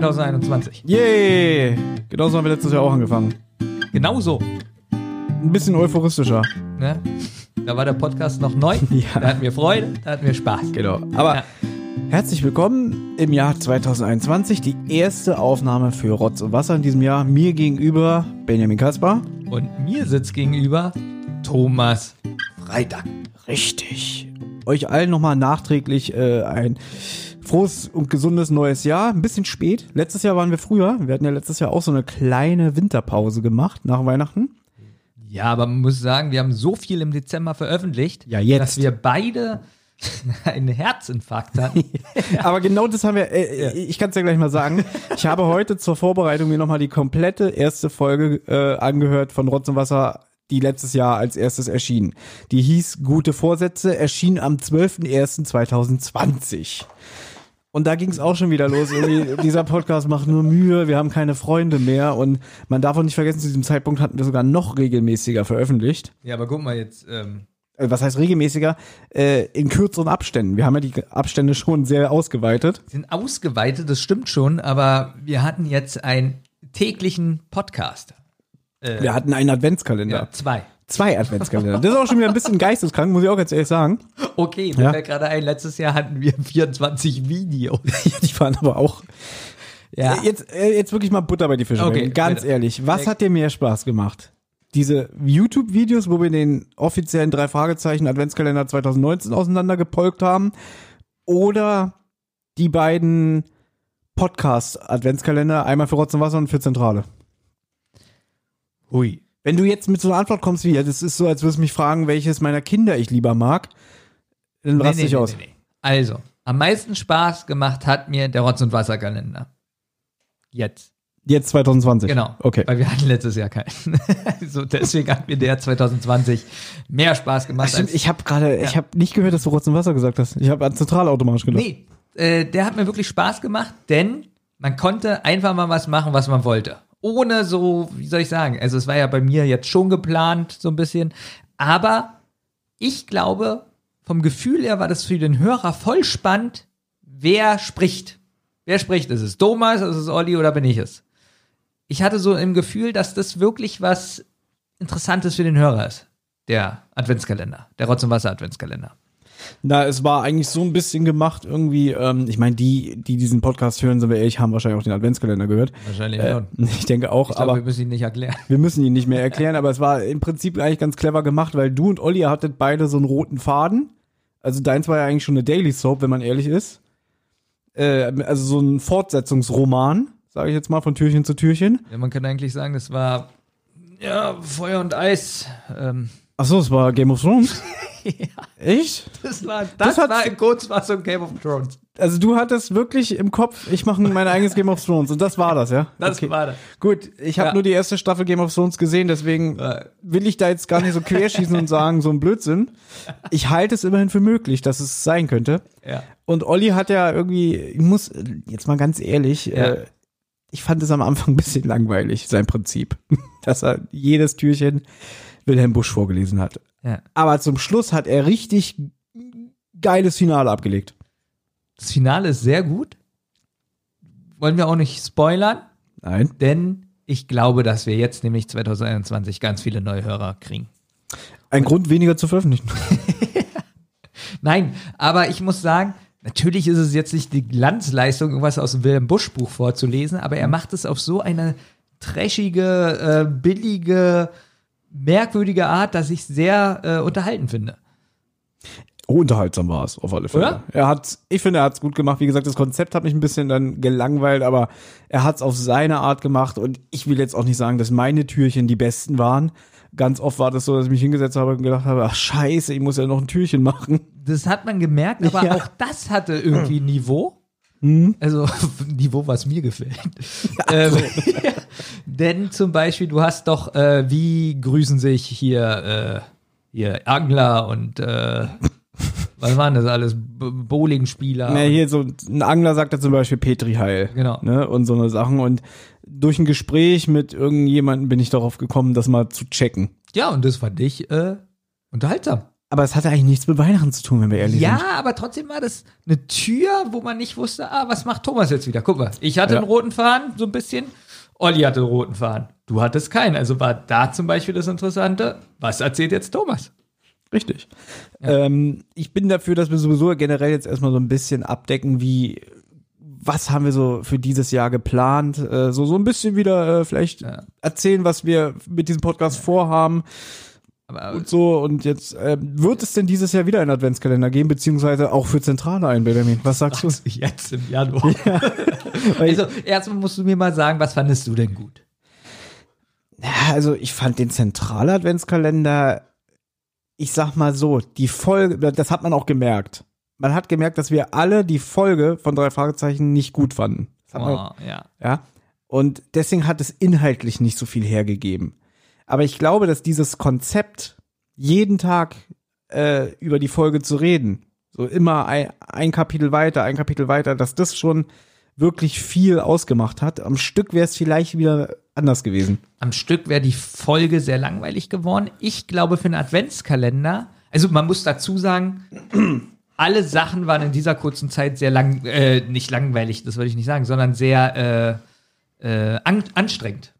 2021. Yay! Genauso haben wir letztes Jahr auch angefangen. Genauso. Ein bisschen euphoristischer. Ne? Da war der Podcast noch neu. Ja. Da hatten wir Freude, da hatten wir Spaß. Genau. Aber Ja. herzlich willkommen im Jahr 2021. Die erste Aufnahme für Rotz und Wasser in diesem Jahr. Mir gegenüber Benjamin Kaspar. Und mir sitzt gegenüber Thomas Freitag. Richtig. Euch allen nochmal nachträglich äh, ein frohes und gesundes neues Jahr. Ein bisschen spät. Letztes Jahr waren wir früher. Wir hatten ja letztes Jahr auch so eine kleine Winterpause gemacht nach Weihnachten. Ja, aber man muss sagen, wir haben so viel im Dezember veröffentlicht, Ja, jetzt. dass wir beide einen Herzinfarkt hatten. Aber genau das haben wir, äh, ich kann es ja gleich mal sagen. Ich habe heute zur Vorbereitung mir nochmal die komplette erste Folge äh, angehört von Rotz und Wasser, die letztes Jahr als erstes erschien. Die hieß Gute Vorsätze, erschien am 12.01.2020. Und da ging es auch schon wieder los. Irgendwie, dieser Podcast macht nur Mühe, wir haben keine Freunde mehr. Und man darf auch nicht vergessen, zu diesem Zeitpunkt hatten wir sogar noch regelmäßiger veröffentlicht. ja, aber guck mal jetzt, ähm, Äh, Was heißt regelmäßiger? Äh, in kürzeren Abständen. Wir haben ja die Abstände schon sehr ausgeweitet. sind ausgeweitet, das stimmt schon, aber wir hatten jetzt einen täglichen Podcast. Äh, Wir hatten einen Adventskalender. ja, zwei. Zwei Adventskalender. Das ist auch schon wieder ein bisschen geisteskrank, muss ich auch ganz ehrlich sagen. Okay, mir Ja. fällt gerade ein, letztes Jahr hatten wir 24 Videos. Die waren aber auch. Ja. Äh, Jetzt, äh, jetzt wirklich mal Butter bei die Fische. Okay, ganz bitte. ehrlich. Was hat dir mehr Spaß gemacht? Diese YouTube-Videos, wo wir den offiziellen drei Fragezeichen Adventskalender 2019 auseinandergepolkt haben, oder die beiden Podcast-Adventskalender, einmal für Rotz und Wasser und für Zentrale? Hui. Wenn du jetzt mit so einer Antwort kommst wie, ja, das ist so, als würdest du mich fragen, welches meiner Kinder ich lieber mag, dann raste ich aus. Also, am meisten Spaß gemacht hat mir der Rotz- und Wasserkalender. Jetzt. Jetzt 2020. Genau. Okay. Weil wir hatten letztes Jahr keinen. so, deswegen hat mir der 2020 mehr Spaß gemacht Stimmt, als ich habe gerade, ich habe nicht gehört, dass du Rotz und Wasser gesagt hast. Ich habe an Zentral automatisch gedacht. Nee, äh, der hat mir wirklich Spaß gemacht, denn man konnte einfach mal was machen, was man wollte. Ohne so, wie soll ich sagen, also es war ja bei mir jetzt schon geplant, so ein bisschen. Aber ich glaube, vom Gefühl her war das für den Hörer voll spannend, wer spricht. Wer spricht? Ist es Thomas, ist es Olli oder bin ich es? Ich hatte so im Gefühl, dass das wirklich was Interessantes für den Hörer ist. Der Adventskalender, der Rotz- und Wasser-Adventskalender. Na, es war eigentlich so ein bisschen gemacht irgendwie. Ähm, ich meine, die, die diesen Podcast hören, sind wir ehrlich, haben wahrscheinlich auch den Adventskalender gehört. Wahrscheinlich Äh, schon. ich denke auch, Ich glaube, aber wir müssen ihn nicht erklären. wir müssen ihn nicht mehr erklären. aber es war im Prinzip eigentlich ganz clever gemacht, weil du und Olli hattet beide so einen roten Faden. Also deins war ja eigentlich schon eine Daily Soap, wenn man ehrlich ist. Äh, also so ein Fortsetzungsroman, sage ich jetzt mal, von Türchen zu Türchen. Ja, man kann eigentlich sagen, das war ja Feuer und Eis. Ähm, Ach so, es war Game of Thrones. Echt? das war, Das das, war in Kurzfassung Game of Thrones. Also du hattest wirklich im Kopf, ich mache mein eigenes Game of Thrones und das war das, ja? Das Okay. war das. Gut, ich habe Ja. nur die erste Staffel Game of Thrones gesehen, deswegen will ich da jetzt gar nicht so querschießen und sagen, so ein Blödsinn. Ich halte es immerhin für möglich, dass es sein könnte. Ja. Und Olli hat ja irgendwie, ich muss jetzt mal ganz ehrlich, Ja. äh, ich fand es am Anfang ein bisschen langweilig, sein Prinzip. Dass er jedes Türchen Wilhelm Busch vorgelesen hat. Ja. Aber zum Schluss hat er richtig geiles Finale abgelegt. Das Finale ist sehr gut. Wollen wir auch nicht spoilern, Nein. denn ich glaube, dass wir jetzt nämlich 2021 ganz viele neue Hörer kriegen. Ein Grund weniger zu veröffentlichen. Nein, aber ich muss sagen, natürlich ist es jetzt nicht die Glanzleistung, irgendwas aus dem Wilhelm Busch Buch vorzulesen, aber er macht es auf so eine trashige, äh, billige, merkwürdige Art, dass ich sehr äh, unterhalten finde. Oh, unterhaltsam war es, auf alle Fälle. Oder? Er hat, ich finde, er hat es gut gemacht. Wie gesagt, das Konzept hat mich ein bisschen dann gelangweilt, aber er hat es auf seine Art gemacht und ich will jetzt auch nicht sagen, dass meine Türchen die besten waren. Ganz oft war das so, dass ich mich hingesetzt habe und gedacht habe, ach scheiße, ich muss ja noch ein Türchen machen. Das hat man gemerkt, aber Ja. auch das hatte irgendwie Niveau. Hm? Also Niveau, was mir gefällt. ähm, denn zum Beispiel, du hast doch, äh, wie grüßen sich hier, äh, hier Angler und äh, was waren das alles? Bowlingspieler. Na, hier so ein Angler sagt ja zum Beispiel Petri Heil. Genau. Ne, und so eine Sachen. Und durch ein Gespräch mit irgendjemandem bin ich darauf gekommen, das mal zu checken. Ja, und das fand ich äh, unterhaltsam. Aber es hatte eigentlich nichts mit Weihnachten zu tun, wenn wir ehrlich Ja, sind. aber trotzdem war das eine Tür, wo man nicht wusste, ah, was macht Thomas jetzt wieder? Guck mal, ich hatte Ja. einen roten Faden, so ein bisschen. Olli hatte einen roten Faden. Du hattest keinen. Also war da zum Beispiel das Interessante, was erzählt jetzt Thomas? Richtig. Ähm, ich bin dafür, dass wir sowieso generell jetzt erstmal so ein bisschen abdecken, wie, was haben wir so für dieses Jahr geplant, äh, so, so ein bisschen wieder äh, vielleicht Ja. erzählen, was wir mit diesem Podcast vorhaben Aber und so. Und jetzt, äh, wird es denn dieses Jahr wieder einen Adventskalender geben, beziehungsweise auch für Zentrale ein, Benjamin? Was sagst du? jetzt im Januar? also erstmal musst du mir mal sagen, was fandest du denn gut? Ja, also ich fand den zentrale Adventskalender, ich sag mal so, die Folge, das hat man auch gemerkt. Man hat gemerkt, dass wir alle die Folge von drei Fragezeichen nicht gut fanden. Hat man, Oh, ja. ja. Und deswegen hat es inhaltlich nicht so viel hergegeben. Aber ich glaube, dass dieses Konzept, jeden Tag äh, über die Folge zu reden, so immer ein, ein Kapitel weiter, ein Kapitel weiter, dass das schon wirklich viel ausgemacht hat. Am Stück wäre es vielleicht wieder anders gewesen. Am Stück wäre die Folge sehr langweilig geworden. Ich glaube, für einen Adventskalender, also man muss dazu sagen, alle Sachen waren in dieser kurzen Zeit sehr lang, äh, nicht langweilig, das würde ich nicht sagen, sondern sehr äh, äh, an, anstrengend.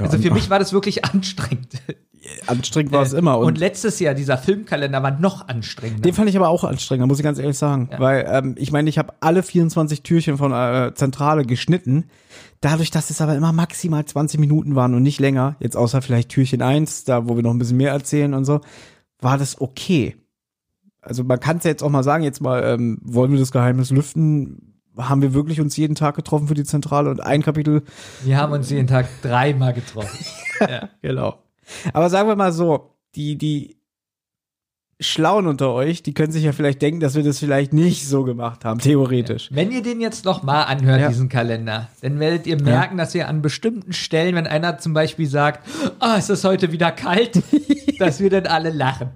Also für mich war das wirklich anstrengend. Anstrengend war es immer. Und, Und, letztes Jahr, dieser Filmkalender war noch anstrengender. den fand ich aber auch anstrengend, muss ich ganz ehrlich sagen. Weil ähm, ich meine, ich habe alle 24 Türchen von äh, Zentrale geschnitten. Dadurch, dass es aber immer maximal 20 Minuten waren und nicht länger, jetzt außer vielleicht Türchen 1, da wo wir noch ein bisschen mehr erzählen und so, war das okay. Also man kann es ja jetzt auch mal sagen, jetzt mal, ähm, wollen wir das Geheimnis lüften? Haben wir wirklich uns jeden Tag getroffen für die Zentrale und ein Kapitel Wir haben uns jeden Tag dreimal getroffen. ja. Genau. Aber sagen wir mal so, die, die Schlauen unter euch, die können sich ja vielleicht denken, dass wir das vielleicht nicht so gemacht haben, theoretisch. Wenn ihr den jetzt noch mal anhört, Ja. diesen Kalender, dann werdet ihr merken, dass wir an bestimmten Stellen, wenn einer zum Beispiel sagt, es ist heute wieder kalt, dass wir dann alle lachen.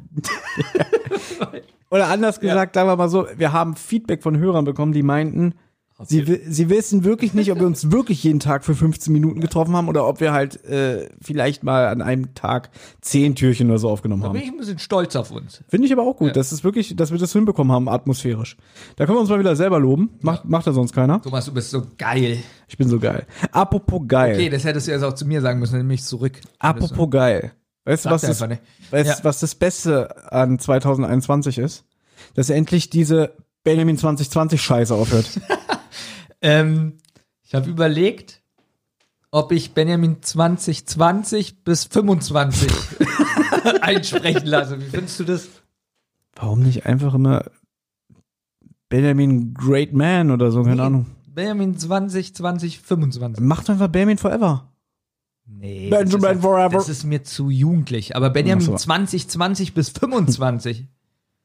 Oder anders gesagt, sagen wir mal so, wir haben Feedback von Hörern bekommen, die meinten, sie, sie wissen wirklich nicht, ob wir uns wirklich jeden Tag für 15 Minuten getroffen haben oder ob wir halt äh, vielleicht mal an einem Tag 10 Türchen oder so aufgenommen Da bin haben. ich ein bisschen stolz auf uns. Finde ich aber auch gut, dass es wirklich, dass wir das hinbekommen haben, atmosphärisch. Da können wir uns mal wieder selber loben. Macht, macht da sonst keiner. Thomas, du bist so geil. Ich bin so geil. Apropos geil. Okay, das hättest du jetzt auch zu mir sagen müssen, nämlich zurück. Apropos geil. Weißt du, was das, weißt, Ja. was das Beste an 2021 ist? Dass endlich diese Benjamin 2020 Scheiße aufhört. Ähm, ich habe überlegt, ob ich Benjamin 2020 bis 25 einsprechen lasse. Wie findest du das? Warum nicht einfach immer Benjamin Great Man oder so, keine Nee. Ahnung. Benjamin 2020, 25. Macht einfach Benjamin Forever. Nee. Benjamin das ist, Forever. Das ist mir zu jugendlich. Aber Benjamin so. 2020 bis 25.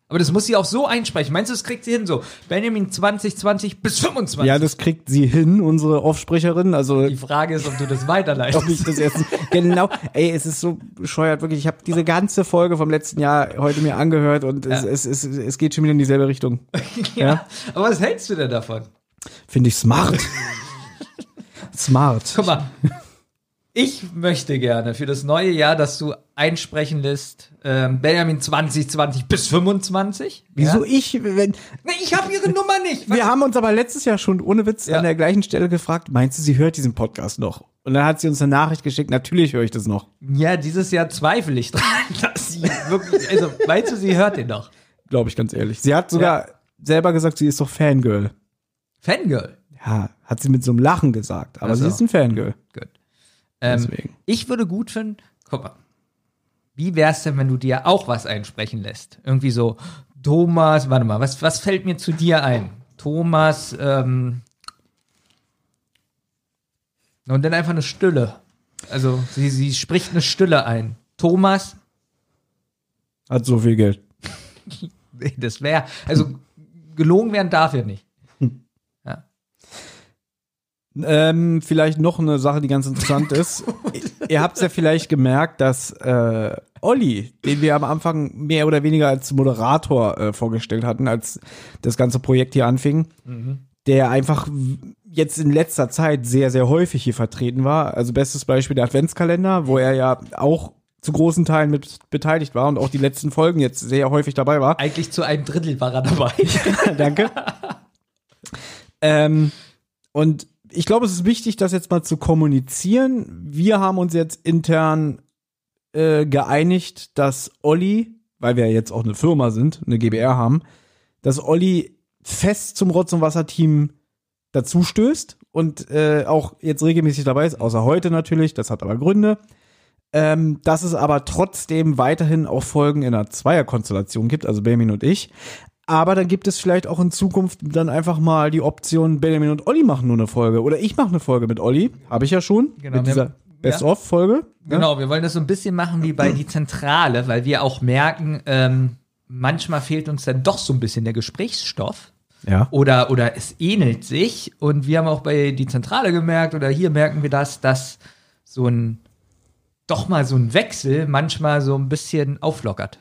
Aber das muss sie auch so einsprechen. Meinst du, das kriegt sie hin so? Benjamin 2020 bis 25. Ja, das kriegt sie hin, unsere Offsprecherin. Also Die Frage ist, ob du das weiterleitest. ob ich das jetzt genau. Ey, es ist so bescheuert, wirklich. Ich habe diese ganze Folge vom letzten Jahr heute mir angehört und es, Ja. es, es, es geht schon wieder in dieselbe Richtung. ja. Aber was hältst du denn davon? Finde ich smart. smart. Guck mal. Ich möchte gerne für das neue Jahr, dass du einsprechen lässt, ähm, Benjamin 2020 bis 25. Wieso Ja? ich, wenn, Nee, ich habe ihre Nummer nicht. wir haben uns aber letztes Jahr schon ohne Witz Ja. an der gleichen Stelle gefragt, meinst du, sie hört diesen Podcast noch? Und dann hat sie uns eine Nachricht geschickt, natürlich höre ich das noch. Ja, dieses Jahr zweifle ich dran, dass sie wirklich, also, meinst du, sie hört den doch? Glaube ich ganz ehrlich. Sie hat sogar selber gesagt, sie ist doch Fangirl. Fangirl. Ja, hat sie mit so einem Lachen gesagt, aber Ach so. sie ist ein Fangirl. Gut. Ähm, ich würde gut finden, guck mal, wie wär's denn, wenn du dir auch was einsprechen lässt? Irgendwie so, Thomas, warte mal, was, was fällt mir zu dir ein? Thomas, ähm, und dann einfach eine Stille. Also, sie, sie spricht eine Stille ein. Thomas, Hat so viel Geld. das wäre, also, gelogen werden darf ja nicht. Ähm, vielleicht noch eine Sache, die ganz interessant ist. Ihr habt ja vielleicht gemerkt, dass äh, Olli, den wir am Anfang mehr oder weniger als Moderator äh, vorgestellt hatten, als das ganze Projekt hier anfing, der einfach jetzt in letzter Zeit sehr, sehr häufig hier vertreten war. Also bestes Beispiel der Adventskalender, wo er ja auch zu großen Teilen mit beteiligt war und auch die letzten Folgen jetzt sehr häufig dabei war. Eigentlich zu einem Drittel war er dabei. Danke. ähm, und ich glaube, es ist wichtig, das jetzt mal zu kommunizieren. Wir haben uns jetzt intern äh, geeinigt, dass Olli, weil wir ja jetzt auch eine Firma sind, eine GBR haben, dass Olli fest zum Rotz- und Wasser-Team dazu stößt und äh, auch jetzt regelmäßig dabei ist, außer heute natürlich, das hat aber Gründe. Ähm, dass es aber trotzdem weiterhin auch Folgen in einer Zweierkonstellation gibt, also Benjamin und ich. Aber dann gibt es vielleicht auch in Zukunft dann einfach mal die Option, Benjamin und Olli machen nur eine Folge. Oder ich mache eine Folge mit Olli. Habe ich ja schon. Genau, mit dieser Best-of-Folge. ne? Genau, wir wollen das so ein bisschen machen wie bei die Zentrale, weil wir auch merken, ähm, manchmal fehlt uns dann doch so ein bisschen der Gesprächsstoff. Ja. Oder, oder es ähnelt sich. Und wir haben auch bei die Zentrale gemerkt, oder hier merken wir das, dass so ein, doch mal so ein Wechsel manchmal so ein bisschen auflockert.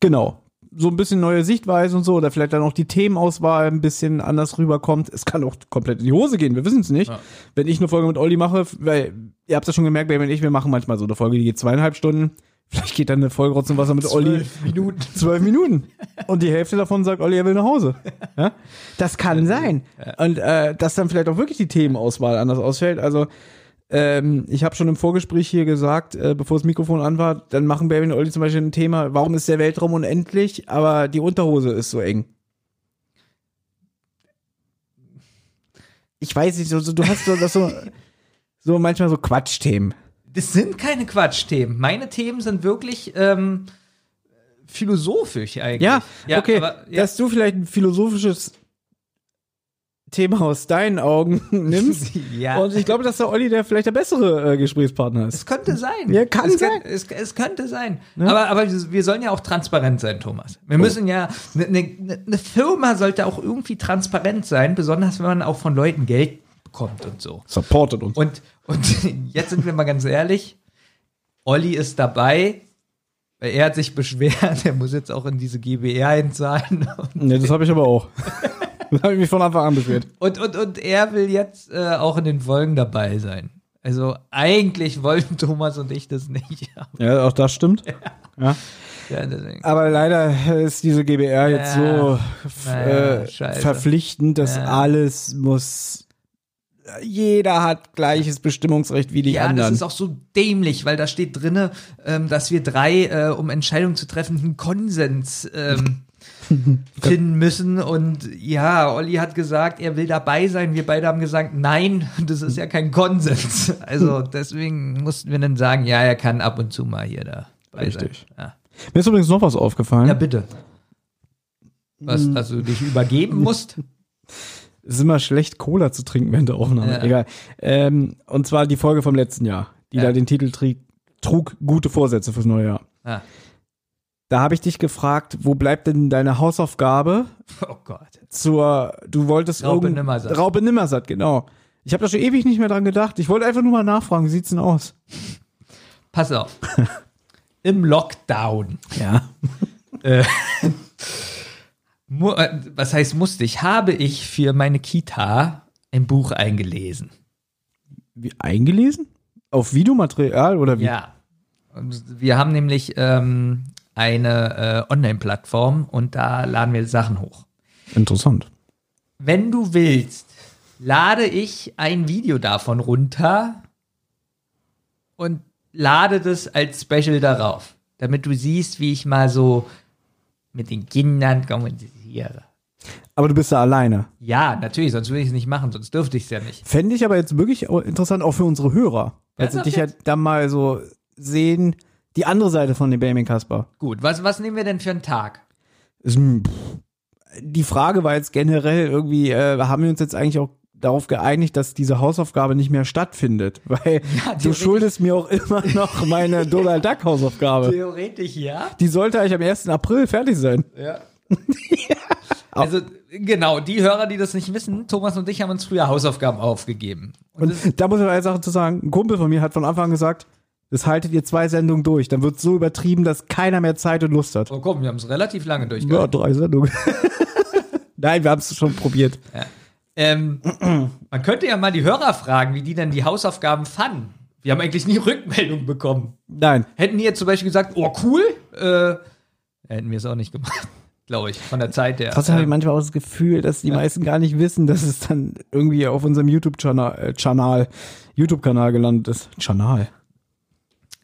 Genau. So ein bisschen neue Sichtweise und so, oder vielleicht dann auch die Themenauswahl ein bisschen anders rüberkommt. Es kann auch komplett in die Hose gehen, wir wissen es nicht. Ja. Wenn ich eine Folge mit Olli mache, weil ihr habt es ja schon gemerkt, wenn ich, wir machen manchmal so eine Folge, die geht zweieinhalb Stunden. Vielleicht geht dann eine Folge Rotz und Wasser mit Olli Minuten. zwölf Minuten. Und die Hälfte davon sagt Olli, er will nach Hause. Ja? Das kann sein. Und äh, dass dann vielleicht auch wirklich die Themenauswahl anders ausfällt. Also ähm, ich habe schon im Vorgespräch hier gesagt, äh, bevor das Mikrofon an war, dann machen Baby und Olli zum Beispiel ein Thema, warum ist der Weltraum unendlich, aber die Unterhose ist so eng. Ich weiß nicht, so, so, du hast so, das so, so manchmal so Quatschthemen. Das sind keine Quatschthemen. Meine Themen sind wirklich ähm, philosophisch eigentlich. Ja, okay. aber, ja. Dass du vielleicht ein philosophisches Thema aus deinen Augen nimmst. Ja. Und ich glaube, dass der Olli der vielleicht der bessere äh, Gesprächspartner ist. Es könnte sein. Ja, kann es sein. Kann, es, es könnte sein. Aber, aber wir sollen ja auch transparent sein, Thomas. Wir müssen ja, eine ne, ne Firma sollte auch irgendwie transparent sein, besonders wenn man auch von Leuten Geld bekommt und so. Supportet uns. Und, und jetzt sind wir mal ganz ehrlich, Olli ist dabei, weil er hat sich beschwert, er muss jetzt auch in diese GBR einzahlen. Ja, das habe ich aber auch. das habe ich mich von Anfang an beschwert. Und, und, und er will jetzt äh, auch in den Folgen dabei sein. Also eigentlich wollten Thomas und ich das nicht. Ja, auch das stimmt. Ja. Ja, deswegen. Aber leider ist diese GBR jetzt so f- Naja, äh, scheiße. verpflichtend, dass Ja. alles muss. Jeder hat gleiches Bestimmungsrecht wie die Ja, das anderen. ist auch so dämlich, weil da steht drinne, ähm, dass wir drei, äh, um Entscheidungen zu treffen, einen Konsens ähm, finden müssen. Und ja, Olli hat gesagt, er will dabei sein. Wir beide haben gesagt, nein, das ist ja kein Konsens. Also deswegen mussten wir dann sagen, ja, er kann ab und zu mal hier dabei Richtig. Ja. Mir ist übrigens noch was aufgefallen. ja, bitte. Was, dass du dich übergeben musst? Es ist immer schlecht, Cola zu trinken während der Aufnahme. Ja. Egal. Ähm, und zwar die Folge vom letzten Jahr, die Ja. da den Titel trug, gute Vorsätze fürs neue Jahr. Ah. Da habe ich dich gefragt, wo bleibt denn deine Hausaufgabe Oh Gott. zur, du wolltest Raupe Nimmersatt. Raupe Nimmersatt, genau. Ich habe da schon ewig nicht mehr dran gedacht. Ich wollte einfach nur mal nachfragen, wie sieht's denn aus? Pass auf. Im Lockdown. Ja. Äh, äh, was heißt musste ich? Habe ich für meine Kita ein Buch eingelesen. Wie eingelesen? Auf Videomaterial oder wie? Ja. Wir haben nämlich ähm, eine äh, Online-Plattform und da laden wir Sachen hoch. Interessant. Wenn du willst, lade ich ein Video davon runter und lade das als Special darauf, damit du siehst, wie ich mal so mit den Kindern kommuniziere. Aber du bist da alleine. Ja, natürlich, sonst würde ich es nicht machen, sonst dürfte ich es ja nicht. Fände ich aber jetzt wirklich interessant, auch für unsere Hörer. Weil Ja, sie dich ja dann mal so sehen, die andere Seite von dem Benjamin Kasper. Gut, was, was nehmen wir denn für einen Tag? Ist. Die Frage war jetzt generell irgendwie, äh, haben wir uns jetzt eigentlich auch darauf geeinigt, dass diese Hausaufgabe nicht mehr stattfindet? Weil du theoretisch- schuldest mir auch immer noch meine Donald Duck Hausaufgabe. Theoretisch ja. Die sollte eigentlich am 1. April fertig sein. Ja. Also, genau, die Hörer, die das nicht wissen, Thomas und ich haben uns früher Hausaufgaben aufgegeben. Und, Und da muss ich eine Sache zu sagen. Ein Kumpel von mir hat von Anfang an gesagt, das haltet ihr zwei Sendungen durch. Dann wird so übertrieben, dass keiner mehr Zeit und Lust hat. oh komm, wir haben es relativ lange Ja, durchgehalten. drei Sendungen. Nein, wir haben es schon probiert. Ähm, man könnte ja mal die Hörer fragen, wie die denn die Hausaufgaben fanden. Wir haben eigentlich nie Rückmeldung bekommen. Nein. Hätten die jetzt zum Beispiel gesagt, oh cool, äh, hätten wir es auch nicht gemacht, glaube ich, von der Zeit her. Trotzdem habe ich Ähm, manchmal auch das Gefühl, dass die meisten gar nicht wissen, dass es dann irgendwie auf unserem YouTube-Kanal, äh, Kanal, YouTube-Kanal gelandet ist. Kanal.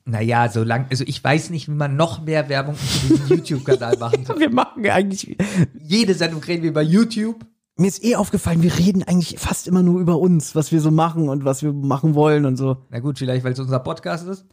Naja, so lang, also ich weiß nicht, wie man noch mehr Werbung für diesen YouTube-Kanal machen soll. Wir machen eigentlich, Jede Sendung reden wir über YouTube. mir ist eh aufgefallen, wir reden eigentlich fast immer nur über uns, was wir so machen und was wir machen wollen und so. Na gut, vielleicht, weil es unser Podcast ist.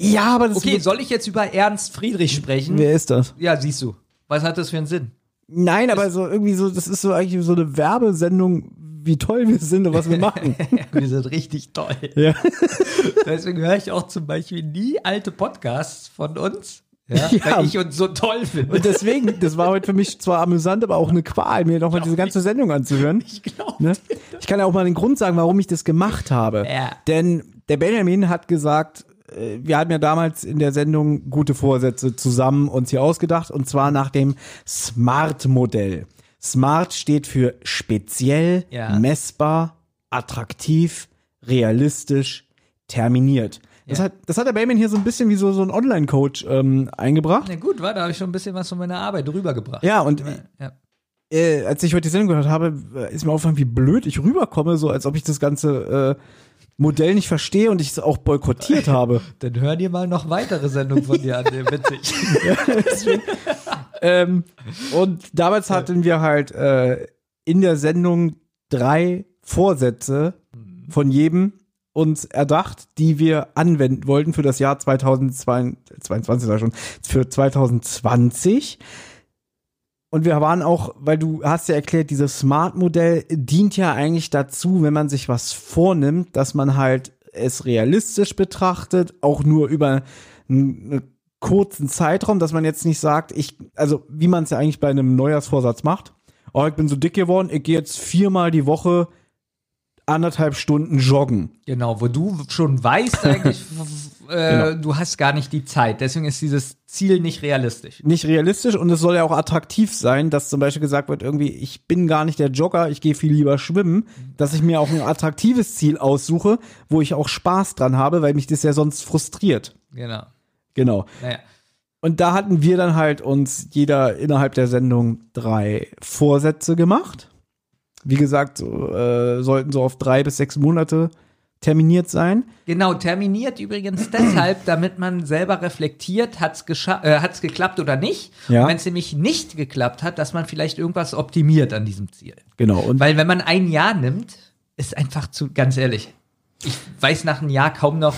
Ja, aber das Okay, soll ich jetzt über Ernst Friedrich sprechen? Wer ist das? Ja, siehst du. Was hat das für einen Sinn? Nein, aber so irgendwie so, das ist so eigentlich so eine Werbesendung, wie toll wir sind und was wir machen. wir sind richtig toll. ja. Deswegen höre ich auch zum Beispiel nie alte Podcasts von uns, ja, Ja. weil ich uns so toll finde. Und deswegen, das war heute für mich zwar amüsant, aber auch eine Qual, mir nochmal diese ganze Sendung anzuhören. ich glaube. Ne? Ich kann ja auch mal den Grund sagen, warum ich das gemacht habe. Ja. Denn der Benjamin hat gesagt, äh, wir hatten ja damals in der Sendung gute Vorsätze zusammen uns hier ausgedacht und zwar nach dem Smart-Modell. Smart steht für speziell, Ja. messbar, attraktiv, realistisch, terminiert. Das, Ja. hat, das hat der Benjamin hier so ein bisschen wie so, so ein Online-Coach ähm, eingebracht. Na gut, war, da habe ich schon ein bisschen was von meiner Arbeit rübergebracht. Ja, und ja. äh, als ich heute die Sendung gehört habe, äh, ist mir aufgefallen, wie blöd ich rüberkomme, so als ob ich das ganze äh, Modell nicht verstehe und ich es auch boykottiert habe. Dann hör dir mal noch weitere Sendungen von dir an, witzig. ähm, und damals hatten wir halt äh, in der Sendung drei Vorsätze von jedem uns erdacht, die wir anwenden wollten für das Jahr 2022, sag schon, für 2020. Und wir waren auch, weil du hast ja erklärt, dieses Smart-Modell dient ja eigentlich dazu, wenn man sich was vornimmt, dass man halt es realistisch betrachtet, auch nur über einen kurzen Zeitraum, dass man jetzt nicht sagt, ich, also wie man es ja eigentlich bei einem Neujahrsvorsatz macht, oh, ich bin so dick geworden, ich gehe jetzt viermal die Woche anderthalb Stunden joggen. Genau, wo du schon weißt eigentlich, äh, du hast gar nicht die Zeit. Deswegen ist dieses Ziel nicht realistisch. Nicht realistisch und es soll ja auch attraktiv sein, dass zum Beispiel gesagt wird, irgendwie, ich bin gar nicht der Jogger, ich gehe viel lieber schwimmen, dass ich mir auch ein attraktives Ziel aussuche, wo ich auch Spaß dran habe, weil mich das ja sonst frustriert. Genau. Genau. Naja. Und da hatten wir dann halt uns jeder innerhalb der Sendung drei Vorsätze gemacht. Wie gesagt, so, äh, sollten so auf drei bis sechs Monate terminiert sein. Genau, terminiert übrigens deshalb, damit man selber reflektiert, hat's gescha- äh, hat's geklappt oder nicht. Ja. Wenn es nämlich nicht geklappt hat, dass man vielleicht irgendwas optimiert an diesem Ziel. Genau. Und Weil wenn man ein Jahr nimmt, ist einfach zu, ganz ehrlich, ich weiß nach einem Jahr kaum noch.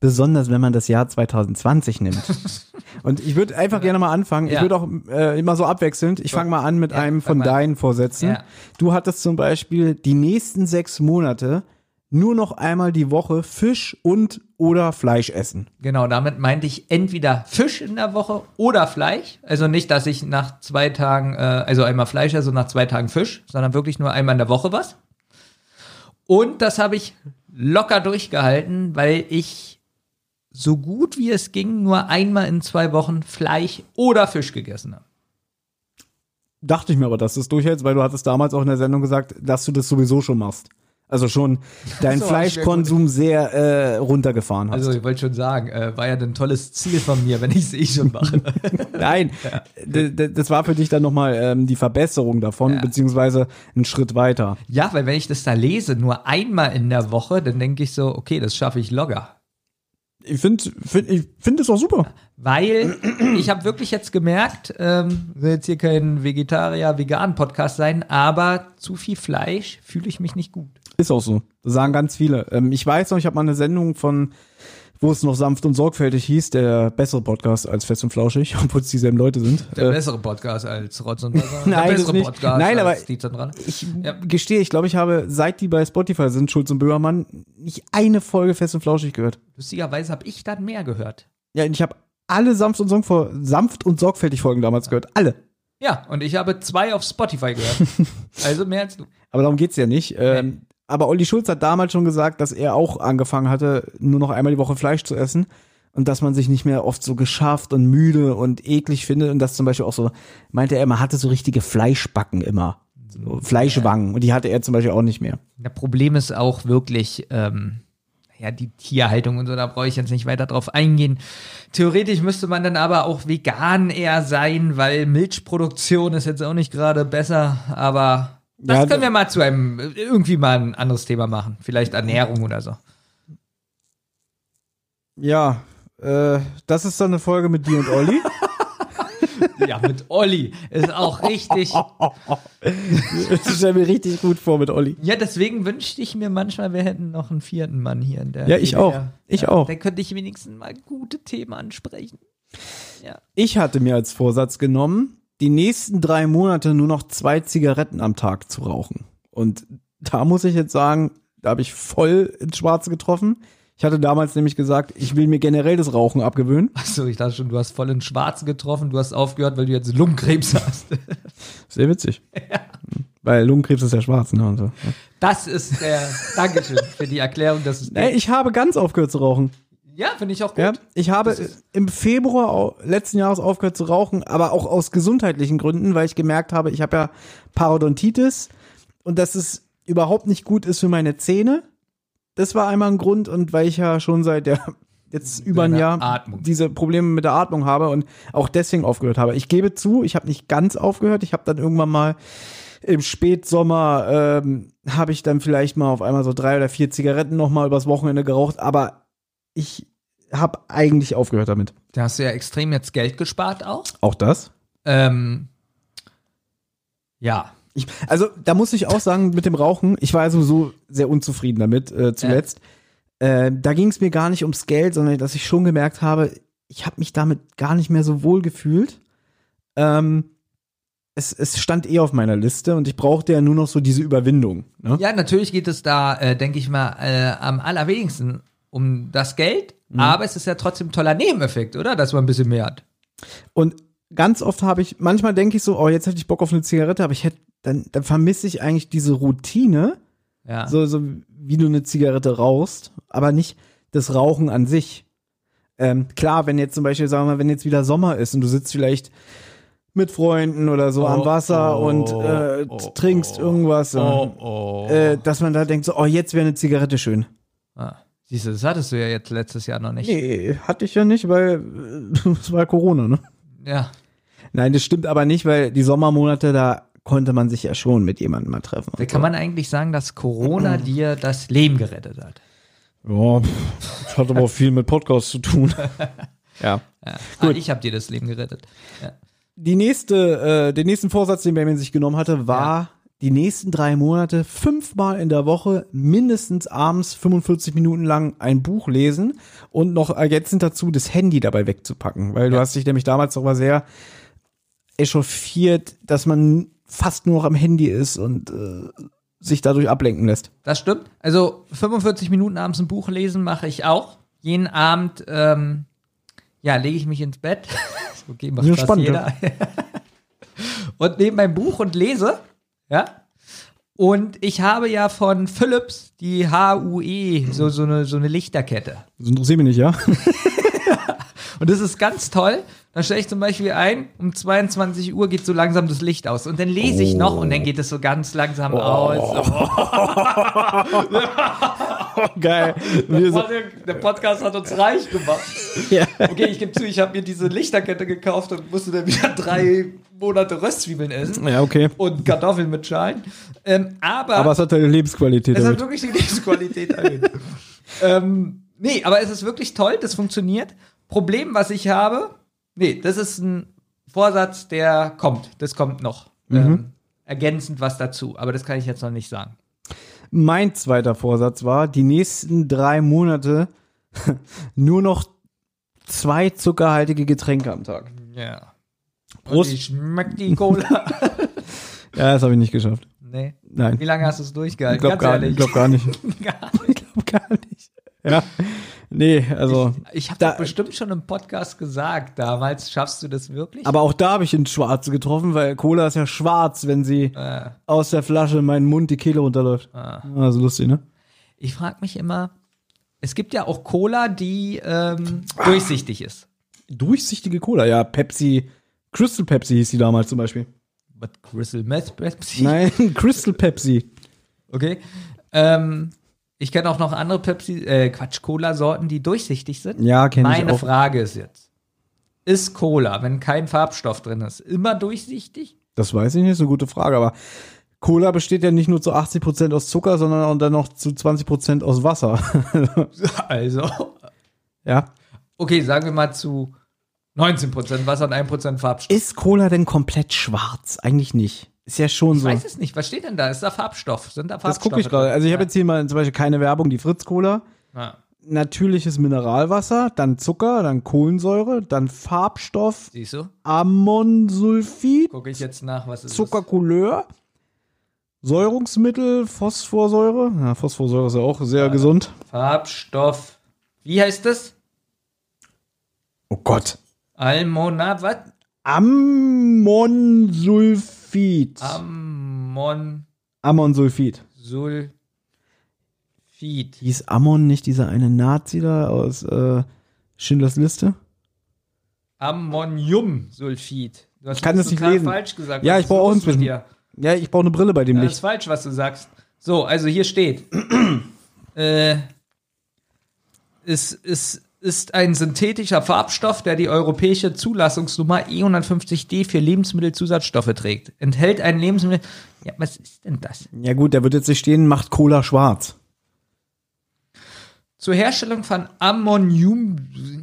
Besonders wenn man das Jahr 2020 nimmt. Und ich würde einfach gerne mal anfangen. Ich Ja. würde auch äh, immer so abwechselnd. Ich fange mal an mit Ja, einem von deinen Vorsätzen. Ja. Du hattest zum Beispiel die nächsten sechs Monate nur noch einmal die Woche Fisch und oder Fleisch essen. Genau, damit meinte ich entweder Fisch in der Woche oder Fleisch. Also nicht, dass ich nach zwei Tagen, äh, also einmal Fleisch, also nach zwei Tagen Fisch, sondern wirklich nur einmal in der Woche was. Und das habe ich locker durchgehalten, weil ich so gut wie es ging nur einmal in zwei Wochen Fleisch oder Fisch gegessen habe. Dachte ich mir aber, dass du es durchhältst, weil du hattest damals auch in der Sendung gesagt, dass du das sowieso schon machst. Also schon deinen So, Fleischkonsum sehr äh, runtergefahren hast. Also ich wollte schon sagen, äh, war ja ein tolles Ziel von mir, wenn ich es eh schon mache. Nein, d- das war für dich dann nochmal ähm, die Verbesserung davon, Ja. beziehungsweise ein Schritt weiter. ja, weil wenn ich das da lese, nur einmal in der Woche, dann denke ich so, okay, das schaffe ich locker. Ich finde find, ich find das auch super. Weil ich habe wirklich jetzt gemerkt, ähm, soll jetzt hier kein Vegetarier-Vegan-Podcast sein, aber zu viel Fleisch fühle ich mich nicht gut. Ist auch so. Das sagen ganz viele. Ähm, ich weiß noch, ich habe mal eine Sendung von, wo es noch sanft und sorgfältig hieß, der bessere Podcast als fest und flauschig, obwohl es dieselben Leute sind. Der Äh, bessere Podcast als Rotz und Wasser. Nein, der bessere. Podcast Nein, aber als die Zentrale. ich Ja. gestehe, ich glaube, ich habe, seit die bei Spotify sind, Schulz und Böhmermann, nicht eine Folge fest und flauschig gehört. Lustigerweise habe ich dann mehr gehört. Ja, und ich habe alle sanft und, Sorg sanft und sorgfältig Folgen damals gehört. Alle. Ja, und ich habe zwei auf Spotify gehört. also mehr als du. Aber darum geht's ja nicht. Ähm, aber Olli Schulz hat damals schon gesagt, dass er auch angefangen hatte, nur noch einmal die Woche Fleisch zu essen. Und dass man sich nicht mehr oft so geschafft und müde und eklig findet. Und das zum Beispiel auch so, meinte er, man hatte so richtige Fleischbacken immer. So Fleischwangen. Und die hatte er zum Beispiel auch nicht mehr. Das Problem ist auch wirklich, ähm, ja, die Tierhaltung und so, da brauche ich jetzt nicht weiter drauf eingehen. Theoretisch müsste man dann aber auch vegan eher sein, weil Milchproduktion ist jetzt auch nicht gerade besser, aber das Ja, können wir mal zu einem, irgendwie mal ein anderes Thema machen. Vielleicht Ernährung oder so. Ja, äh, das ist dann eine Folge mit dir und Olli. Ja, mit Olli ist auch richtig. das stelle mir richtig gut vor mit Olli. Ja, deswegen wünschte ich mir manchmal, wir hätten noch einen vierten Mann hier in der. Ja, ich DDR. auch. Ich ja, auch. Dann könnte ich wenigstens mal gute Themen ansprechen. Ich hatte mir als Vorsatz genommen, die nächsten drei Monate nur noch zwei Zigaretten am Tag zu rauchen. Und da muss ich jetzt sagen, da habe ich voll ins Schwarze getroffen. Ich hatte damals nämlich gesagt, ich will mir generell das Rauchen abgewöhnen. Achso, ich dachte schon, du hast voll in Schwarz getroffen, du hast aufgehört, weil du jetzt Lungenkrebs hast. Sehr witzig. Weil Lungenkrebs ist ja schwarz, ne? Und so. Das ist der. Dankeschön für die Erklärung, dass es. Nee, ich habe ganz aufgehört zu rauchen. Ja, finde ich auch gut. Ja, ich habe im Februar letzten Jahres aufgehört zu rauchen, aber auch aus gesundheitlichen Gründen, weil ich gemerkt habe, ich habe ja Parodontitis und dass es überhaupt nicht gut ist für meine Zähne. Das war einmal ein Grund und weil ich ja schon seit der jetzt über ein Jahr Atmung. diese Probleme mit der Atmung habe und auch deswegen aufgehört habe. Ich gebe zu, ich habe nicht ganz aufgehört. Ich habe dann irgendwann mal im Spätsommer ähm, habe ich dann vielleicht mal auf einmal so drei oder vier Zigaretten noch mal übers Wochenende geraucht, aber ich habe eigentlich aufgehört damit. Da hast du ja extrem jetzt Geld gespart auch. Auch das? Ähm, ja. Ich, also da muss ich auch sagen, mit dem Rauchen, ich war ja sowieso sehr unzufrieden damit äh, zuletzt. Äh, da ging es mir gar nicht ums Geld, sondern dass ich schon gemerkt habe, ich habe mich damit gar nicht mehr so wohl gefühlt. Ähm, es, es stand eh auf meiner Liste und ich brauchte ja nur noch so diese Überwindung. Ne? Ja, natürlich geht es da, äh, denke ich mal, äh, am allerwenigsten um das Geld, Mhm. aber es ist ja trotzdem ein toller Nebeneffekt, oder? Dass man ein bisschen mehr hat. Und ganz oft habe ich, manchmal denke ich so, oh, jetzt hätte ich Bock auf eine Zigarette, aber ich hätte, dann, dann vermisse ich eigentlich diese Routine, Ja. so, so wie du eine Zigarette rauchst, aber nicht das Rauchen an sich. Ähm, klar, wenn jetzt zum Beispiel, sagen wir mal, wenn jetzt wieder Sommer ist und du sitzt vielleicht mit Freunden oder so am Oh, Wasser oh, und äh, oh, trinkst oh, irgendwas, oh. Äh, dass man da denkt, so, oh, jetzt wäre eine Zigarette schön. Ah. Siehst du, das hattest du ja jetzt letztes Jahr noch nicht. Nee, hatte ich ja nicht, weil äh, es war Corona, ne? Ja. Nein, das stimmt aber nicht, weil die Sommermonate, da konnte man sich ja schon mit jemandem mal treffen. Da kann man eigentlich sagen, dass Corona dir das Leben gerettet hat. Ja, das hat aber auch viel mit Podcasts zu tun. ja. Ja. Ah, ich habe dir das Leben gerettet. Ja. Die nächste, äh, den nächsten Vorsatz, den Benjamin sich genommen hatte, war die nächsten drei Monate fünfmal in der Woche mindestens abends 45 Minuten lang ein Buch lesen und noch ergänzend dazu das Handy dabei wegzupacken, weil du Ja. hast dich nämlich damals mal sehr echauffiert, dass man fast nur noch am Handy ist und äh, sich dadurch ablenken lässt. Das stimmt. Also 45 Minuten abends ein Buch lesen mache ich auch. Jeden Abend, ähm, ja, lege ich mich ins Bett. okay, macht Ja, spannend, jeder. und nehme mein Buch und lese. Ja. Und ich habe ja von Philips die HUE, so, so, eine, so eine Lichterkette. Das interessiert mich nicht, ja? Und das ist ganz toll. Dann stelle ich zum Beispiel ein, um 22 Uhr geht so langsam das Licht aus. Und dann lese ich noch und dann geht es so ganz langsam aus. Geil. Wir so, Der, der Podcast hat uns reich gemacht. ja. Okay, ich gebe zu, ich habe mir diese Lichterkette gekauft und musste dann wieder drei Monate Röstzwiebeln essen. ja, okay. Und Kartoffeln mit Schalen. Ähm, aber, Aber es hat deine Lebensqualität es hat erhöht. wirklich die Lebensqualität erhöht. ähm, nee, aber es ist wirklich toll, das funktioniert. Problem, was ich habe, nee, das ist ein Vorsatz, der kommt. Das kommt noch. Ähm, ergänzend was dazu. Aber das kann ich jetzt noch nicht sagen. Mein zweiter Vorsatz war, die nächsten drei Monate nur noch zwei zuckerhaltige Getränke am Tag. Ja. Prost. Und wie schmeckt die Cola? Ja, das habe ich nicht geschafft. nee. Nein. Wie lange hast du es Ich durchgehalten? glaube gar, ich glaub gar nicht. Gar Ich glaube gar nicht. Ja. Nee, also. Ich habe Da- bestimmt schon im Podcast gesagt, damals schaffst du das wirklich? Aber auch da habe ich ins Schwarze getroffen, weil Cola ist ja schwarz, wenn sie äh, aus der Flasche in meinen Mund die Kehle runterläuft. Ah. Also lustig, ne? ich frage mich immer, es gibt ja auch Cola, die ähm, durchsichtig ist. Durchsichtige Cola, ja, Pepsi, Crystal Pepsi hieß die damals zum Beispiel. But Crystal Meth Pepsi? Nein, Crystal Pepsi. Okay. Ähm, Ich kenne auch noch andere Pepsi, äh, Quatsch, Cola-Sorten, die durchsichtig sind. Ja, kenn ich Meine auch. Frage ist jetzt: Ist Cola, wenn kein Farbstoff drin ist, immer durchsichtig? Das weiß ich nicht, ist eine gute Frage, aber Cola besteht ja nicht nur zu 80% aus Zucker, sondern auch dann noch zu 20% aus Wasser. Also, ja. okay, sagen wir mal zu 19% Wasser und 1% Farbstoff. Ist Cola denn komplett schwarz? Eigentlich nicht. Ist ja schon Ich so. weiß es nicht. Was steht denn da? Ist da Farbstoff? Sind da Farbstoffe? Das gucke ich gerade. Also ich habe jetzt hier mal zum Beispiel keine Werbung, die Fritz Cola. Ja. Natürliches Mineralwasser, dann Zucker, dann Kohlensäure, dann Farbstoff, Siehst du? Ammonsulfid, Gucke ich jetzt nach, was ist Zuckercouleur, Säurungsmittel, Phosphorsäure. Ja, Phosphorsäure ist ja auch sehr gesund. das? Farbstoff. Wie heißt das? Oh Gott. Almona, was? Ammonsulfid. Ammonsulfid. Ammonsulfid. Feed. Hieß Ammon nicht dieser eine Nazi da aus äh, Schindlers Liste? Ammoniumsulfid. Du hast Ich kann das nicht lesen. falsch gesagt. Ja, Was ich brauche auch mit inzwischen. Ja, ich brauche eine Brille bei dem Das ist Licht. falsch, was du sagst. So, also hier steht. äh, es ist, ist ein synthetischer Farbstoff, der die europäische Zulassungsnummer E150D für Lebensmittelzusatzstoffe trägt. Enthält ein Lebensmittel. Ja, was ist denn das? Ja gut, der wird jetzt nicht stehen, macht Cola schwarz. Zur Herstellung von Ammonium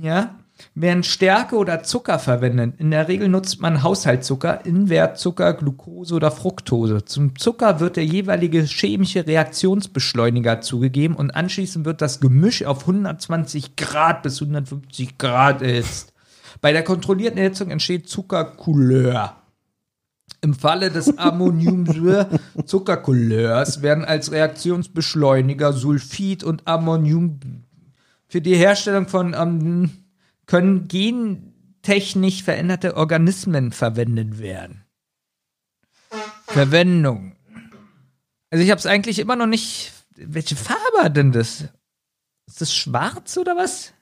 ja, werden Stärke oder Zucker verwendet. In der Regel nutzt man Haushaltszucker, Invertzucker, Glucose oder Fructose. Zum Zucker wird der jeweilige chemische Reaktionsbeschleuniger zugegeben und anschließend wird das Gemisch auf 120 Grad bis 150 Grad erhitzt. Bei der kontrollierten Erhitzung entsteht Zuckercouleur. Im Falle des Ammoniumzuckercouleurs werden als Reaktionsbeschleuniger Sulfid und Ammonium für die Herstellung von ähm, können gentechnisch veränderte Organismen verwendet werden. Verwendung. Also ich habe es eigentlich immer noch nicht. Welche Farbe hat denn das? Ist das schwarz oder was?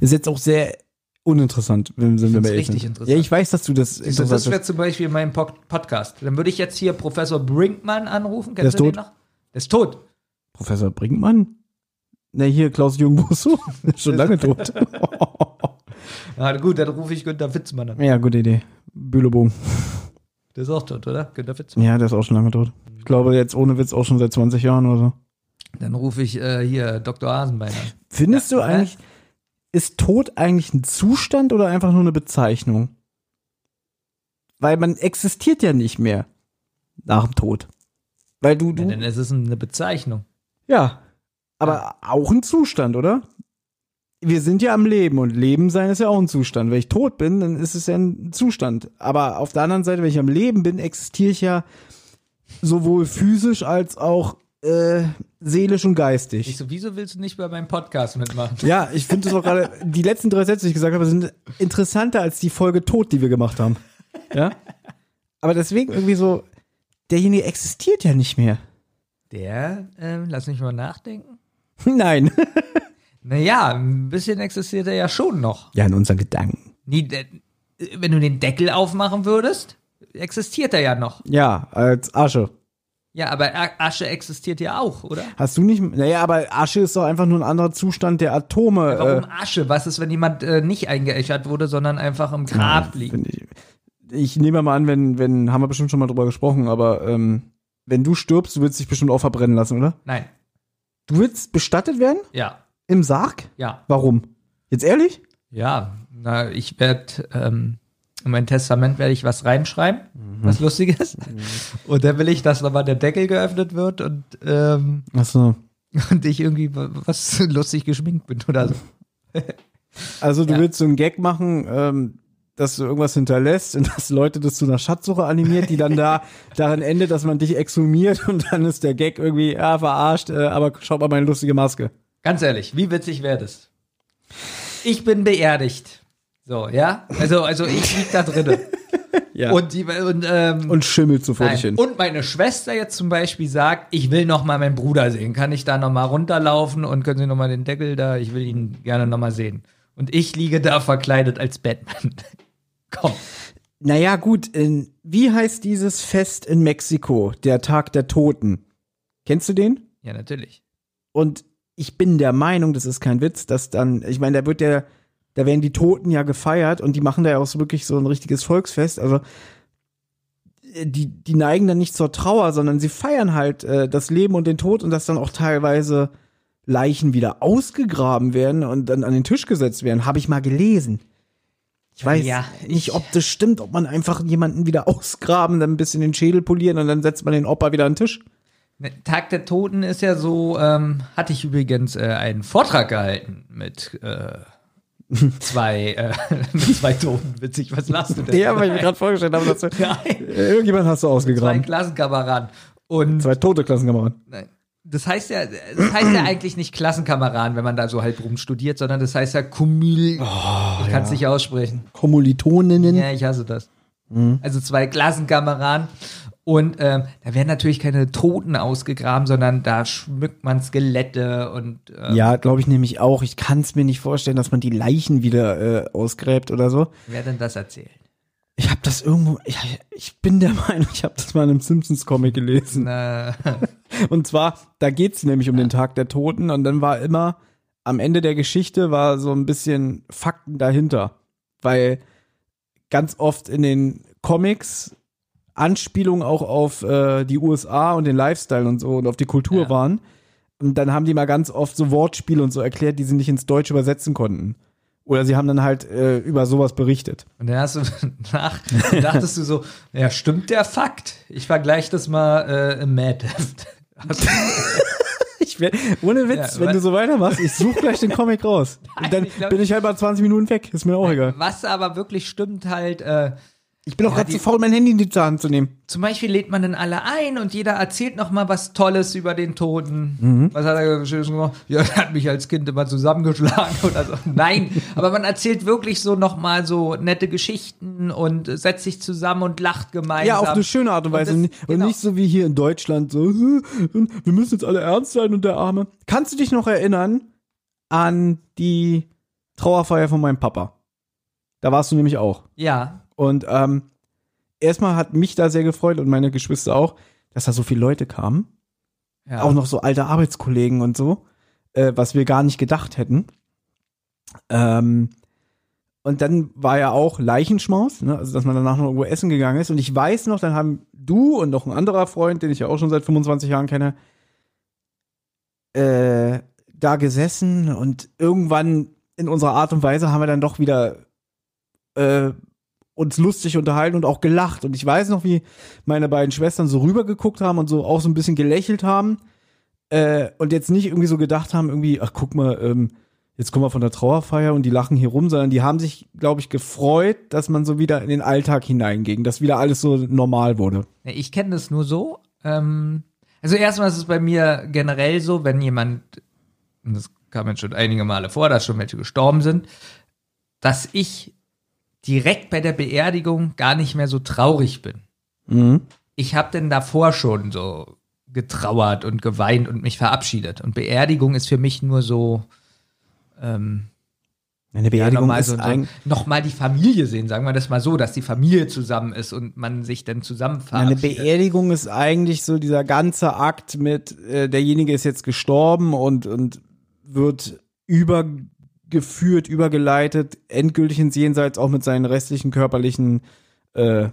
Ist jetzt auch sehr uninteressant, wenn sind wir ehrlich richtig sind. interessant. Ja, ich weiß, dass du das Siehst du, das wäre zum Beispiel mein Pod Podcast. Dann würde ich jetzt hier Professor Brinkmann anrufen. Der ist Kennst du den tot. noch? Der ist tot. Professor Brinkmann? Ne, hier Klaus-Jürgen Busso. Ist Schon lange tot. Ja, gut, dann rufe ich Günter Witzmann an. ja, gute Idee. Bülebogen. Der ist auch tot, oder? Günter Witzmann. Ja, der ist auch schon lange tot. Ich glaube jetzt ohne Witz auch schon seit 20 Jahren oder so. Dann rufe ich äh, hier Dr. Hasenbein an. Findest Ja, du eigentlich, ist Tod eigentlich ein Zustand oder einfach nur eine Bezeichnung? Weil man existiert ja nicht mehr nach dem Tod. Weil du, Ja, du, denn es ist eine Bezeichnung. ja, aber auch ein Zustand, oder? Wir sind ja am Leben und Leben sein ist ja auch ein Zustand. Wenn ich tot bin, dann ist es ja ein Zustand. Aber auf der anderen Seite, wenn ich am Leben bin, existiere ich ja sowohl physisch als auch äh, seelisch und geistig. Ich so, wieso willst du nicht bei meinem Podcast mitmachen? Ja, ich finde es auch gerade, die letzten drei Sätze, die ich gesagt habe, sind interessanter als die Folge Tod, die wir gemacht haben. Ja? Aber deswegen irgendwie so, derjenige existiert ja nicht mehr. Der, ähm, lass mich mal nachdenken. Nein. Naja, ein bisschen existiert er ja schon noch. Ja, in unseren Gedanken. Nie, wenn du den Deckel aufmachen würdest, existiert er ja noch. Ja, als Asche. Ja, aber Asche existiert ja auch, oder? Hast du nicht, naja, aber Asche ist doch einfach nur ein anderer Zustand der Atome. Warum äh, Asche? Was ist, wenn jemand äh, nicht eingeäschert wurde, sondern einfach im Grab liegt? Ich, ich nehme mal an, wenn, wenn, haben wir bestimmt schon mal drüber gesprochen, aber ähm, wenn du stirbst, du willst dich bestimmt auch verbrennen lassen, oder? Nein. Du willst bestattet werden? Ja. Im Sarg? Ja. Warum? Jetzt ehrlich? Ja. Na, ich werde, ähm, in mein Testament werde ich was reinschreiben, was Lustiges. Und dann will ich, dass nochmal der Deckel geöffnet wird und, ähm, Achso. und ich irgendwie wa- was lustig geschminkt bin oder so. Also du Ja. willst so einen Gag machen, ähm, dass du irgendwas hinterlässt und dass Leute das zu einer Schatzsuche animiert, die dann da darin endet, dass man dich exhumiert und dann ist der Gag irgendwie, ja, verarscht, äh, aber schaut mal meine lustige Maske. Ganz ehrlich, wie witzig wäre das? Ich bin beerdigt. So, ja? Also, also ich lieg da drinnen. Ja. Und, die, und, ähm, und schimmelt so vor Nein. dich hin. Und meine Schwester jetzt zum Beispiel sagt, ich will noch mal meinen Bruder sehen. Kann ich da noch mal runterlaufen und können Sie noch mal den Deckel da? Ich will ihn gerne noch mal sehen. Und ich liege da verkleidet als Batman. Komm. Naja, gut, in, wie heißt dieses Fest in Mexiko, der Tag der Toten? Kennst du den? Ja, natürlich. Und ich bin der Meinung, das ist kein Witz, dass dann, ich meine, da wird der, da werden die Toten ja gefeiert und die machen da ja auch so wirklich so ein richtiges Volksfest. Also äh, die, die neigen dann nicht zur Trauer, sondern sie feiern halt äh, das Leben und den Tod und dass dann auch teilweise Leichen wieder ausgegraben werden und dann an den Tisch gesetzt werden. Habe ich mal gelesen. Ich weiß Ja, nicht, ich- ob das stimmt, ob man einfach jemanden wieder ausgraben, dann ein bisschen den Schädel polieren und dann setzt man den Opa wieder an den Tisch. Tag der Toten ist ja so, ähm, hatte ich übrigens äh, einen Vortrag gehalten mit äh, zwei, äh, mit zwei Toten. Witzig, was lachst du denn? Ja, weil ich mir gerade vorgestellt habe, dass du, Nein, irgendjemand hast du zwei ausgegraben. Klassenkameraden. Und Zwei tote Klassenkameraden. Nein. Das heißt ja, das heißt ja eigentlich nicht Klassenkameraden, wenn man da so halb rum studiert, sondern das heißt ja Kumil. ich kann es nicht aussprechen. Kommilitoninnen. Ja, ich hasse das. Also zwei Klassenkameraden. Und ähm, da werden natürlich keine Toten ausgegraben, sondern da schmückt man Skelette und ähm, Ja, glaube ich nämlich auch. Ich kann es mir nicht vorstellen, dass man die Leichen wieder äh, ausgräbt oder so. wer denn das erzählt? Ich habe das irgendwo, ich, ich bin der Meinung, ich habe das mal in einem Simpsons-Comic gelesen. Äh, Und zwar, da geht's nämlich um den Tag der Toten und dann war immer, am Ende der Geschichte war so ein bisschen Fakten dahinter. Weil ganz oft in den Comics Anspielungen auch auf äh, die USA und den Lifestyle und so und auf die Kultur Ja. waren. Und dann haben die mal ganz oft so Wortspiele und so erklärt, die sie nicht ins Deutsche übersetzen konnten. Oder sie haben dann halt äh, über sowas berichtet. und dann hast du nach, dachtest du so, ja, stimmt der Fakt? Ich vergleiche das mal äh, im Mad-Heft. Hast du- Ich wär, ohne Witz, Ja, wenn du so weitermachst, ich suche gleich den Comic raus. und dann ich glaub- bin ich halt mal 20 Minuten weg. Ist mir auch egal. Was aber wirklich stimmt halt, äh, Ich bin auch Ja, gerade zu faul, mein Handy in die Hand zu nehmen. zum Beispiel lädt man dann alle ein und jeder erzählt noch mal was Tolles über den Toten. Mhm. Was hat er Schönes gemacht? Ja, er hat mich als Kind immer zusammengeschlagen oder so. Nein, aber man erzählt wirklich so noch mal so nette Geschichten und setzt sich zusammen und lacht gemeinsam. Ja, auf eine schöne Art und Weise. das- Und, und genau. nicht so wie hier in Deutschland, so, "Äh, wir müssen jetzt alle ernst sein und der Arme. Kannst du dich noch erinnern an die Trauerfeier von meinem Papa? Da warst du nämlich auch. Ja, Und ähm, erstmal hat mich da sehr gefreut und meine Geschwister auch, dass da so viele Leute kamen. ja. auch noch so alte Arbeitskollegen und so, äh, was wir gar nicht gedacht hätten. Ähm, und dann war ja auch Leichenschmaus, ne? also dass man danach noch irgendwo essen gegangen ist. Und ich weiß noch, dann haben du und noch ein anderer Freund, den ich ja auch schon seit 25 Jahren kenne, äh, da gesessen und irgendwann in unserer Art und Weise haben wir dann doch wieder äh, uns lustig unterhalten und auch gelacht. Und ich weiß noch, wie meine beiden Schwestern so rübergeguckt haben und so auch so ein bisschen gelächelt haben. Äh, und jetzt nicht irgendwie so gedacht haben, irgendwie, ach guck mal, ähm, jetzt kommen wir von der Trauerfeier und die lachen hier rum, sondern die haben sich, glaube ich, gefreut, dass man so wieder in den Alltag hineinging, dass wieder alles so normal wurde. Ich kenne das nur so. Ähm, also erstmal ist es bei mir generell so, wenn jemand, und das kam jetzt schon einige Male vor, dass schon welche gestorben sind, dass ich direkt bei der Beerdigung gar nicht mehr so traurig bin. Mhm. Ich habe denn davor schon so getrauert und geweint und mich verabschiedet. Und Beerdigung ist für mich nur so, ähm, Eine ja, Beerdigung nochmal ist so, ein, noch mal die Familie sehen, sagen wir das mal so, dass die Familie zusammen ist und man sich dann zusammen Eine verabschiedet. Beerdigung ist eigentlich so dieser ganze Akt mit, äh, derjenige ist jetzt gestorben und, und wird übergeführt, übergeleitet, endgültig ins Jenseits, auch mit seinen restlichen körperlichen, äh,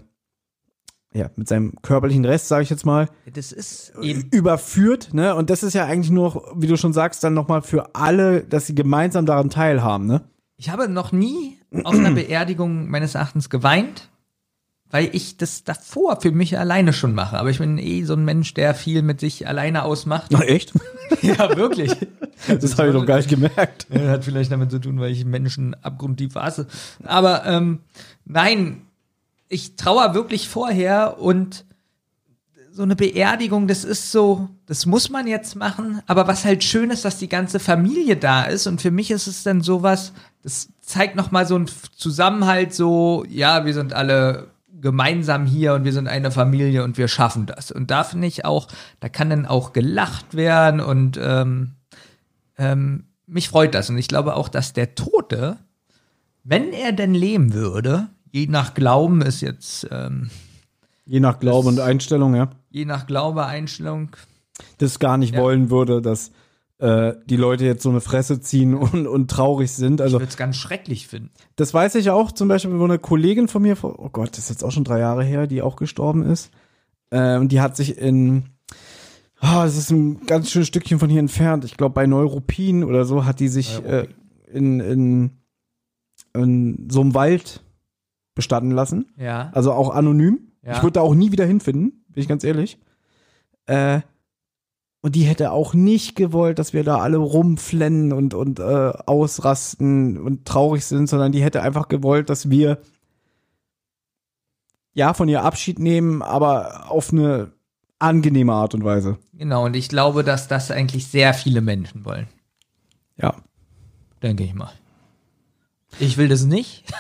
ja, mit seinem körperlichen Rest, sage ich jetzt mal, Das ist eben überführt, ne? Und das ist ja eigentlich nur, wie du schon sagst, dann nochmal für alle, dass sie gemeinsam daran teilhaben, ne? Ich habe noch nie auf einer Beerdigung meines Erachtens geweint, weil ich das davor für mich alleine schon mache. Aber ich bin eh so ein Mensch, der viel mit sich alleine ausmacht. Ach, echt? ja, wirklich. Das habe ich doch gar nicht gemerkt. Hat vielleicht damit zu tun, weil ich Menschen abgrundtief hasse. Aber ähm, nein, ich trauere wirklich vorher und so eine Beerdigung, das ist so, das muss man jetzt machen. Aber was halt schön ist, dass die ganze Familie da ist. Und für mich ist es dann sowas, das zeigt nochmal so einen Zusammenhalt, so, ja, wir sind alle gemeinsam hier und wir sind eine Familie und wir schaffen das. Und da finde ich auch, da kann dann auch gelacht werden und ähm, ähm, mich freut das. Und ich glaube auch, dass der Tote, wenn er denn leben würde, je nach Glauben ist jetzt, ähm, Je nach Glaube und Einstellung, ja. je nach Glaube, Einstellung, Das gar nicht Ja. wollen würde, dass äh, die Leute jetzt so eine Fresse ziehen und, und traurig sind. Ich Also würde es ganz schrecklich finden. das weiß ich auch zum Beispiel, wo eine Kollegin von mir, vor- oh Gott, das ist jetzt auch schon drei Jahre her, die auch gestorben ist. Ähm, die hat sich in, ah, das ist ein ganz schönes Stückchen von hier entfernt. Ich glaube bei Neuruppin oder so hat die sich äh, in, in, in so einem Wald bestatten lassen. Ja. Also auch anonym. Ja. Ich würde da auch nie wieder hinfinden, bin ich ganz ehrlich. Äh, und die hätte auch nicht gewollt, dass wir da alle rumflennen und, und äh, ausrasten und traurig sind, sondern die hätte einfach gewollt, dass wir ja von ihr Abschied nehmen, aber auf eine angenehme Art und Weise. Genau, und ich glaube, dass das eigentlich sehr viele Menschen wollen. Ja. Denke ich mal. Ich will das nicht.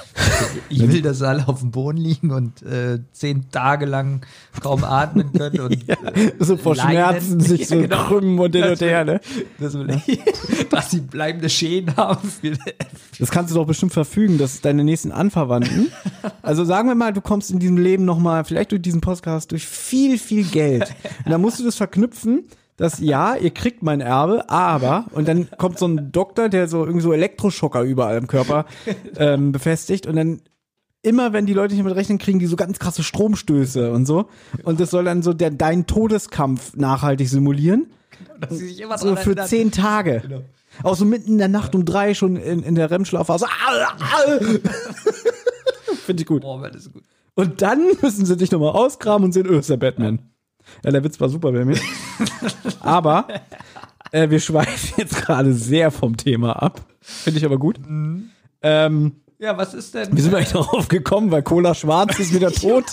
Ich will, dass alle auf dem Boden liegen und äh, zehn Tage lang kaum atmen können und äh, So vor leiden. Schmerzen sich so Ja, genau. krümmen und hin und her, ne? Das will ich, dass sie bleibende Schäden haben. Das kannst du doch bestimmt verfügen, dass deine nächsten Anverwandten, also sagen wir mal, du kommst in diesem Leben nochmal, vielleicht durch diesen Podcast, durch viel, viel Geld. Und dann musst du das verknüpfen, dass ja, ihr kriegt mein Erbe, aber, und dann kommt so ein Doktor, der so irgendwie so Elektroschocker überall im Körper ähm, befestigt und dann immer wenn die Leute nicht damit rechnen, kriegen die so ganz krasse Stromstöße und so. Und das soll dann so der, deinen Todeskampf nachhaltig simulieren. dass sie sich immer So für erinnern. zehn Tage. Genau. Auch so mitten in der Nacht um drei schon in, in der REM-Schlafphase. Finde ich gut. Oh, ist gut. Und dann müssen sie dich nochmal ausgraben und sehen, öh, ist der Batman. Ja, der Witz war super bei mir. Aber äh, wir schweifen jetzt gerade sehr vom Thema ab. Finde ich aber gut. Ähm, Ja, was ist denn? wie sind wir eigentlich darauf gekommen? Weil Cola Schwarz ist wieder tot.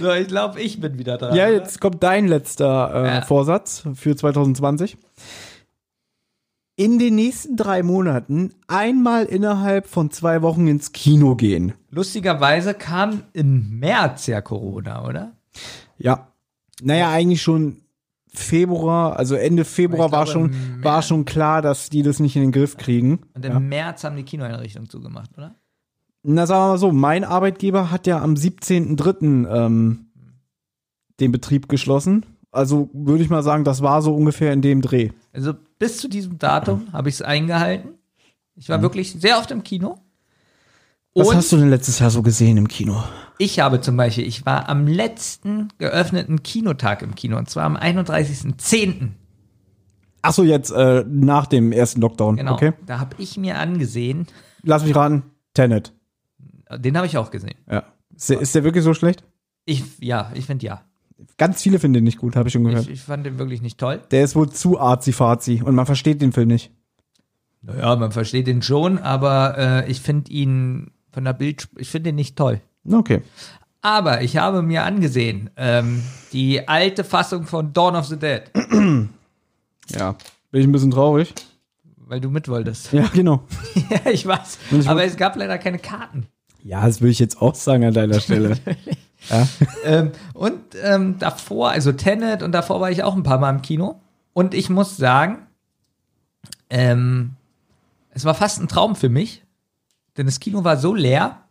So, ich glaube, ich bin wieder dran. Ja, oder? jetzt kommt dein letzter äh, Ja. Vorsatz für 2020. In den nächsten drei Monaten einmal innerhalb von zwei Wochen ins Kino gehen. Lustigerweise kam im März ja Corona, oder? Ja. Naja, eigentlich schon Februar, also Ende Februar Ich war glaube, schon, war schon klar, dass die das nicht in den Griff kriegen. Und im März haben die Kinoeinrichtungen zugemacht, oder? Na, sagen wir mal so, mein Arbeitgeber hat ja am 17.03. Ähm, den Betrieb geschlossen. Also würde ich mal sagen, das war so ungefähr in dem Dreh. Also bis zu diesem Datum habe ich es eingehalten. Ich war wirklich sehr oft im Kino. Was Und hast du denn letztes Jahr so gesehen im Kino? ich habe zum Beispiel, ich war am letzten geöffneten Kinotag im Kino, und zwar am 31.10. Ach so, jetzt äh, nach dem ersten Lockdown. Genau. Okay. Da habe ich mir angesehen, Lass mich raten. Tenet. den habe ich auch gesehen. Ja. Ist der, ist der wirklich so schlecht? Ich, ja, ich finde ja. Ganz viele finden den nicht gut, habe ich schon gehört. Ich, ich fand den wirklich nicht toll. der ist wohl zu arzi-fazi und man versteht den Film nicht. Naja, man versteht den schon, aber äh, ich finde ihn von der Bild, ich finde ihn nicht toll. Okay. Aber ich habe mir angesehen, ähm, die alte Fassung von Dawn of the Dead, Ja. Bin ich ein bisschen traurig. weil du mit wolltest. Ja, genau. ja, ich weiß. ich Aber es gab leider keine Karten. Ja, das würde ich jetzt auch sagen an deiner Stelle. ja. ähm, und ähm, davor, also Tenet und davor war ich auch ein paar Mal im Kino. Und ich muss sagen, ähm, es war fast ein Traum für mich, denn das Kino war so leer,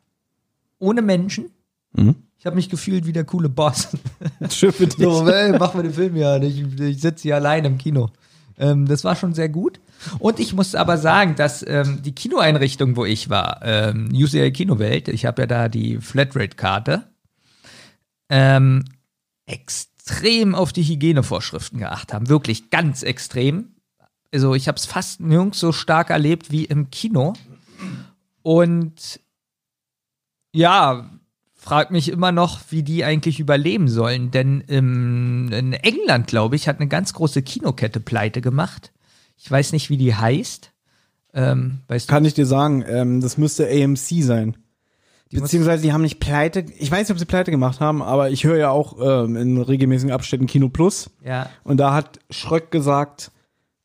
ohne Menschen. Mhm. Ich habe mich gefühlt wie der coole Boss. Schön für dich. So, ey, mach mal den Film ja. Ich, ich sitze hier allein im Kino. Ähm, das war schon sehr gut. Und ich muss aber sagen, dass ähm, die Kinoeinrichtung, wo ich war, ähm, UCL Kinowelt, ich habe ja da die Flatrate-Karte, ähm, extrem auf die Hygienevorschriften geachtet haben. Wirklich ganz extrem. Also ich habe es fast nirgends so stark erlebt wie im Kino. Und ja, frag mich immer noch, wie die eigentlich überleben sollen. Denn im, in England, glaube ich, hat eine ganz große Kinokette pleite gemacht. Ich weiß nicht, wie die heißt. Ähm, weißt du? Kann ich dir sagen, ähm, das müsste AMC sein. Die Beziehungsweise die haben nicht pleite, ich weiß nicht, ob sie pleite gemacht haben, aber ich höre ja auch ähm, in regelmäßigen Abständen Kino Plus. Ja, Und da hat Schröck gesagt,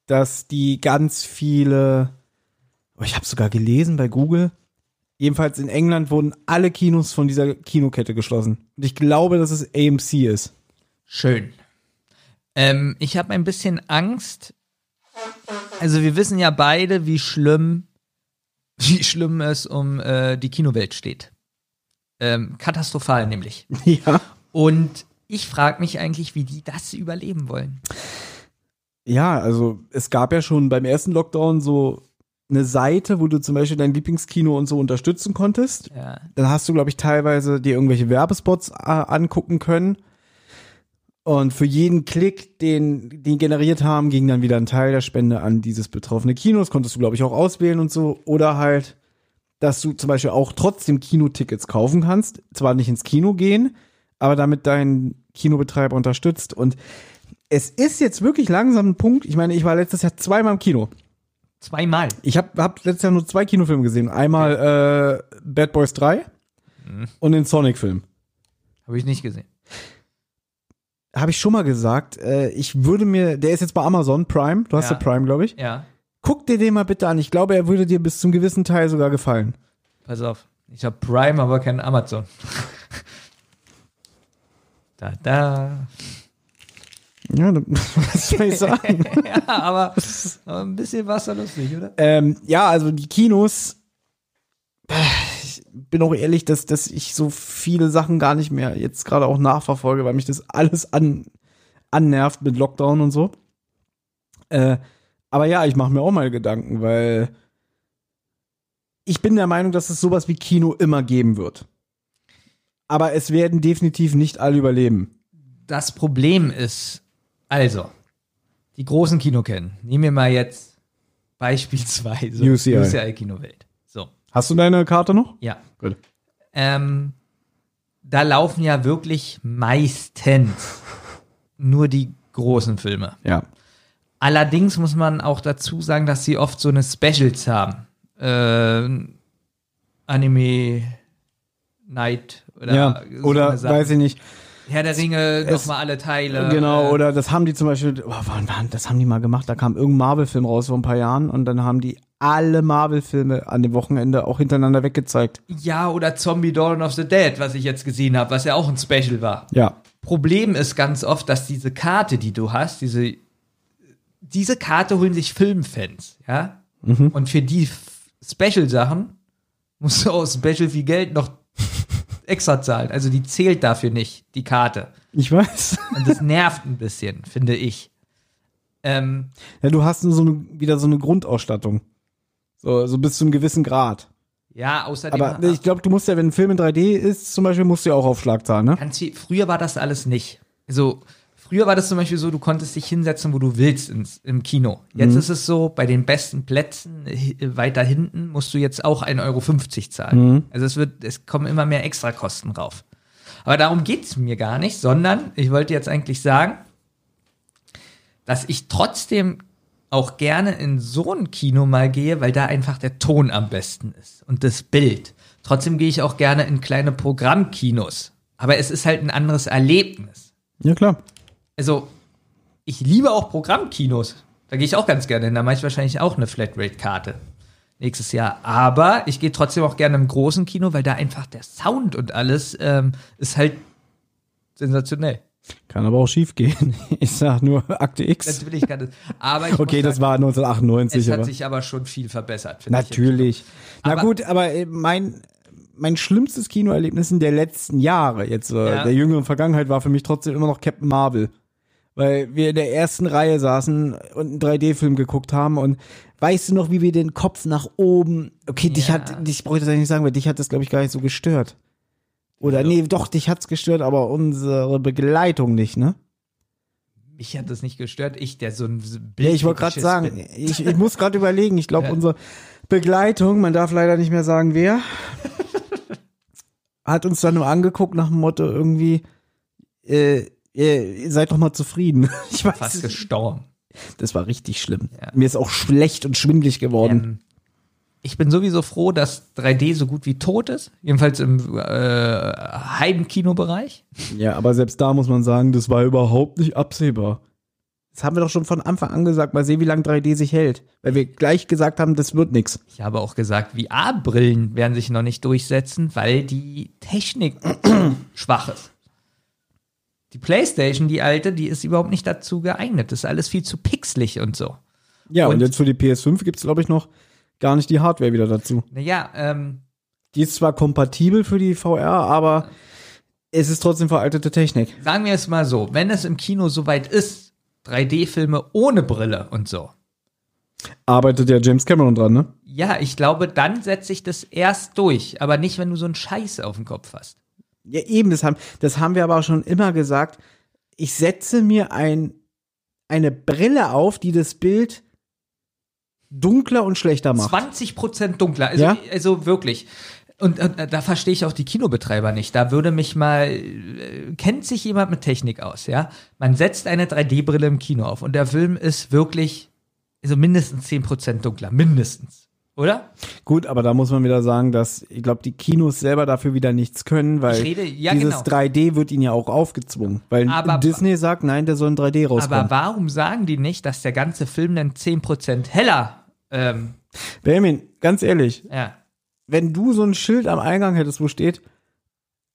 dass die ganz viele, ich habe sogar gelesen bei Google, jedenfalls in England wurden alle Kinos von dieser Kinokette geschlossen. Und ich glaube, dass es AMC ist. schön. Ähm, ich habe ein bisschen Angst. Also wir wissen ja beide, wie schlimm, wie schlimm es um äh, die Kinowelt steht. Ähm, katastrophal nämlich. Ja. Und ich frage mich eigentlich, wie die das überleben wollen. Ja, also es gab ja schon beim ersten Lockdown so eine Seite, wo du zum Beispiel dein Lieblingskino und so unterstützen konntest. Ja. Dann hast du, glaube ich, teilweise dir irgendwelche Werbespots äh, angucken können. Und für jeden Klick, den die generiert haben, ging dann wieder ein Teil der Spende an dieses betroffene Kino. Das konntest du, glaube ich, auch auswählen und so. Oder halt, dass du zum Beispiel auch trotzdem Kinotickets kaufen kannst. Zwar nicht ins Kino gehen, aber damit deinen Kinobetreiber unterstützt. Und es ist jetzt wirklich langsam ein Punkt. Ich meine, ich war letztes Jahr zweimal im Kino. Zweimal. Ich habe hab letztes Jahr nur zwei Kinofilme gesehen. Einmal äh, Bad Boys 3 und den Sonic-Film. Habe ich nicht gesehen. Habe ich schon mal gesagt, äh, ich würde mir, der ist jetzt bei Amazon Prime, du hast ja, Ja. Prime, glaube ich. Ja. Guck dir den mal bitte an. Ich glaube, er würde dir bis zum gewissen Teil sogar gefallen. Pass auf. Ich habe Prime, aber kein Amazon. da, da. Ja, was soll ich sagen? ja, aber, aber ein bisschen war es da lustig, oder? ähm, ja, also die Kinos, ich bin auch ehrlich, dass, dass ich so viele Sachen gar nicht mehr jetzt gerade auch nachverfolge, weil mich das alles an, annervt mit Lockdown und so. Äh, aber ja, ich mache mir auch mal Gedanken, weil ich bin der Meinung, dass es sowas wie Kino immer geben wird. Aber es werden definitiv nicht alle überleben. Das Problem ist, also, die großen Kinoketten. Nehmen wir mal jetzt beispielsweise UCI. UCI Kinowelt. So, Hast du deine Karte noch? ja. Gut. Ähm, da laufen ja wirklich meistens nur die großen Filme. Ja. Allerdings muss man auch dazu sagen, dass sie oft so eine Specials haben. Äh, Anime Night oder ja. so Oder weiß ich nicht. Herr der Ringe, nochmal alle Teile. Genau, äh, oder das haben die zum Beispiel, oh, wann, wann, das haben die mal gemacht, da kam irgendein Marvel-Film raus vor ein paar Jahren und dann haben die alle Marvel-Filme an dem Wochenende auch hintereinander weggezeigt. Ja, oder Zombie Dawn of the Dead, was ich jetzt gesehen habe, was ja auch ein Special war. Ja. Problem ist ganz oft, dass diese Karte, die du hast, diese, diese Karte holen sich Filmfans, ja? Und für die Special-Sachen musst du aus Special viel Geld noch extra zahlen. Also die zählt dafür nicht, die Karte. Ich weiß. Und das nervt ein bisschen, finde ich. Ähm, Ja, du hast so eine, wieder so eine Grundausstattung. So, so bis zu einem gewissen Grad. ja, außerdem. Aber ich glaube, du musst ja, wenn ein Film in 3D ist, zum Beispiel, musst du ja auch auf Schlag zahlen, ne? Ganz viel, früher war das alles nicht. Also, früher war das zum Beispiel so, du konntest dich hinsetzen, wo du willst ins, im Kino. Jetzt ist es so, bei den besten Plätzen weiter hinten musst du jetzt auch 1,50 Euro zahlen. Also es wird, es kommen immer mehr Extrakosten rauf. Aber darum geht's mir gar nicht, sondern ich wollte jetzt eigentlich sagen, dass ich trotzdem auch gerne in so ein Kino mal gehe, weil da einfach der Ton am besten ist und das Bild. Trotzdem gehe ich auch gerne in kleine Programmkinos. Aber es ist halt ein anderes Erlebnis. Ja, klar. Also, ich liebe auch Programmkinos. Da gehe ich auch ganz gerne hin. Da mache ich wahrscheinlich auch eine Flatrate-Karte nächstes Jahr. Aber ich gehe trotzdem auch gerne im großen Kino, weil da einfach der Sound und alles ähm, ist halt sensationell. Kann aber auch schief gehen. Ich sag nur Akte X. Natürlich kann das. Aber ich Okay, das sagen, war 1998, es hat aber. sich aber schon viel verbessert. Natürlich. Na Aber- gut, aber äh, mein, mein schlimmstes Kinoerlebnis in der letzten Jahre, jetzt äh, Ja. der jüngeren Vergangenheit, war für mich trotzdem immer noch Captain Marvel. Weil wir in der ersten Reihe saßen und einen 3D-Film geguckt haben und weißt du noch, wie wir den Kopf nach oben. Okay, dich Ja. hat, dich brauche ich das eigentlich nicht sagen, weil dich hat das, glaube ich, gar nicht so gestört. Oder nee, doch, dich hat's gestört, aber unsere Begleitung nicht, ne? Mich hat das nicht gestört. Ich, der so ein Ja, ich wollte gerade sagen, ich, ich muss gerade überlegen, ich glaube, Ja. unsere Begleitung, man darf leider nicht mehr sagen, wer, hat uns dann nur angeguckt nach dem Motto irgendwie, äh, ihr seid doch mal zufrieden. Ich weiß, Fast es- gestorben. das war richtig schlimm. Ja. Mir ist auch schlecht und schwindlig geworden. Ähm, ich bin sowieso froh, dass 3D so gut wie tot ist. Jedenfalls im äh, Heimkinobereich. Ja, aber selbst da muss man sagen, das war überhaupt nicht absehbar. Das haben wir doch schon von Anfang an gesagt. Mal sehen, wie lange 3D sich hält. Weil wir gleich gesagt haben, das wird nix. Ich habe auch gesagt, VR-Brillen werden sich noch nicht durchsetzen, weil die Technik schwach ist. Die PlayStation, die alte, die ist überhaupt nicht dazu geeignet. Das ist alles viel zu pixelig und so. Ja, und, Und- jetzt für die PS5 gibt's glaube ich, noch gar nicht die Hardware wieder dazu. Naja, ähm, Die ist zwar kompatibel für die VR, aber es ist trotzdem veraltete Technik. sagen wir es mal so, wenn es im Kino soweit ist, 3D-Filme ohne Brille und so. Arbeitet ja James Cameron dran, ne? Ja, ich glaube, dann setze ich das erst durch, aber nicht, wenn du so einen Scheiß auf dem Kopf hast. Ja, eben, das haben, das haben wir aber auch schon immer gesagt. Ich setze mir ein, eine Brille auf, die das Bild dunkler und schlechter macht. 20 Prozent dunkler, also, Ja? also wirklich. Und, und da verstehe ich auch die Kinobetreiber nicht. Da würde mich mal, äh, kennt sich jemand mit Technik aus, ja? Man setzt eine 3D-Brille im Kino auf und der Film ist wirklich, also mindestens 10 Prozent dunkler, mindestens. Oder? Gut, aber da muss man wieder sagen, dass ich glaube, die Kinos selber dafür wieder nichts können, weil rede- ja, dieses genau. 3D wird ihnen ja auch aufgezwungen. Weil Aber- Disney sagt, nein, der soll in 3D rauskommen. Aber warum sagen die nicht, dass der ganze Film dann 10 Prozent heller, ähm, Benjamin, ganz ehrlich, ja. wenn du so ein Schild am Eingang hättest, wo steht,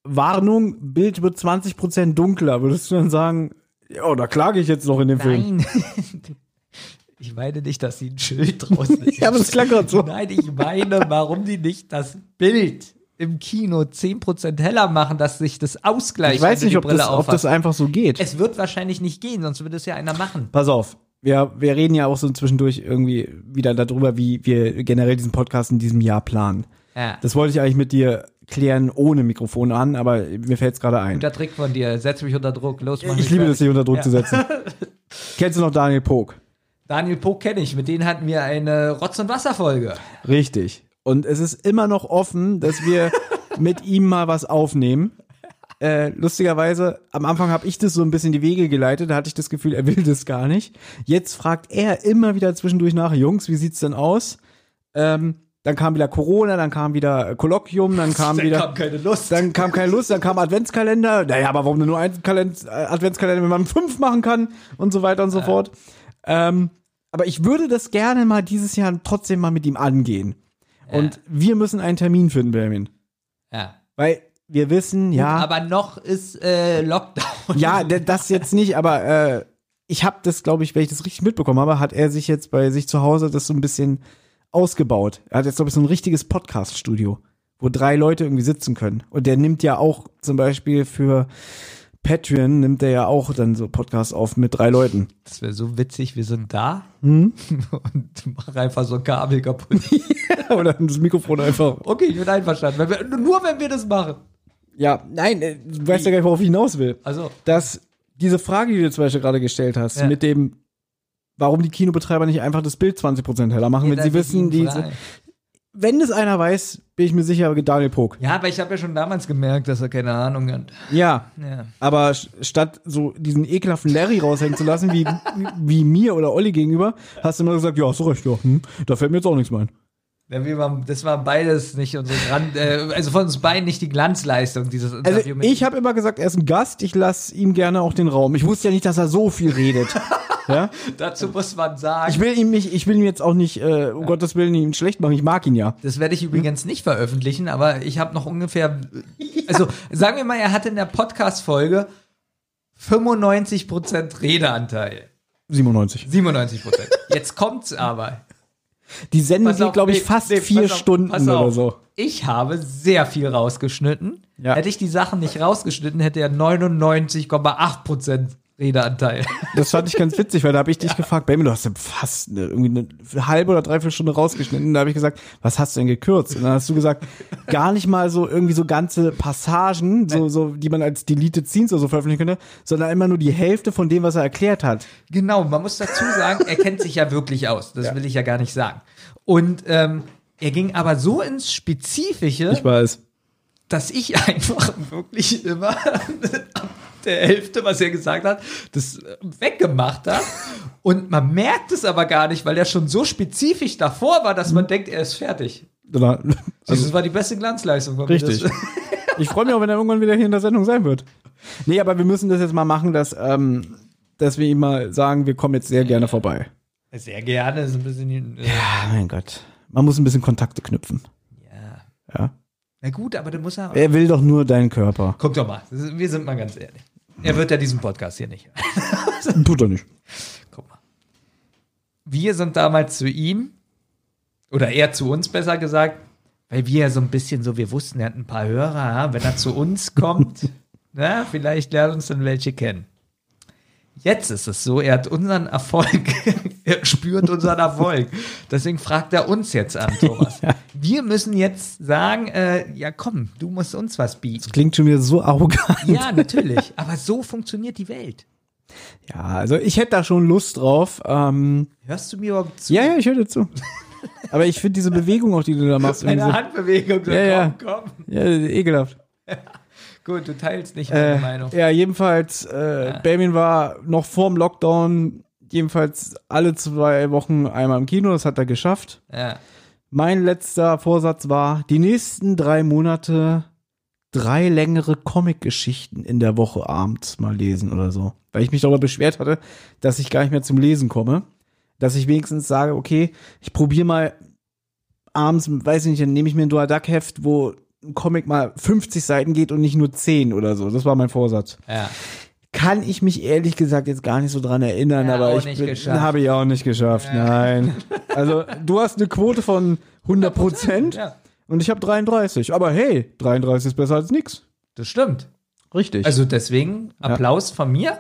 Warnung, Bild wird 20% dunkler, würdest du dann sagen, ja, da klage ich jetzt noch in dem Film. Ich meine nicht, dass sie ein Schild draußen ist. Ja, aber das klang gerade so. Nein, ich meine, warum die nicht das Bild im Kino 10% heller machen, dass sich das ausgleicht. Ich weiß nicht, ob das, ob das einfach so geht. Es wird wahrscheinlich nicht gehen, sonst würde es ja einer machen. Pass auf, wir, wir reden ja auch so zwischendurch irgendwie wieder darüber, wie wir generell diesen Podcast in diesem Jahr planen. Ja. Das wollte ich eigentlich mit dir klären ohne Mikrofon an, aber mir fällt es gerade ein. Guter Trick von dir. Setz mich unter Druck. Los, mach Ich liebe das, dich unter Druck Ja. zu setzen. Kennst du noch Daniel Pog? Daniel Pog kenne ich. Mit denen hatten wir eine Rotz- und Wasserfolge. Richtig. Und es ist immer noch offen, dass wir mit ihm mal was aufnehmen. Äh, lustigerweise, am Anfang habe ich das so ein bisschen die Wege geleitet, da hatte ich das Gefühl, er will das gar nicht. Jetzt fragt er immer wieder zwischendurch nach, Jungs, wie sieht's denn aus? Ähm, dann kam wieder Corona, dann kam wieder Kolloquium, dann kam Dann wieder. kam keine Lust. Dann kam keine Lust, dann kam Adventskalender. Naja, aber warum denn nur ein Kalend äh, Adventskalender, wenn man fünf machen kann und so weiter und so fort. Ähm, aber ich würde das gerne mal dieses Jahr trotzdem mal mit ihm angehen. Und wir müssen einen Termin finden, Benjamin. Ja. Weil wir wissen, ja, Aber noch ist äh, Lockdown. ja, das jetzt nicht, aber äh, ich habe das, glaube ich, wenn ich das richtig mitbekommen habe, hat er sich jetzt bei sich zu Hause das so ein bisschen ausgebaut. Er hat jetzt, glaube ich, so ein richtiges Podcast-Studio, wo drei Leute irgendwie sitzen können. Und der nimmt ja auch zum Beispiel für Patreon, nimmt er ja auch dann so Podcasts auf mit drei Leuten. Das wäre so witzig, wir sind da Hm? und machen einfach so ein Kabel kaputt. Oder das Mikrofon einfach. Okay, ich bin einverstanden. Wenn wir, nur wenn wir das machen. Ja, nein, äh, du weißt ja gar nicht, worauf ich hinaus will. Also, dass diese Frage, die du zum Beispiel gerade gestellt hast, Ja. mit dem, warum die Kinobetreiber nicht einfach das Bild 20% heller machen, wenn sie wissen, die, wenn es einer weiß, bin ich mir sicher, Daniel Pog. Ja, aber ich habe ja schon damals gemerkt, dass er keine Ahnung hat. Ja, Ja. aber st- statt so diesen ekelhaften Larry raushängen zu lassen, wie, wie mir oder Olli gegenüber, hast du immer gesagt, ja, hast du recht, ja, hm, da fällt mir jetzt auch nichts mehr ein. Ja, das war beides nicht unsere Gran äh, also von uns beiden nicht die Glanzleistung dieses Also Interview mit ich habe immer gesagt, er ist ein Gast, ich lasse ihm gerne auch den Raum. Ich wusste ja nicht, dass er so viel redet. ja? Dazu muss man sagen. Ich will ihm nicht, ich will ihm jetzt auch nicht, äh, um Gottes Willen, ihn schlecht machen. Ich mag ihn ja. das werde ich übrigens nicht veröffentlichen, aber ich habe noch ungefähr, also sagen wir mal, er hatte in der Podcast-Folge 95% Redeanteil. 97. 97%. Jetzt kommt's aber. Die Sendung geht, glaube ich, nee, fast nee, vier auf, Stunden oder so. Ich habe sehr viel rausgeschnitten. Ja. Hätte ich die Sachen nicht rausgeschnitten, hätte er 99,8% Redeanteil. Das fand ich ganz witzig, weil da habe ich dich gefragt, Baby, du hast ja fast eine, irgendwie eine halbe oder dreiviertel Stunde rausgeschnitten. Da habe ich gesagt, was hast du denn gekürzt? Und dann hast du gesagt, gar nicht mal so irgendwie so ganze Passagen, so, so, die man als Deleted Scenes oder so veröffentlichen könnte, sondern immer nur die Hälfte von dem, was er erklärt hat. Genau, man muss dazu sagen, er kennt sich ja wirklich aus. Das will ich ja gar nicht sagen. Und ähm, er ging aber so ins Spezifische, weiß. dass ich einfach wirklich immer der Hälfte, was er gesagt hat, das äh, weggemacht habe. Und man merkt es aber gar nicht, weil er schon so spezifisch davor war, dass man denkt, er ist fertig. Also, also, das war die beste Glanzleistung. von mir. richtig. Ich freue mich auch, wenn er irgendwann wieder hier in der Sendung sein wird. Nee, aber wir müssen das jetzt mal machen, dass, ähm, dass wir ihm mal sagen, wir kommen jetzt sehr gerne vorbei. sehr gerne. Ist ein bisschen, äh, Ah, mein Gott. Man muss ein bisschen Kontakte knüpfen. ja. Ja. Na gut, aber du musst ja. Er will doch nur deinen Körper. Guck doch mal, wir sind mal ganz ehrlich. Er wird ja diesen Podcast hier nicht. Tut er nicht. Guck mal. Wir sind damals zu ihm, oder er zu uns besser gesagt, weil wir ja so ein bisschen so, wir wussten, er hat ein paar Hörer, wenn er zu uns kommt, na, vielleicht lernt uns dann welche kennen. Jetzt ist es so, er hat unseren Erfolg, er spürt unseren Erfolg. Deswegen fragt er uns jetzt an, Thomas. Wir müssen jetzt sagen, äh, ja komm, du musst uns was bieten. Klingt schon wieder so arrogant. Ja, natürlich. Aber so funktioniert die Welt. Ja, also ich hätte da schon Lust drauf. Ähm, Hörst du mir überhaupt zu? ja, ja, ich höre dir zu. Aber ich finde diese Bewegung auch, die du da machst, Eine Handbewegung. So, Ja, ja. komm, komm. ja, ekelhaft. Gut, du teilst nicht meine Äh, Meinung. ja, jedenfalls, äh, Damien war noch vorm Lockdown, jedenfalls alle zwei Wochen einmal im Kino, das hat er geschafft. Ja. Mein letzter Vorsatz war, die nächsten drei Monate drei längere Comic-Geschichten in der Woche abends mal lesen oder so. Weil ich mich darüber beschwert hatte, dass ich gar nicht mehr zum Lesen komme. Dass ich wenigstens sage, okay, ich probiere mal abends, weiß ich nicht, dann nehme ich mir ein Dual Duck Heft, wo ein Comic mal 50 Seiten geht und nicht nur 10 oder so. Das war mein Vorsatz. Ja. Kann ich mich ehrlich gesagt jetzt gar nicht so dran erinnern, Ja, aber ich habe ich auch nicht geschafft. Nein. Also, du hast eine Quote von 100 Prozent Ja. und ich habe 33. Aber hey, 33 ist besser als nix. Das stimmt. Richtig. Also deswegen Applaus von mir,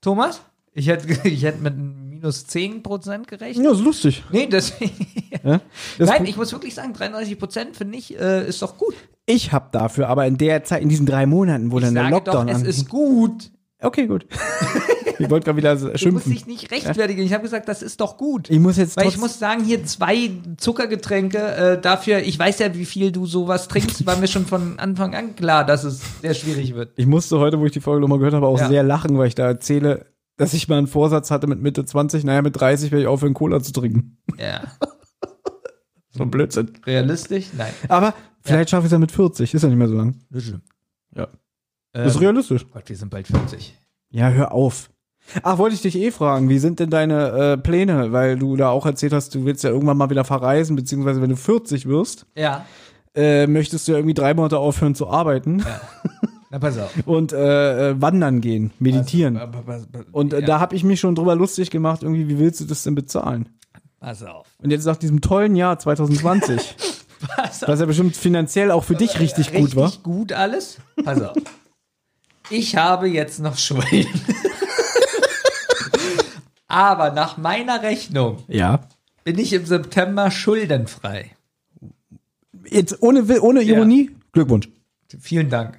Thomas. Ich hätte, ich hätte mit minus 10% gerechnet. ja, ist lustig. Nee, deswegen. Ja? Nein, ich muss wirklich sagen, 33% finde ich, äh, ist doch gut. Ich habe dafür, aber in der Zeit, in diesen drei Monaten, wo Ich dann der Lockdown doch, es ist gut. Okay, gut. ich wollte gerade wieder Du musst schimpfen. dich nicht rechtfertigen. Ich habe gesagt, das ist doch gut. Ich muss jetzt Weil ich muss sagen, hier zwei Zuckergetränke äh, dafür, ich weiß ja, wie viel du sowas trinkst, war mir schon von Anfang an klar, dass es sehr schwierig wird. Ich musste heute, wo ich die Folge nochmal gehört habe, auch Ja. sehr lachen, weil ich da erzähle, dass ich mal einen Vorsatz hatte mit Mitte 20, naja, mit 30 werde ich aufhören, Cola zu trinken. Ja. So ein Blödsinn. Realistisch? Nein. Aber vielleicht schaffe ich es ja mit 40, ist ja nicht mehr so lang. Das ist, Ja. ähm, Das ist realistisch. Gott, wir sind bald 40. Ja, hör auf. Ach, wollte ich dich eh fragen, wie sind denn deine äh, Pläne? Weil du da auch erzählt hast, du willst ja irgendwann mal wieder verreisen, beziehungsweise wenn du 40 wirst, Ja. äh, möchtest du ja irgendwie drei Monate aufhören zu arbeiten Na, pass auf. und äh, äh, wandern gehen, meditieren. Aber- aber- aber- und äh, ja, da habe ich mich schon drüber lustig gemacht, irgendwie, wie willst du das denn bezahlen? Pass auf. Und jetzt nach diesem tollen Jahr 2020, Pass auf. was ja bestimmt finanziell auch für dich richtig, gut war. Richtig gut alles. Pass auf. Ich habe jetzt noch Schulden. Aber nach meiner Rechnung Ja. bin ich im September schuldenfrei. Jetzt ohne, ohne Ja. Ironie, Glückwunsch. Vielen Dank.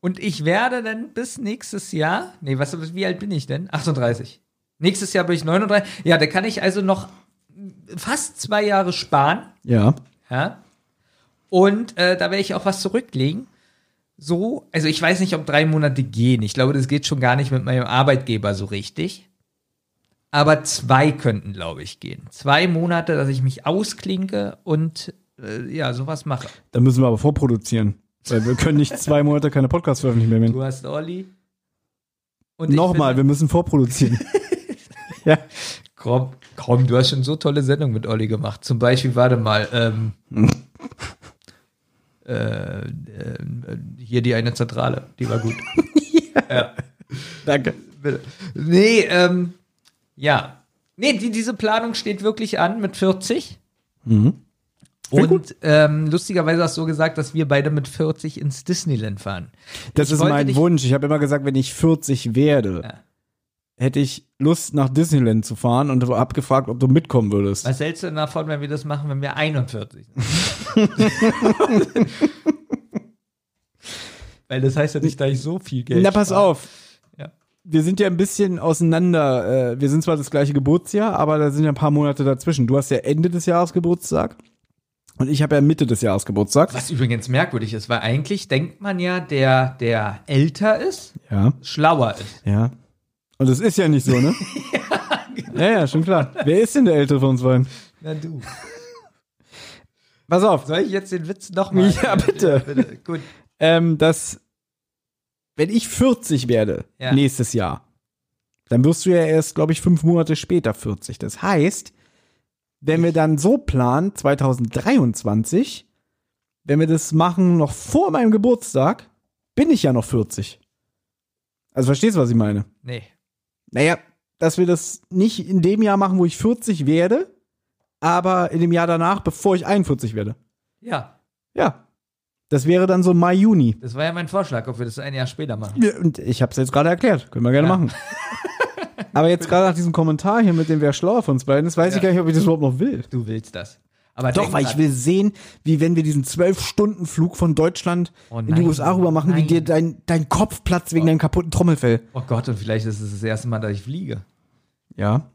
Und ich werde dann bis nächstes Jahr, nee, was, wie alt bin ich denn? 38. Nächstes Jahr bin ich 39. Ja, da kann ich also noch fast zwei Jahre sparen. Ja. Ja. Und äh, da werde ich auch was zurücklegen. So, also ich weiß nicht, ob drei Monate gehen. Ich glaube, das geht schon gar nicht mit meinem Arbeitgeber so richtig. Aber zwei könnten, glaube ich, gehen. Zwei Monate, dass ich mich ausklinke und äh, ja, sowas mache. Da müssen wir aber vorproduzieren. Weil wir können nicht zwei Monate keine Podcasts veröffentlichen mehr. Du hast Olli. Und Nochmal, wir müssen vorproduzieren. ja. Komm, komm, du hast schon so tolle Sendungen mit Olli gemacht. Zum Beispiel, warte mal, ähm, äh, äh, hier die eine Zentrale, die war gut. Danke. Bitte. Nee, ähm, ja. Nee, die, diese Planung steht wirklich an mit 40. Mhm. Und ähm, lustigerweise hast du so gesagt, dass wir beide mit 40 ins Disneyland fahren. Das Ich ist mein Wunsch. Ich habe immer gesagt, wenn ich 40 werde, Ja. Hätte ich Lust, nach Disneyland zu fahren und habe gefragt, ob du mitkommen würdest. Was hältst du denn davon, wenn wir das machen, wenn wir 41 sind? Weil das heißt ja nicht, dass ich so viel Geld Na, pass spare. auf. Ja. Wir sind ja ein bisschen auseinander. Äh, wir sind zwar das gleiche Geburtsjahr, aber da sind ja ein paar Monate dazwischen. Du hast ja Ende des Jahres Geburtstag und ich habe ja Mitte des Jahres Geburtstag. Was übrigens merkwürdig ist, weil eigentlich denkt man ja, der, der älter ist, Ja. schlauer ist. Ja. Und das ist ja nicht so, ne? ja, ja, schon klar. Wer ist denn der Ältere von uns beiden? Na du. Pass auf. Soll ich jetzt den Witz nochmal? Ja, bitte. bitte. Gut. ähm, dass wenn ich 40 werde Ja. nächstes Jahr, dann wirst du ja erst, glaube ich, fünf Monate später 40. Das heißt, wenn wir dann so planen, 2023, wenn wir das machen noch vor meinem Geburtstag, bin ich ja noch 40. Also verstehst du, was ich meine? Nee. Naja, dass wir das nicht in dem Jahr machen, wo ich 40 werde, aber in dem Jahr danach, bevor ich 41 werde. Ja, Ja. Das wäre dann so Mai, Juni. das war ja mein Vorschlag, ob wir das ein Jahr später machen. Ja, Und ich habe es jetzt gerade erklärt. Können wir gerne Ja. machen. Aber jetzt gerade nach diesem Kommentar hier mit dem wer schlauer von uns beiden ist, weiß ich gar nicht, ob ich das überhaupt noch will. Du willst das. Aber Doch, weil ich will sehen, wie wenn wir diesen zwölf Stunden Flug von Deutschland Oh in die nein, USA rüber machen, wie nein. dir dein, dein Kopf platzt wegen deinem kaputten Trommelfell. Oh Gott, und vielleicht ist es das erste Mal, dass ich fliege. Ja.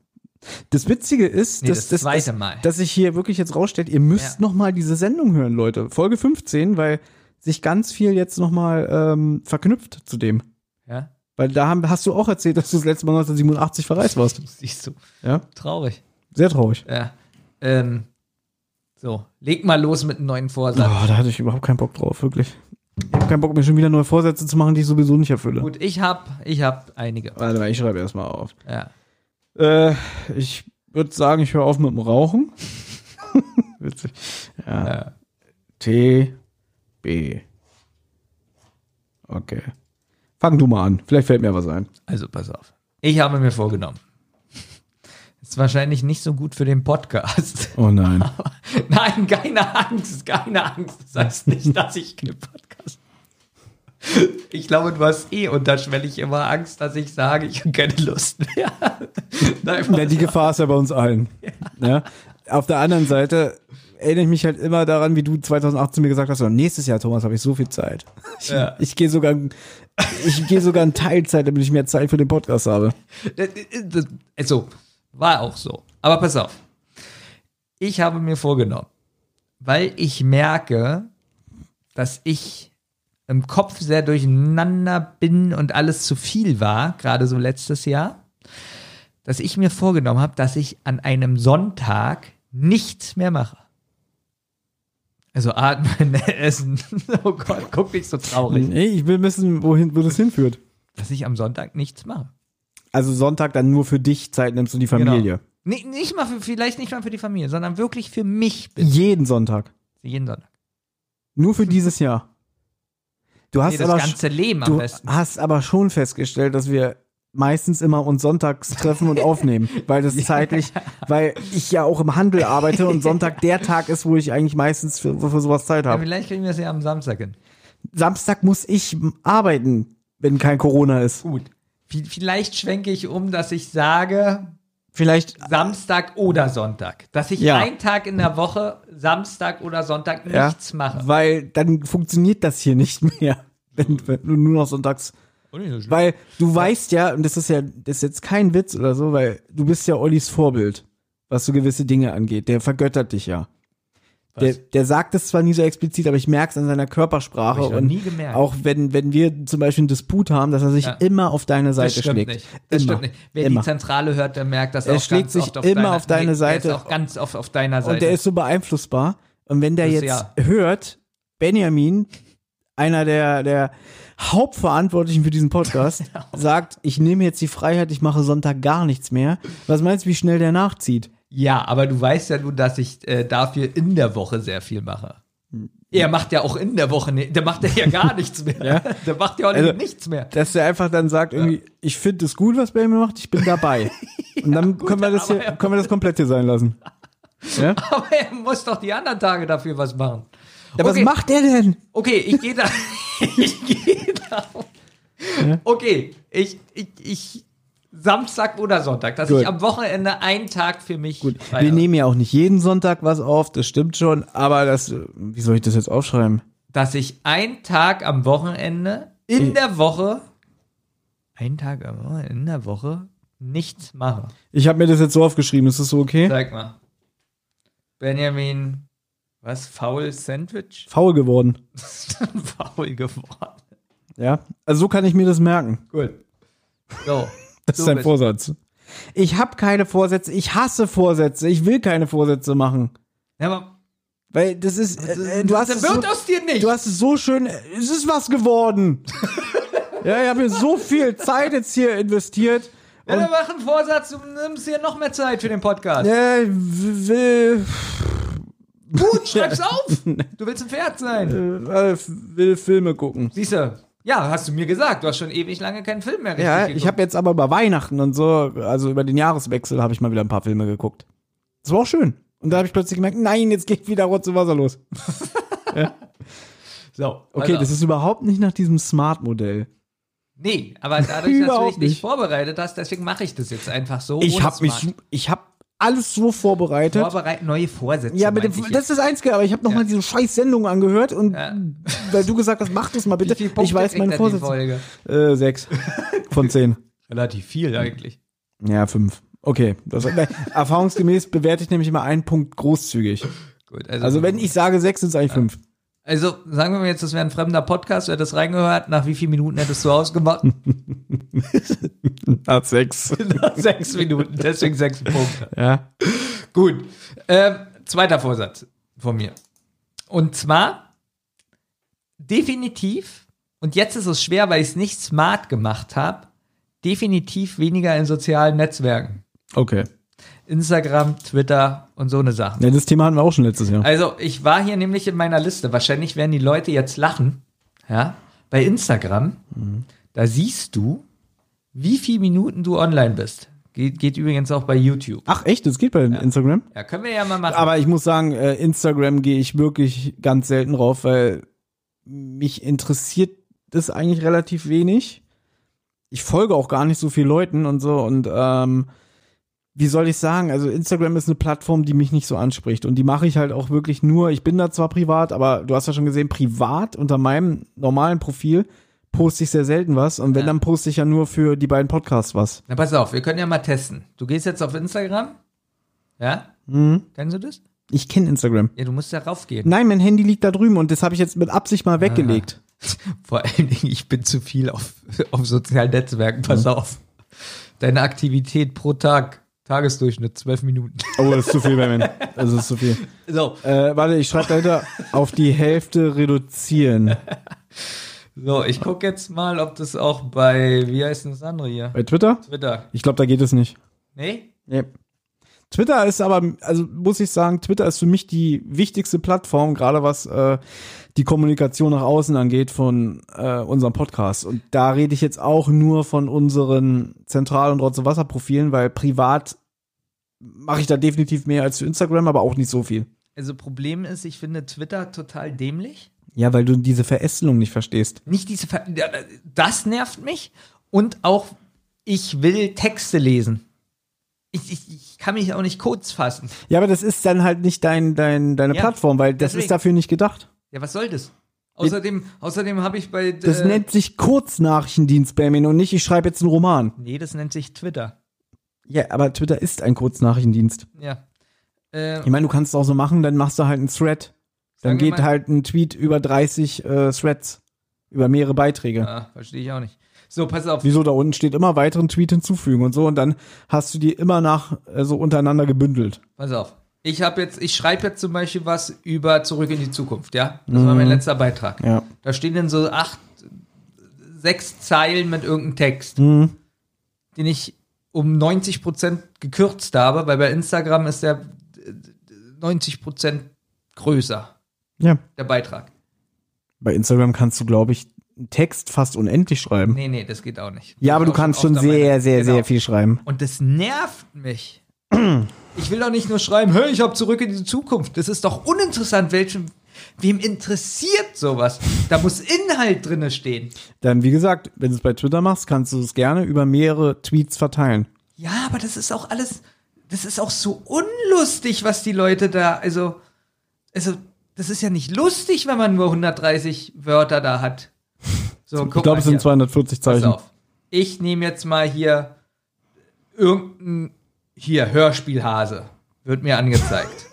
Das Witzige ist, Nee, dass, das dass, dass, sich hier wirklich jetzt rausstellt, ihr müsst Ja. noch mal diese Sendung hören, Leute. Folge 15, weil sich ganz viel jetzt noch mal ähm, verknüpft zu dem. Ja? Weil da haben, hast du auch erzählt, dass du das letzte Mal 1987 verreist warst. Siehst du. Ja, Traurig. sehr traurig. Ja. Ähm, so, leg mal los mit einem neuen Vorsatz. Oh, da hatte ich überhaupt keinen Bock drauf, wirklich. Ich habe keinen Bock, mir schon wieder neue Vorsätze zu machen, die ich sowieso nicht erfülle. Gut, ich hab, ich hab einige. Warte mal, ich schreibe erstmal auf. Ja. Äh, ich würde sagen, ich höre auf mit dem Rauchen. Witzig. Ja. ja. T, B. Okay. Fang du mal an. Vielleicht fällt mir was ein. Also pass auf. Ich habe mir vorgenommen. Ist wahrscheinlich nicht so gut für den Podcast. Oh nein. Nein, keine Angst, keine Angst. Das heißt nicht, dass ich keinen Podcast. Ich glaube, du hast eh unterschwellig immer Angst, dass ich sage, ich habe keine Lust mehr. Nein, Ja, die Gefahr ist ja bei uns allen. Ja. Auf der anderen Seite erinnere ich mich halt immer daran, wie du 2018 mir gesagt hast, nächstes Jahr, Thomas, habe ich so viel Zeit. Ich, Ja. ich gehe sogar, ich gehe sogar in Teilzeit, damit ich mehr Zeit für den Podcast habe. Also, war auch so. Aber pass auf. Ich habe mir vorgenommen, weil ich merke, dass ich im Kopf sehr durcheinander bin und alles zu viel war, gerade so letztes Jahr, dass ich mir vorgenommen habe, dass ich an einem Sonntag nichts mehr mache. Also atmen, essen. Oh Gott, guck nicht so traurig. Nee, ich will wissen, wohin, wo das hinführt. Dass ich am Sonntag nichts mache. Also Sonntag dann nur für dich Zeit nimmst und die Familie. Genau. Nee, nicht mal für, vielleicht nicht mal für die Familie, sondern wirklich für mich bitte. Jeden Sonntag. Jeden Sonntag. Nur für dieses Jahr. Du hast Nee, das aber ganze Leben am du besten. hast aber schon festgestellt, dass wir meistens immer uns sonntags treffen und aufnehmen, weil das zeitlich, weil ich ja auch im Handel arbeite und Sonntag der Tag ist, wo ich eigentlich meistens für, für sowas Zeit Ja, habe. vielleicht kriegen wir es ja am Samstag hin. Samstag muss ich arbeiten, wenn kein Corona ist. Gut. Vielleicht schwenke ich um, dass ich sage Vielleicht Samstag oder Sonntag. Dass ich Ja. einen Tag in der Woche, Samstag oder Sonntag, ja, nichts mache. weil dann funktioniert das hier nicht mehr, wenn, wenn du nur noch sonntags Weil du weißt ja, und das ist ja, das ist jetzt kein Witz oder so, weil du bist ja Ollis Vorbild, was so gewisse Dinge angeht. Der vergöttert dich ja. Der, der sagt es zwar nie so explizit, aber ich merke es an seiner Körpersprache Hab ich und nie gemerkt. auch wenn, wenn wir zum Beispiel einen Disput haben, dass er sich Ja. immer auf deine das Seite stimmt schlägt. nicht. Das immer. stimmt nicht. Wer immer. die Zentrale hört, der merkt das Er auch schlägt ganz sich oft auf immer deiner, auf deine nee, Seite. Der ist auch ganz oft auf deiner Seite. Und der ist so beeinflussbar. Und wenn der Das- jetzt ja. hört, Benjamin, einer der, der Hauptverantwortlichen für diesen Podcast, sagt, ich nehme jetzt die Freiheit, ich mache Sonntag gar nichts mehr. Was meinst du, wie schnell der nachzieht? Ja, aber du weißt ja nun, dass ich äh, dafür in der Woche sehr viel mache. Er macht ja auch in der Woche, ne, der macht ja gar nichts mehr. Ja. Der macht ja auch Also- nichts mehr. Dass der einfach dann sagt, irgendwie, ich finde es gut, was Benjamin macht, ich bin dabei. Und dann gut, können wir das hier, können wir das komplett hier sein lassen. Ja? Aber er muss doch die anderen Tage dafür was machen. Ja, was Okay. macht der denn? Okay, ich gehe da. ich gehe da. Okay, ich, ich, ich. Samstag oder Sonntag, dass Gut. ich am Wochenende einen Tag für mich. Gut, frei wir nehmen ja auch nicht jeden Sonntag was auf, das stimmt schon, aber das, wie soll ich das jetzt aufschreiben? Dass ich einen Tag am Wochenende in der Woche. Einen Tag am Wochenende in der Woche nichts mache. Ich habe mir das jetzt so aufgeschrieben, ist das so okay? Sag mal. Benjamin. Was? Faul Sandwich? Faul geworden. Faul geworden. Ja, also so kann ich mir das merken. Gut. So. Das Du ist dein bist- Vorsatz. Ich habe keine Vorsätze, ich hasse Vorsätze, ich will keine Vorsätze machen. Ja, aber Weil das ist, äh, äh, du hast das es so, wird aus dir nicht. du hast es so schön, äh, es ist was geworden. ja, ich habe mir so viel Zeit jetzt hier investiert. Ja, dann mach einen Vorsatz, du nimmst dir noch mehr Zeit für den Podcast. Ja, ich will, Gut, schreib's auf. Du willst ein Pferd sein. äh, will Filme gucken. Siehst du? Ja, hast du mir gesagt. Du hast schon ewig lange keinen Film mehr richtig Ja, geguckt. ich habe jetzt aber über Weihnachten und so, also über den Jahreswechsel habe ich mal wieder ein paar Filme geguckt. Das war auch schön. Und da habe ich plötzlich gemerkt, nein, jetzt geht wieder Rotz und Wasser los. So. Okay, das ist überhaupt nicht nach diesem Smart-Modell. Nee, aber dadurch, dass du dich nicht vorbereitet hast, deswegen mache ich das jetzt einfach so. Ich habe mich, ich habe alles so vorbereitet. vorbereiten, neue Vorsätze. ja, mit dem, das ist das Einzige, aber ich habe nochmal Ja. diese scheiß Sendung angehört und Ja. weil du gesagt hast, mach das mal bitte. Ich weiß meine Vorsätze. Folge? Äh, sechs von zehn. Relativ viel eigentlich. Ja, fünf. Okay. Das, nein, erfahrungsgemäß bewerte ich nämlich immer einen Punkt großzügig. Gut, also, Also wenn ich sage sechs, sind es eigentlich fünf. Also sagen wir mal jetzt, das wäre ein fremder Podcast, wer das reingehört, nach wie vielen Minuten hättest du ausgemacht? Hat sechs. nach sechs Minuten, deswegen sechs Punkte. Ja. Gut. Ähm, zweiter Vorsatz von mir. Und zwar definitiv, und jetzt ist es schwer, weil ich es nicht smart gemacht habe, definitiv weniger in sozialen Netzwerken. Okay. Instagram, Twitter und so eine Sachen. Ja, das Thema hatten wir auch schon letztes Jahr. Also, ich war hier nämlich in meiner Liste. Wahrscheinlich werden die Leute jetzt lachen. Ja, bei Instagram, da siehst du, wie viele Minuten du online bist. Geht, geht übrigens auch bei YouTube. Ach echt, das geht bei Instagram? Ja, können wir ja mal machen. Aber ich muss sagen, äh, Instagram gehe ich wirklich ganz selten drauf, weil mich interessiert das eigentlich relativ wenig. Ich folge auch gar nicht so viel Leuten und so und ähm, wie soll ich sagen, also Instagram ist eine Plattform, die mich nicht so anspricht und die mache ich halt auch wirklich nur, ich bin da zwar privat, aber du hast ja schon gesehen, privat unter meinem normalen Profil poste ich sehr selten was und wenn, Ja. dann poste ich ja nur für die beiden Podcasts was. Na, pass auf, wir können ja mal testen. Du gehst jetzt auf Instagram. Ja? Mhm. Kennst du das? Ich kenne Instagram. Ja, du musst da raufgehen. Nein, mein Handy liegt da drüben und das habe ich jetzt mit Absicht mal weggelegt. Vor allen Dingen, ich bin zu viel auf, auf sozialen Netzwerken. Pass auf. Deine Aktivität pro Tag, Tagesdurchschnitt, zwölf Minuten. Oh, das ist zu viel bei mir. Das ist zu viel. So, Äh, warte, ich schreibe dahinter auf die Hälfte reduzieren. so ich gucke jetzt mal, ob das auch bei, wie heißt denn das andere hier? Bei Twitter? Twitter. Ich glaube, da geht es nicht. Nee? Nee. Twitter ist aber, also muss ich sagen, Twitter ist für mich die wichtigste Plattform, gerade was äh, die Kommunikation nach außen angeht von äh, unserem Podcast. Und da rede ich jetzt auch nur von unseren Zentral- und Rotze Wasser-Profilen, weil privat mache ich da definitiv mehr als für Instagram, aber auch nicht so viel. Also Problem ist, ich finde Twitter total dämlich. Ja, weil du diese Verästelung nicht verstehst. Nicht diese, Ver das nervt mich. Und auch, ich will Texte lesen. Ich, ich, ich kann mich auch nicht kurz fassen. Ja, aber das ist dann halt nicht dein, dein, deine Ja, Plattform, weil das deswegen. ist dafür nicht gedacht. Ja, was soll das? Außerdem, außerdem habe ich bei. Das äh, nennt sich Kurznachrichtendienst, Benjamin, und nicht, ich schreibe jetzt einen Roman. Nee, das nennt sich Twitter. Ja, aber Twitter ist ein Kurznachrichtendienst. Ja. Äh, Ich meine, du kannst es auch so machen, dann machst du halt einen Thread. Dann geht mal- halt ein Tweet über 30 äh, Threads. Über mehrere Beiträge. ah, verstehe ich auch nicht. So, pass auf. Wieso da unten steht immer weiteren Tweet hinzufügen und so und dann hast du die immer nach äh, so untereinander gebündelt. Pass auf. Ich habe jetzt, ich schreibe jetzt zum Beispiel was über Zurück in die Zukunft, ja? Das war mein letzter Beitrag. Ja. Da stehen dann so acht, sechs Zeilen mit irgendeinem Text, Mhm. den ich um 90 Prozent gekürzt habe, weil bei Instagram ist der äh, 90 Prozent größer, Ja. der Beitrag. Bei Instagram kannst du, glaube ich, Text fast unendlich schreiben. Nee, nee, das geht auch nicht. Ja, aber du kannst schon sehr, sehr, Genau. sehr viel schreiben. Und das nervt mich. Ich will doch nicht nur schreiben, hey, ich hab zurück in die Zukunft. Das ist doch uninteressant, welchem, wem interessiert sowas? Da muss Inhalt drinne stehen. Dann, wie gesagt, wenn du es bei Twitter machst, kannst du es gerne über mehrere Tweets verteilen. Ja, aber das ist auch alles, das ist auch so unlustig, was die Leute da, also, also, das ist ja nicht lustig, wenn man nur 130 Wörter da hat. So, ich glaube, es sind 240 Pass Zeichen. auf. Ich nehme jetzt mal hier irgendein, hier, Hörspielhase. Wird mir angezeigt.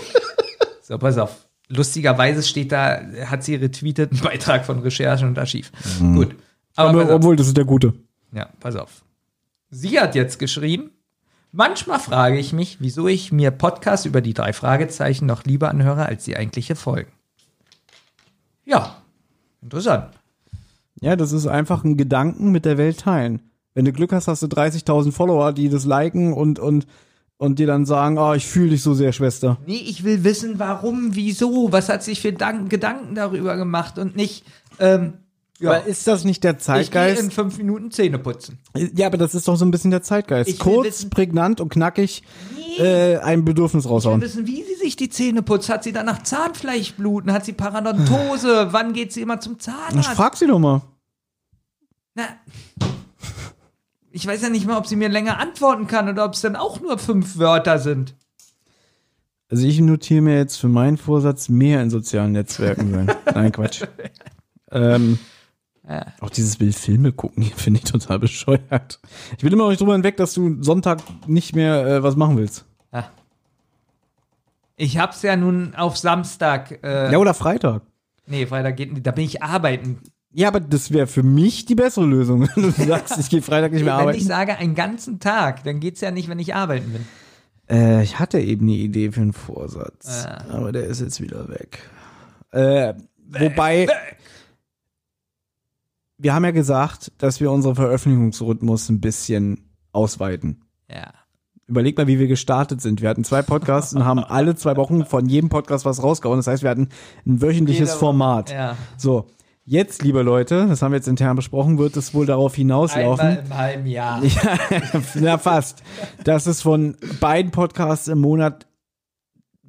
so, pass auf. Lustigerweise steht da, hat sie retweetet, einen Beitrag von Recherche und Archiv. Gut. Aber, Aber, pass obwohl, das ist der gute. Ja, pass auf. Sie hat jetzt geschrieben, manchmal frage ich mich, wieso ich mir Podcasts über die drei Fragezeichen noch lieber anhöre als die eigentliche Folgen. Ja, interessant. Ja, das ist einfach ein Gedanken mit der Welt teilen. Wenn du Glück hast, hast du 30.000 Follower, die das liken und, und, und dir dann sagen, oh, ich fühle dich so sehr, Schwester. Nee, ich will wissen, warum, wieso, was hat sich für Dank Gedanken darüber gemacht und nicht, ähm, ja, Aber ist das nicht der ich gehe in Zeitgeist? fünf Minuten Zähne putzen. Ja, aber das ist doch so ein bisschen der Zeitgeist. Ich Kurz, wissen- prägnant und knackig äh, ein Bedürfnis Ich will raushauen. wissen, wie sie sich die Zähne putzt. Hat sie danach Zahnfleischbluten? Hat sie Parodontose? Wann geht sie immer zum Ich Zahnarzt? frag sie doch mal. Na, ich weiß ja nicht mal, ob sie mir länger antworten kann oder ob es dann auch nur fünf Wörter sind. Also ich notiere mir jetzt für meinen Vorsatz mehr in sozialen Netzwerken sein. Nein, Quatsch. Ähm, Ja. auch dieses Bild Filme gucken, finde ich total bescheuert. Ich bin immer noch nicht drüber hinweg, dass du Sonntag nicht mehr äh, was machen willst. Ja. Ich hab's ja nun auf Samstag. Äh, Ja, oder Freitag. Nee, Freitag geht nicht. Da bin ich arbeiten. Ja, aber das wäre für mich die bessere Lösung, wenn du sagst, ich gehe Freitag nicht mehr wenn arbeiten. ich sage einen ganzen Tag, dann geht's ja nicht, wenn ich arbeiten bin. Äh, ich hatte eben eine Idee für einen Vorsatz, Ah. aber der ist jetzt wieder weg. Äh, wobei, wir haben ja gesagt, dass wir unseren Veröffentlichungsrhythmus ein bisschen ausweiten. Ja. Überleg mal, wie wir gestartet sind. Wir hatten zwei Podcasts und haben alle zwei Wochen von jedem Podcast was rausgehauen. Das heißt, wir hatten ein wöchentliches Jeder. Format. Ja. So, jetzt, liebe Leute, das haben wir jetzt intern besprochen, wird es wohl darauf hinauslaufen. Einmal im halben Jahr. Ja, na fast. Dass es von beiden Podcasts im Monat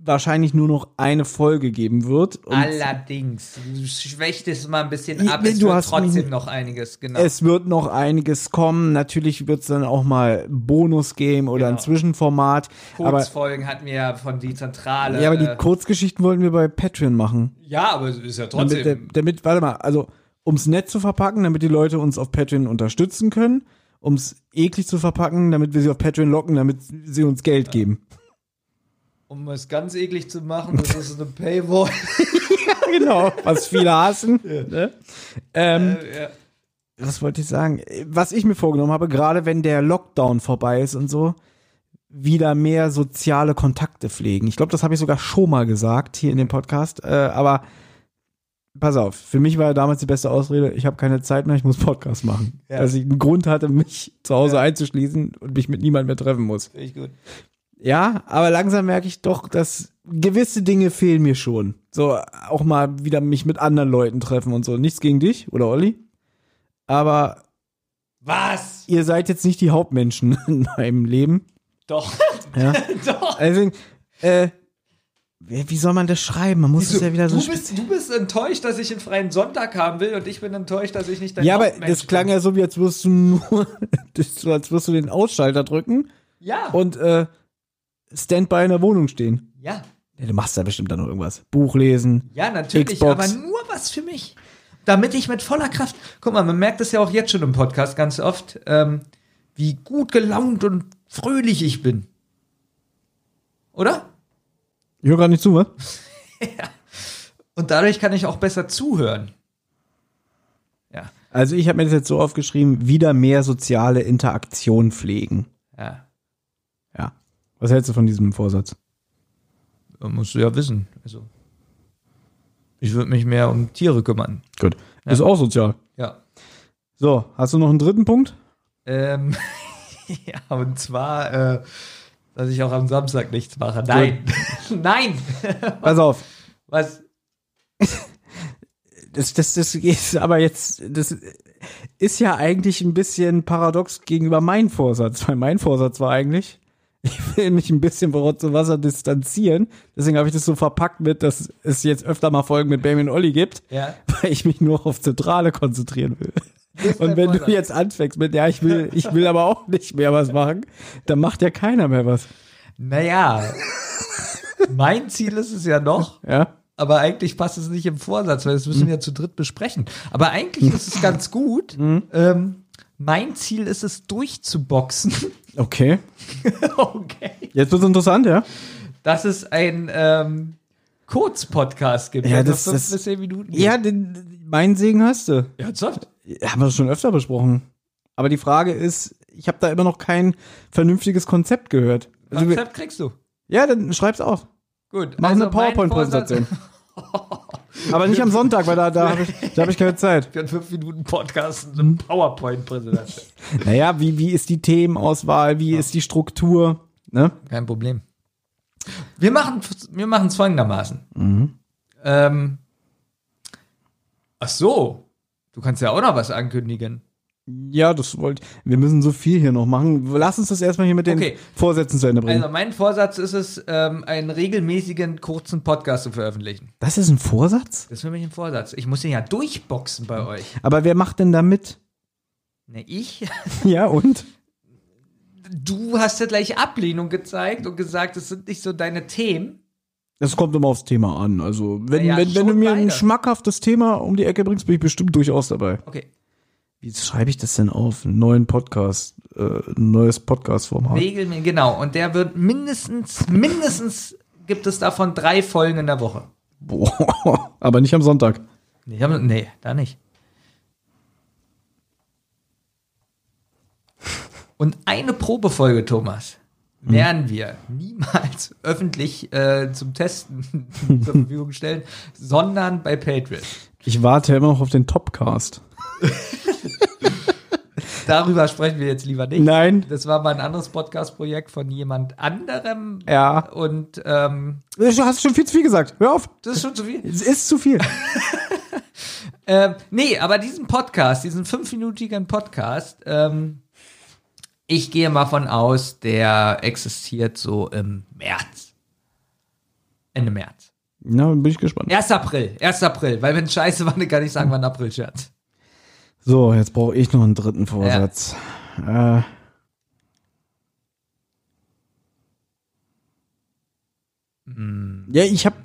wahrscheinlich nur noch eine Folge geben wird. Allerdings. Du schwächt es mal ein bisschen Ja, ab. Es du wird hast trotzdem mich- noch einiges, genau. es wird noch einiges kommen. Natürlich wird es dann auch mal Bonus-Game oder ein Genau. Zwischenformat. Aber, Kurzfolgen hatten wir ja von die Zentrale. ja, aber die äh, Kurzgeschichten wollten wir bei Patreon machen. ja, aber es ist ja Damit, trotzdem. damit, warte mal, also ums nett zu verpacken, damit die Leute uns auf Patreon unterstützen können, ums eklig zu verpacken, damit wir sie auf Patreon locken, damit sie uns Geld geben. Um es ganz eklig zu machen, das ist eine Paywall. genau, was viele hassen. Ne? Ähm, ja. was wollte ich sagen? Was ich mir vorgenommen habe, gerade wenn der Lockdown vorbei ist und so, wieder mehr soziale Kontakte pflegen. Ich glaube, das habe ich sogar schon mal gesagt hier in dem Podcast. Äh, aber pass auf, für mich war ja damals die beste Ausrede, ich habe keine Zeit mehr, ich muss Podcast machen. Ja. Dass ich einen Grund hatte, mich zu Hause Ja. einzuschließen und mich mit niemandem mehr treffen muss. Finde ich gut. Ja, aber langsam merke ich doch, dass gewisse Dinge fehlen mir schon. So auch mal wieder mich mit anderen Leuten treffen und so. Nichts gegen dich oder Olli. Aber Was? ihr seid jetzt nicht die Hauptmenschen in meinem Leben. Doch. Ja. Doch. Deswegen, äh, wie soll man das schreiben? Man muss es ja wieder so. du, bist, du bist enttäuscht, dass ich einen freien Sonntag haben will und ich bin enttäuscht, dass ich nicht dein ja, aber das klang bin. ja so, wie als würdest du nur, als würdest du den Ausschalter drücken Ja. und äh, Standby in der Wohnung stehen. ja. Ja, du machst da bestimmt dann noch irgendwas. Buch lesen. Ja, natürlich, Xbox. aber nur was für mich. Damit ich mit voller Kraft. Guck mal, man merkt es ja auch jetzt schon im Podcast ganz oft, ähm, wie gut gelaunt und fröhlich ich bin. Oder? Ich höre gerade nicht zu, was? Und dadurch kann ich auch besser zuhören. Ja. Also ich habe mir das jetzt so aufgeschrieben, wieder mehr soziale Interaktion pflegen. Ja. Ja. Was hältst du von diesem Vorsatz? Musst du ja wissen. Also. Ich würde mich mehr um Tiere kümmern. Gut. Ist auch sozial. Ja. So, hast du noch einen dritten Punkt? Ähm, ja, und zwar, äh, dass ich auch am Samstag nichts mache. Nein. Nein. Pass auf. Was? Das, das, das ist aber jetzt, das ist ja eigentlich ein bisschen paradox gegenüber meinem Vorsatz, weil mein Vorsatz war eigentlich, ich will mich ein bisschen von Rotz und Wasser distanzieren. Deswegen habe ich das so verpackt mit, dass es jetzt öfter mal Folgen mit Baby und Olli gibt, Ja. weil ich mich nur auf Zentrale konzentrieren will. Und wenn du jetzt anfängst mit, ja, ich will, ich will aber auch nicht mehr was machen, dann macht ja keiner mehr was. Naja. mein Ziel ist es ja noch, Ja. aber eigentlich passt es nicht im Vorsatz, weil das müssen wir ja zu dritt besprechen. Aber eigentlich ist es ganz gut. Ähm, mein Ziel ist es, durchzuboxen. Okay. okay. Jetzt wird's interessant, ja? Dass es ein ähm, Kurzpodcast gibt. Ja, also das- das- bis zehn Minuten. geht. Ja, den, meinen Segen hast du. Ernsthaft? Haben wir das schon öfter besprochen. Aber die Frage ist, ich habe da immer noch kein vernünftiges Konzept gehört. Also, Konzept kriegst du. ja, dann schreib's auf. Gut. Mach also eine PowerPoint-Präsentation. Aber nicht am Sonntag, weil da, da habe ich, da hab ich keine Zeit. Für einen 5 Minuten Podcast und eine PowerPoint-Präsentation. Naja, wie, wie ist die Themenauswahl? Wie ist die Struktur? Ne? Kein Problem. Wir machen wir machen es folgendermaßen. Mhm. Ähm, ach so, du kannst ja auch noch was ankündigen. Ja, das wollte Wir müssen so viel hier noch machen. Lass uns das erstmal hier mit den Okay. Vorsätzen zu Ende bringen. Also mein Vorsatz ist es, ähm, einen regelmäßigen kurzen Podcast zu veröffentlichen. das ist ein Vorsatz? Das ist für mich ein Vorsatz. Ich muss den ja durchboxen bei euch. Aber wer macht denn da mit? Ne, ich? Ja, und? Du hast ja gleich Ablehnung gezeigt und gesagt, es sind nicht so deine Themen. Es kommt immer aufs Thema an. Also, wenn, Ja, wenn, wenn du mir ein beide. schmackhaftes Thema um die Ecke bringst, bin ich bestimmt durchaus dabei. Okay. Wie schreibe ich das denn auf? Einen neuen Podcast, äh, ein neues Podcast-Format. Regelmäßig, genau. Und der wird mindestens, mindestens gibt es davon drei Folgen in der Woche. Boah, aber nicht am Sonntag. Nee, hab- nee da nicht. Und eine Probefolge, Thomas, werden wir niemals öffentlich äh, zum Testen zur Verfügung stellen, sondern bei Patreon. Ich warte immer noch auf den Topcast. Darüber sprechen wir jetzt lieber nicht. Nein. Das war mal ein anderes Podcast-Projekt von jemand anderem. Ja. Und ähm, Du hast schon viel zu viel gesagt. Hör auf. das ist schon zu viel. Es ist zu viel. Ähm, nee, aber diesen Podcast, diesen fünfminütigen Podcast, ähm, ich gehe mal von aus, der existiert so im März. Ende März. Na, bin ich gespannt. 1. April, 1. April, weil wenn es scheiße war, dann kann ich sagen, war ein April-Scherz. So, jetzt brauche ich noch einen dritten Vorsatz. Äh. Ja, ich habe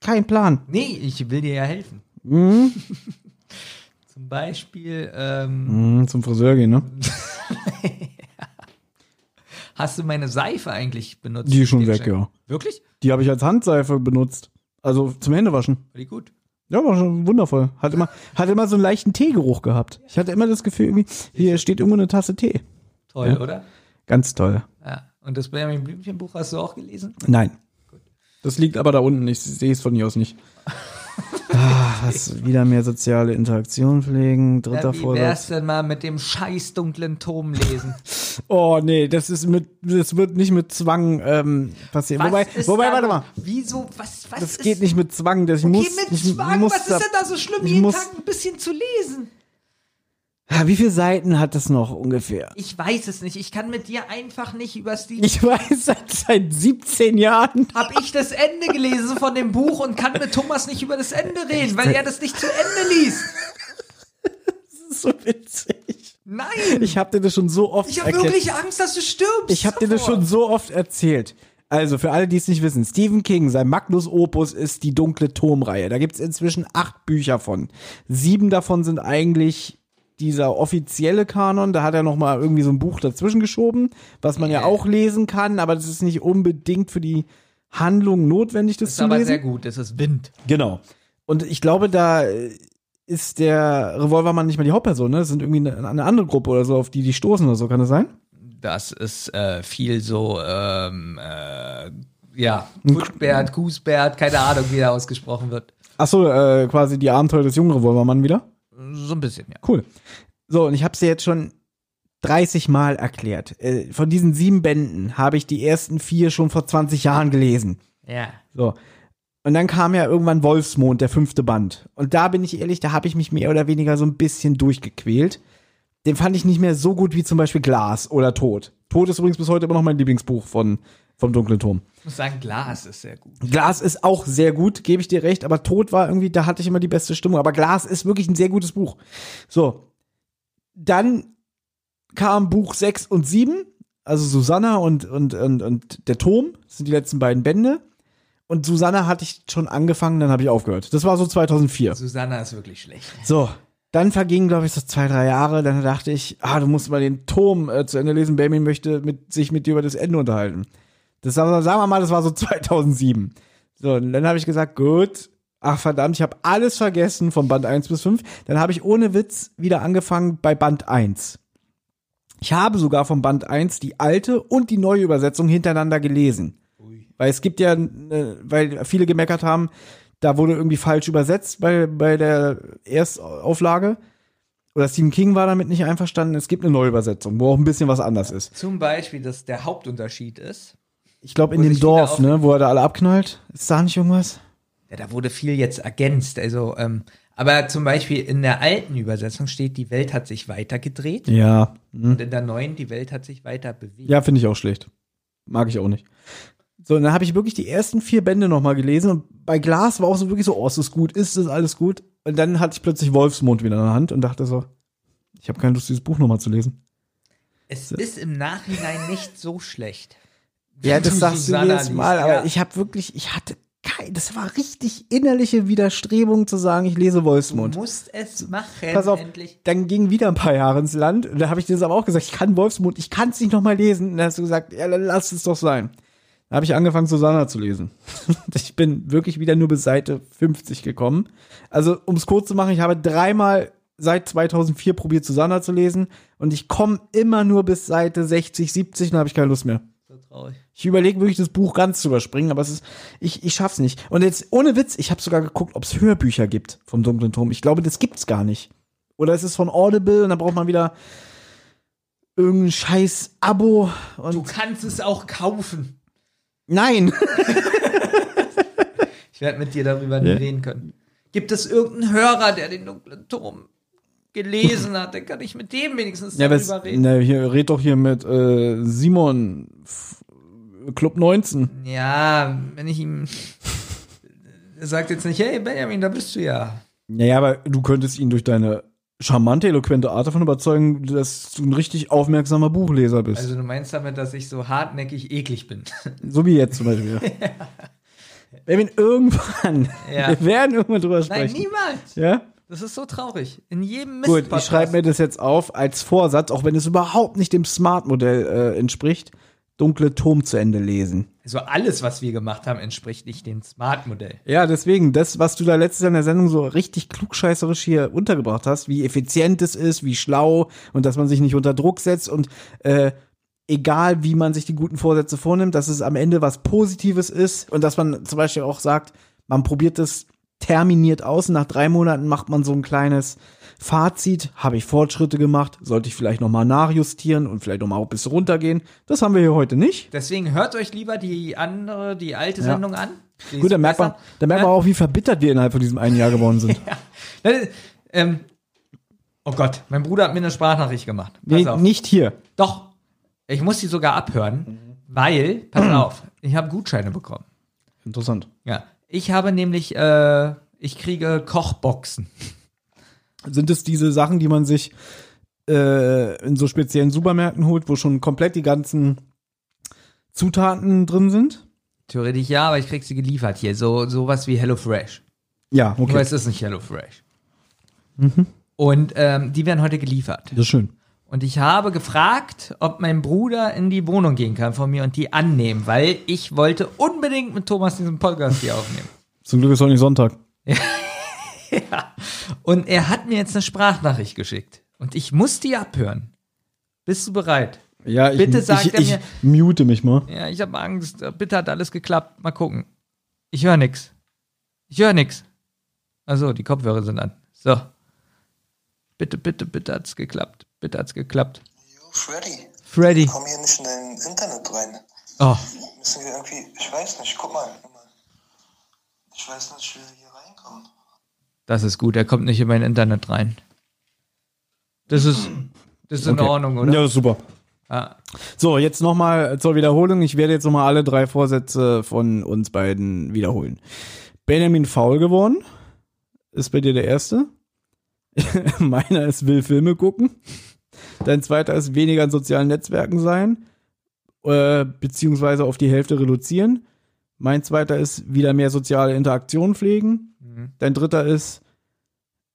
keinen Plan. Nee, ich will dir ja helfen. Mhm. Zum Beispiel, ähm, Mhm, zum Friseur gehen, ne? hast du meine Seife eigentlich benutzt? Die ist schon weg, geschenkt? ja. Wirklich? Die habe ich als Handseife benutzt. Also zum Händewaschen. War die gut? Ja, war schon wundervoll. Hat immer, hat immer so einen leichten Teegeruch gehabt. Ich hatte immer das Gefühl, irgendwie, hier steht irgendwo eine Tasse Tee. Toll, Ja. oder? Ganz toll. Ja. Und das Benjamin Blümchen-Buch hast du auch gelesen? Nein. Das liegt aber da unten. Ich sehe es von hier aus nicht. Ah, was wieder mehr soziale Interaktion pflegen. Dritter Ja, wie wär's Vorsatz. denn mal mit dem scheiß dunklen Tom lesen? Oh nee, das ist mit, das wird nicht mit Zwang ähm, passieren. wobei, ist wobei, da warte mal. Wieso, was, was Das ist, geht nicht mit Zwang. Das ich Okay, muss, mit ich Zwang, muss was ist denn da so schlimm, ich jeden muss- Tag ein bisschen zu lesen? Wie viele Seiten hat das noch ungefähr? Ich weiß es nicht. Ich kann mit dir einfach nicht über Steve. Ich weiß seit, seit 17 Jahren. Hab ich das Ende gelesen von dem Buch und kann mit Thomas nicht über das Ende reden, weil er das nicht zu Ende liest. Das ist so witzig. Nein! Ich habe dir das schon so oft Ich habe wirklich Angst, dass du stirbst. Ich habe dir das schon so oft erzählt. Also für alle, die es nicht wissen, Stephen King, sein Magnus Opus ist die dunkle Turmreihe. Da gibt's inzwischen acht Bücher von. Sieben davon sind eigentlich dieser offizielle Kanon. Da hat er noch mal irgendwie so ein Buch dazwischen geschoben, was man ja auch lesen kann, aber das ist nicht unbedingt für die Handlung notwendig, das Das ist zu aber lesen. sehr gut. Das ist Wind. Genau. Und ich glaube, da äh, ist der Revolvermann nicht mal die Hauptperson, ne? Das sind irgendwie eine, eine andere Gruppe oder so, auf die die stoßen oder so, kann das sein? Das ist äh, viel so, ähm, äh, ja, Kutschbert, Kußbert, keine Ahnung, wie er ausgesprochen wird. Ach so, äh, quasi die Abenteuer des jungen Revolvermann wieder. So ein bisschen, ja. Cool. So, und ich habe es dir jetzt schon 30 Mal erklärt. Äh, von diesen sieben Bänden habe ich die ersten vier schon vor 20 Jahren gelesen. Ja. So. Und dann kam ja irgendwann Wolfsmond, der fünfte Band. Und da bin ich ehrlich, da habe ich mich mehr oder weniger so ein bisschen durchgequält. Den fand ich nicht mehr so gut wie zum Beispiel Glas oder Tod. Tod ist übrigens bis heute immer noch mein Lieblingsbuch von, vom Dunklen Turm. Ich muss sagen, Glas ist sehr gut. Glas ist auch sehr gut, gebe ich dir recht, aber Tod war irgendwie, da hatte ich immer die beste Stimmung. Aber Glas ist wirklich ein sehr gutes Buch. So. Dann kam Buch 6 und 7, also Susanna und, und, und, und der Turm, das sind die letzten beiden Bände. Und Susanna hatte ich schon angefangen, dann habe ich aufgehört. Das war so 2004. Susanna ist wirklich schlecht. So, dann vergingen, glaube ich, so zwei, drei Jahre. Dann dachte ich, ah, du musst mal den Turm äh, zu Ende lesen. Benjamin möchte mit, sich mit dir über das Ende unterhalten. Das war, sagen wir mal, das war so 2007. So, und dann habe ich gesagt, gut, ach verdammt, ich habe alles vergessen von Band 1 bis 5. Dann habe ich ohne Witz wieder angefangen bei Band 1. Ich habe sogar von Band 1 die alte und die neue Übersetzung hintereinander gelesen. Weil es gibt ja, äh, weil viele gemeckert haben, da wurde irgendwie falsch übersetzt bei, bei der Erstauflage. Oder Stephen King war damit nicht einverstanden. Es gibt eine Neuübersetzung, wo auch ein bisschen was anders ist. Zum Beispiel, dass der Hauptunterschied ist. Ich glaube, in dem Dorf, ne, wo er da alle abknallt. Ist da nicht irgendwas? Ja, da wurde viel jetzt ergänzt. Also, ähm, aber zum Beispiel in der alten Übersetzung steht, die Welt hat sich weitergedreht. Ja. Hm. Und in der neuen, die Welt hat sich weiter bewegt. Ja, finde ich auch schlecht. Mag ich auch nicht. So, und dann habe ich wirklich die ersten vier Bände nochmal gelesen und bei Glas war auch so wirklich so, oh, ist das gut, ist das alles gut? Und dann hatte ich plötzlich Wolfsmond wieder in der Hand und dachte so, Ich habe keine Lust, dieses Buch nochmal zu lesen. Es ist im Nachhinein nicht so schlecht. Ja, das sagst du Susanna jedes Mal, liest, aber ja. ich habe wirklich, ich hatte kein, das war richtig innerliche Widerstrebung zu sagen, ich lese Du Wolfsmund. musst es machen, Pass auf, endlich. dann ging wieder ein paar Jahre ins Land. Und da habe ich dir das aber auch gesagt, ich kann Wolfsmund, ich kann es nicht nochmal lesen. Und dann hast du gesagt, ja, dann lass es doch sein. Da habe ich angefangen, Susanna zu lesen. ich bin wirklich wieder nur bis Seite 50 gekommen. Also, um es kurz zu machen, ich habe dreimal seit 2004 probiert, Susanna zu lesen. Und ich komme immer nur bis Seite 60, 70 und dann habe ich keine Lust mehr. Traurig. Ich überlege wirklich, das Buch ganz zu überspringen, aber es ist, ich, ich schaff's nicht. Und jetzt, ohne Witz, ich habe sogar geguckt, ob es Hörbücher gibt vom Dunklen Turm. Ich glaube, das gibt's gar nicht. Oder es ist von Audible und dann braucht man wieder irgendein scheiß Abo. Und Du kannst es auch kaufen. Nein! Ich werde mit dir darüber nicht reden können. Gibt es irgendeinen Hörer, der den dunklen Turm gelesen hat? Dann kann ich mit dem wenigstens Ja, darüber was, reden. ne, hier, red doch hier mit äh, Simon F- Club 19. Ja, wenn ich ihm. Er sagt jetzt nicht, hey Benjamin, da bist du ja. Naja, aber du könntest ihn durch deine charmante, eloquente Art davon überzeugen, dass du ein richtig aufmerksamer Buchleser bist. Also du meinst damit, dass ich so hartnäckig eklig bin. So wie jetzt zum Beispiel. Benjamin, irgendwann, Ja. wir werden irgendwann drüber Nein, sprechen. niemals. ja? Das ist so traurig. In jedem Gut, Mist ich schreibe mir das jetzt auf als Vorsatz, auch wenn es überhaupt nicht dem Smart-Modell äh, entspricht, dunkle Turm zu Ende lesen. Also alles, was wir gemacht haben, entspricht nicht dem Smart-Modell. Ja, deswegen, das, was du da letztes Jahr in der Sendung so richtig klugscheißerisch hier untergebracht hast, wie effizient es ist, wie schlau und dass man sich nicht unter Druck setzt und äh, egal wie man sich die guten Vorsätze vornimmt, dass es am Ende was Positives ist und dass man zum Beispiel auch sagt, man probiert es terminiert aus nach drei Monaten macht man so ein kleines Fazit, habe ich Fortschritte gemacht, sollte ich vielleicht nochmal nachjustieren und vielleicht nochmal auch ein bisschen runtergehen. Das haben wir hier heute nicht. Deswegen hört euch lieber die andere, die alte Ja. Sendung an. Die Gut, dann merkt man, dann merkt man auch, wie verbittert wir innerhalb von diesem einen Jahr geworden sind. Ja, ähm, oh Gott, mein Bruder hat mir eine Sprachnachricht gemacht. Pass Nee, auf. nicht hier. Doch, ich muss die sogar abhören, weil, pass auf, ich habe Gutscheine bekommen. Interessant. Ja, ich habe nämlich, äh, ich kriege Kochboxen. Sind es diese Sachen, die man sich äh, in so speziellen Supermärkten holt, wo schon komplett die ganzen Zutaten drin sind? Theoretisch ja, aber ich krieg sie geliefert hier. So sowas wie HelloFresh. Ja, Nur okay. es ist nicht HelloFresh. Und ähm, die werden heute geliefert. Das ist schön. Und ich habe gefragt, ob mein Bruder in die Wohnung gehen kann von mir und die annehmen, weil ich wollte unbedingt mit Thomas diesen Podcast hier aufnehmen. Zum Glück ist heute nicht Sonntag. Und er hat mir jetzt eine Sprachnachricht geschickt. Und ich muss die abhören. Bist du bereit? Ja, ich, Bitte sagt ich, er ich mute mich mal. Ja, ich habe Angst. Bitte hat alles geklappt. Mal gucken. Ich höre nix. Ich höre nix. Also, die Kopfhörer sind an. So. Bitte, bitte, bitte hat's geklappt. Bitte hat's geklappt. Jo, Freddy, Freddy. komm hier nicht in dein Internet rein. Oh, Müssen wir irgendwie, ich weiß nicht, guck mal. Ich weiß nicht, wie wir hier reinkommen. das ist gut. Er kommt nicht in mein Internet rein. Das ist, das ist in Okay. Ordnung, oder? Ja, super. Ah, So, jetzt nochmal zur Wiederholung. Ich werde jetzt nochmal alle drei Vorsätze von uns beiden wiederholen. Benjamin faul geworden. Ist bei dir der erste. Meiner ist will Filme gucken. Dein zweiter ist weniger in sozialen Netzwerken sein. Äh, beziehungsweise auf die Hälfte reduzieren. Mein zweiter ist wieder mehr soziale Interaktion pflegen. Dein dritter ist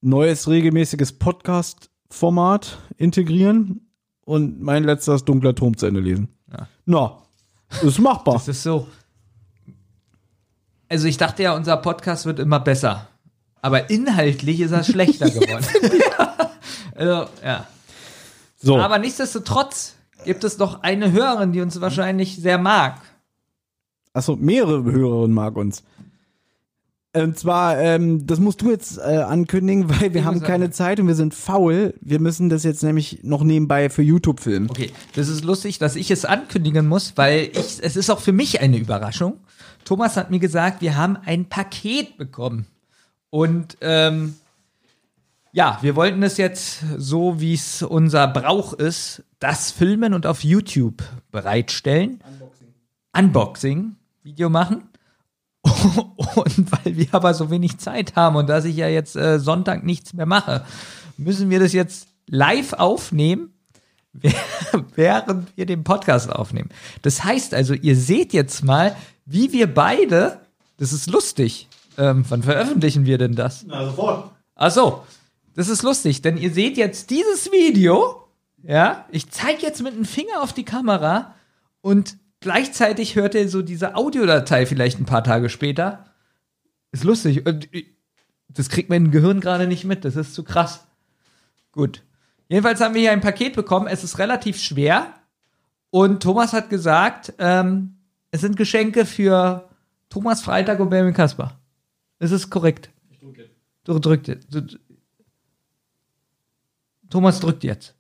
neues regelmäßiges Podcast-Format integrieren. Und mein letzter ist dunkler Turm zu Ende lesen. Ja. Na, ist machbar. das ist so. Also, ich dachte ja, unser Podcast wird immer besser. Aber inhaltlich ist er schlechter geworden. also, ja. So, Aber nichtsdestotrotz gibt es noch eine Hörerin, die uns wahrscheinlich sehr mag. achso, mehrere Hörerinnen mag uns. Und zwar, ähm, das musst du jetzt äh, ankündigen, weil wir Ich haben keine. Zeit und wir sind faul. Wir müssen das jetzt nämlich noch nebenbei für YouTube filmen. Okay, das ist lustig, dass ich es ankündigen muss, weil ich, es ist auch für mich eine Überraschung. Thomas hat mir gesagt, wir haben ein Paket bekommen. Und ähm, ja, wir wollten es jetzt so, wie es unser Brauch ist, das filmen und auf YouTube bereitstellen. Unboxing. Unboxing, Video machen. Und weil wir aber so wenig Zeit haben und dass ich ja jetzt äh, Sonntag nichts mehr mache, müssen wir das jetzt live aufnehmen, während wir den Podcast aufnehmen. Das heißt also, ihr seht jetzt mal, wie wir beide, das ist lustig. Ähm, wann veröffentlichen wir denn das? Na, sofort. Ach so, das ist lustig, denn ihr seht jetzt dieses Video. Ja, ich zeige jetzt mit dem Finger auf die Kamera und gleichzeitig hört ihr so diese Audiodatei vielleicht ein paar Tage später. Ist lustig. Das kriegt mein Gehirn gerade nicht mit. Das ist zu krass. Gut. Jedenfalls haben wir hier ein Paket bekommen. Es ist relativ schwer. Und Thomas hat gesagt, ähm, es sind Geschenke für Thomas Freitag und Benjamin Kasper. Es ist korrekt. Du drückst jetzt. Thomas drückt jetzt.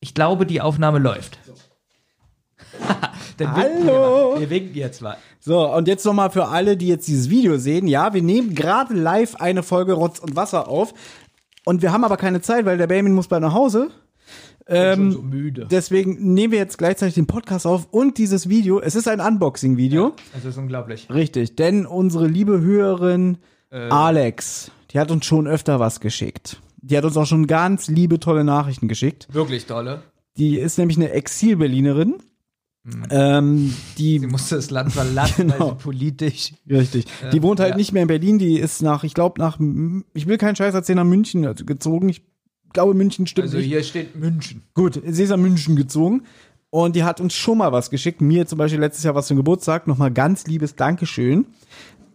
Ich glaube, die Aufnahme läuft. Wir Hallo. mal. Wir winken jetzt mal. So, und jetzt nochmal für alle, die jetzt dieses Video sehen. Ja, wir nehmen gerade live eine Folge Rotz und Wasser auf. Und wir haben aber keine Zeit, weil der Benjamin muss bald nach Hause. Ähm, so müde. Deswegen nehmen wir jetzt gleichzeitig den Podcast auf und dieses Video. Es ist ein Unboxing-Video. Das ist unglaublich. Richtig, denn unsere liebe Hörerin Alex, die hat uns schon öfter was geschickt. Die hat uns auch schon ganz liebe, tolle Nachrichten geschickt. Wirklich tolle. Die ist nämlich eine Exil-Berlinerin. Ähm, die Sie musste das Land verlassen, weil Genau. sie politisch. Richtig. Die wohnt halt ja. nicht mehr in Berlin, die ist nach, ich glaube, nach, ich will keinen Scheiß erzählen, nach München gezogen. Ich glaube, München stimmt Also nicht. hier steht München. Gut, sie ist nach München gezogen. Und die hat uns schon mal was geschickt. Mir zum Beispiel letztes Jahr was für den Geburtstag. Nochmal ganz liebes Dankeschön.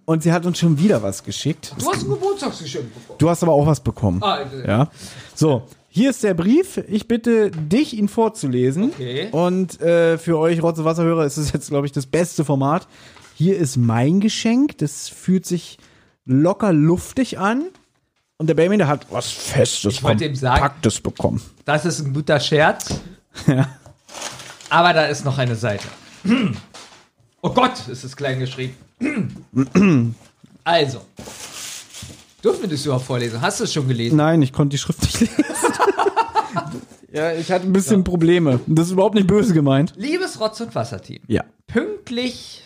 Und sie hat uns schon wieder was geschickt. Du hast ein Geburtstagsgeschenk bekommen. Du hast aber auch was bekommen. Ah, äh, Ja. So, hier ist der Brief. Ich bitte dich, ihn vorzulesen. Okay. Und äh, für euch Rotze Wasserhörer ist es jetzt, glaube ich, das beste Format. Hier ist mein Geschenk. Das fühlt sich locker luftig an. Und der Benjamin, der hat was Festes, Ich sagen- Kompaktes bekommen. Das ist ein guter Scherz. Ja. Aber da ist noch eine Seite. Oh Gott, ist es klein geschrieben. Also. Dürfen wir das überhaupt vorlesen? Hast du es schon gelesen? Nein, ich konnte die Schrift nicht lesen. ja, ich hatte ein bisschen Probleme. Und Das ist überhaupt nicht böse gemeint. Liebes Rotz- und Wasserteam. Ja. Pünktlich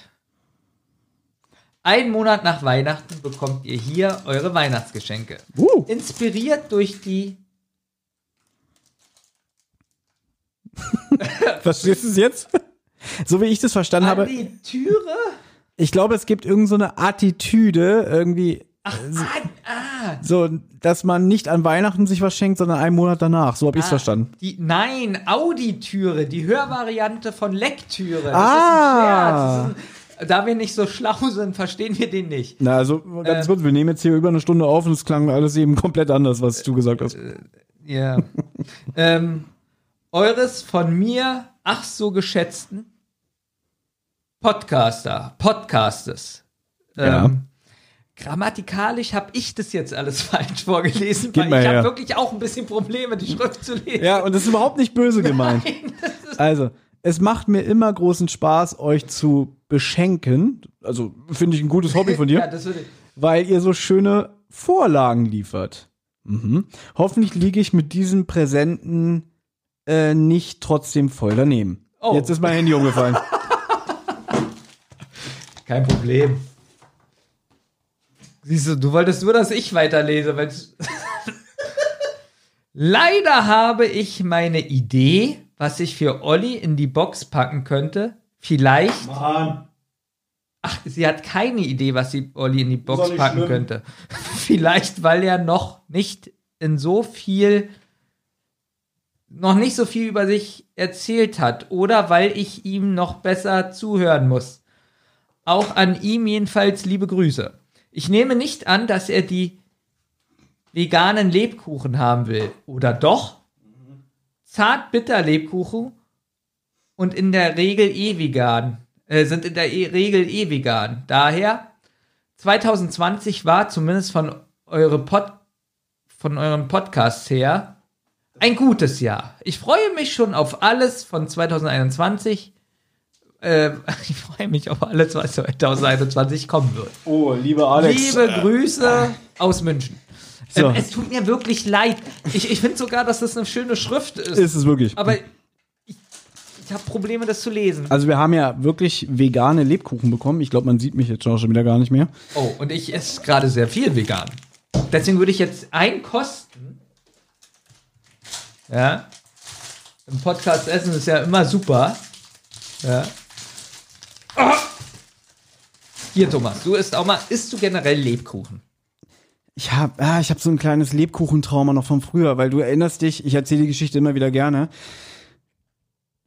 einen Monat nach Weihnachten bekommt ihr hier eure Weihnachtsgeschenke. Uh. Inspiriert durch die Verstehst du es jetzt? So wie ich das verstanden habe. an die Türe. Ich glaube, es gibt irgend so eine Attitüde, irgendwie, Ach, ah, ah, so, dass man nicht an Weihnachten sich was schenkt, sondern einen Monat danach. So habe ich es ah, verstanden. Die, nein, Auditüre, die Hörvariante von Lecktüre. Das Ah. ist ein da wir nicht so schlau sind, verstehen wir den nicht. Na, also ganz kurz, wir nehmen jetzt hier über eine Stunde auf und es klang alles eben komplett anders, was du gesagt hast. Ja. ähm, eures von mir ach so geschätzten Podcaster, Podcastes. Ja. Ähm, grammatikalisch habe ich das jetzt alles falsch vorgelesen, Gib weil ich habe wirklich auch ein bisschen Probleme, die Schrift zu lesen. Ja, und das ist überhaupt nicht böse gemeint. Also, es macht mir immer großen Spaß, euch zu beschenken. Also, finde ich ein gutes Hobby von dir. Ja, das würde ich. weil ihr so schöne Vorlagen liefert. Mhm. Hoffentlich liege ich mit diesen Präsenten äh, nicht trotzdem voll daneben. Oh. Jetzt ist mein Handy umgefallen. Kein Problem. Siehst du, du wolltest nur, dass ich weiterlese. Leider habe ich meine Idee, was ich für Olli in die Box packen könnte. Vielleicht. Mann. Ach, sie hat keine Idee, was sie Olli in die Box packen schlimm. könnte. Vielleicht, weil er noch nicht in so viel, noch nicht so viel über sich erzählt hat oder weil ich ihm noch besser zuhören muss. Auch an ihm jedenfalls liebe Grüße. Ich nehme nicht an, dass er die veganen Lebkuchen haben will. Oder doch? Zart-bitter Lebkuchen und in der Regel eh vegan. Äh, sind in der e Regel eh vegan. Daher 2020 war zumindest von eure Pod von euren Podcasts her ein gutes Jahr. Ich freue mich schon auf alles von 2021. Äh, ich freue mich auf alles, was 2021 kommen wird. Oh, lieber Alex. Liebe Grüße aus München. So. Ähm, es tut mir wirklich leid. Ich, ich finde sogar, dass das eine schöne Schrift ist. ist es wirklich. aber ich, habe Probleme, das zu lesen. Also wir haben ja wirklich vegane Lebkuchen bekommen. Ich glaube, man sieht mich jetzt schon wieder gar nicht mehr. Oh, und ich esse gerade sehr viel vegan. Deswegen würde ich jetzt einen kosten. Ja. Im Podcast essen ist ja immer super. Ja. Ah! Hier, Thomas, du isst auch mal, isst du generell Lebkuchen? Ich habe ah, ich hab so ein kleines Lebkuchentrauma noch von früher, weil du erinnerst dich, ich erzähle die Geschichte immer wieder gerne.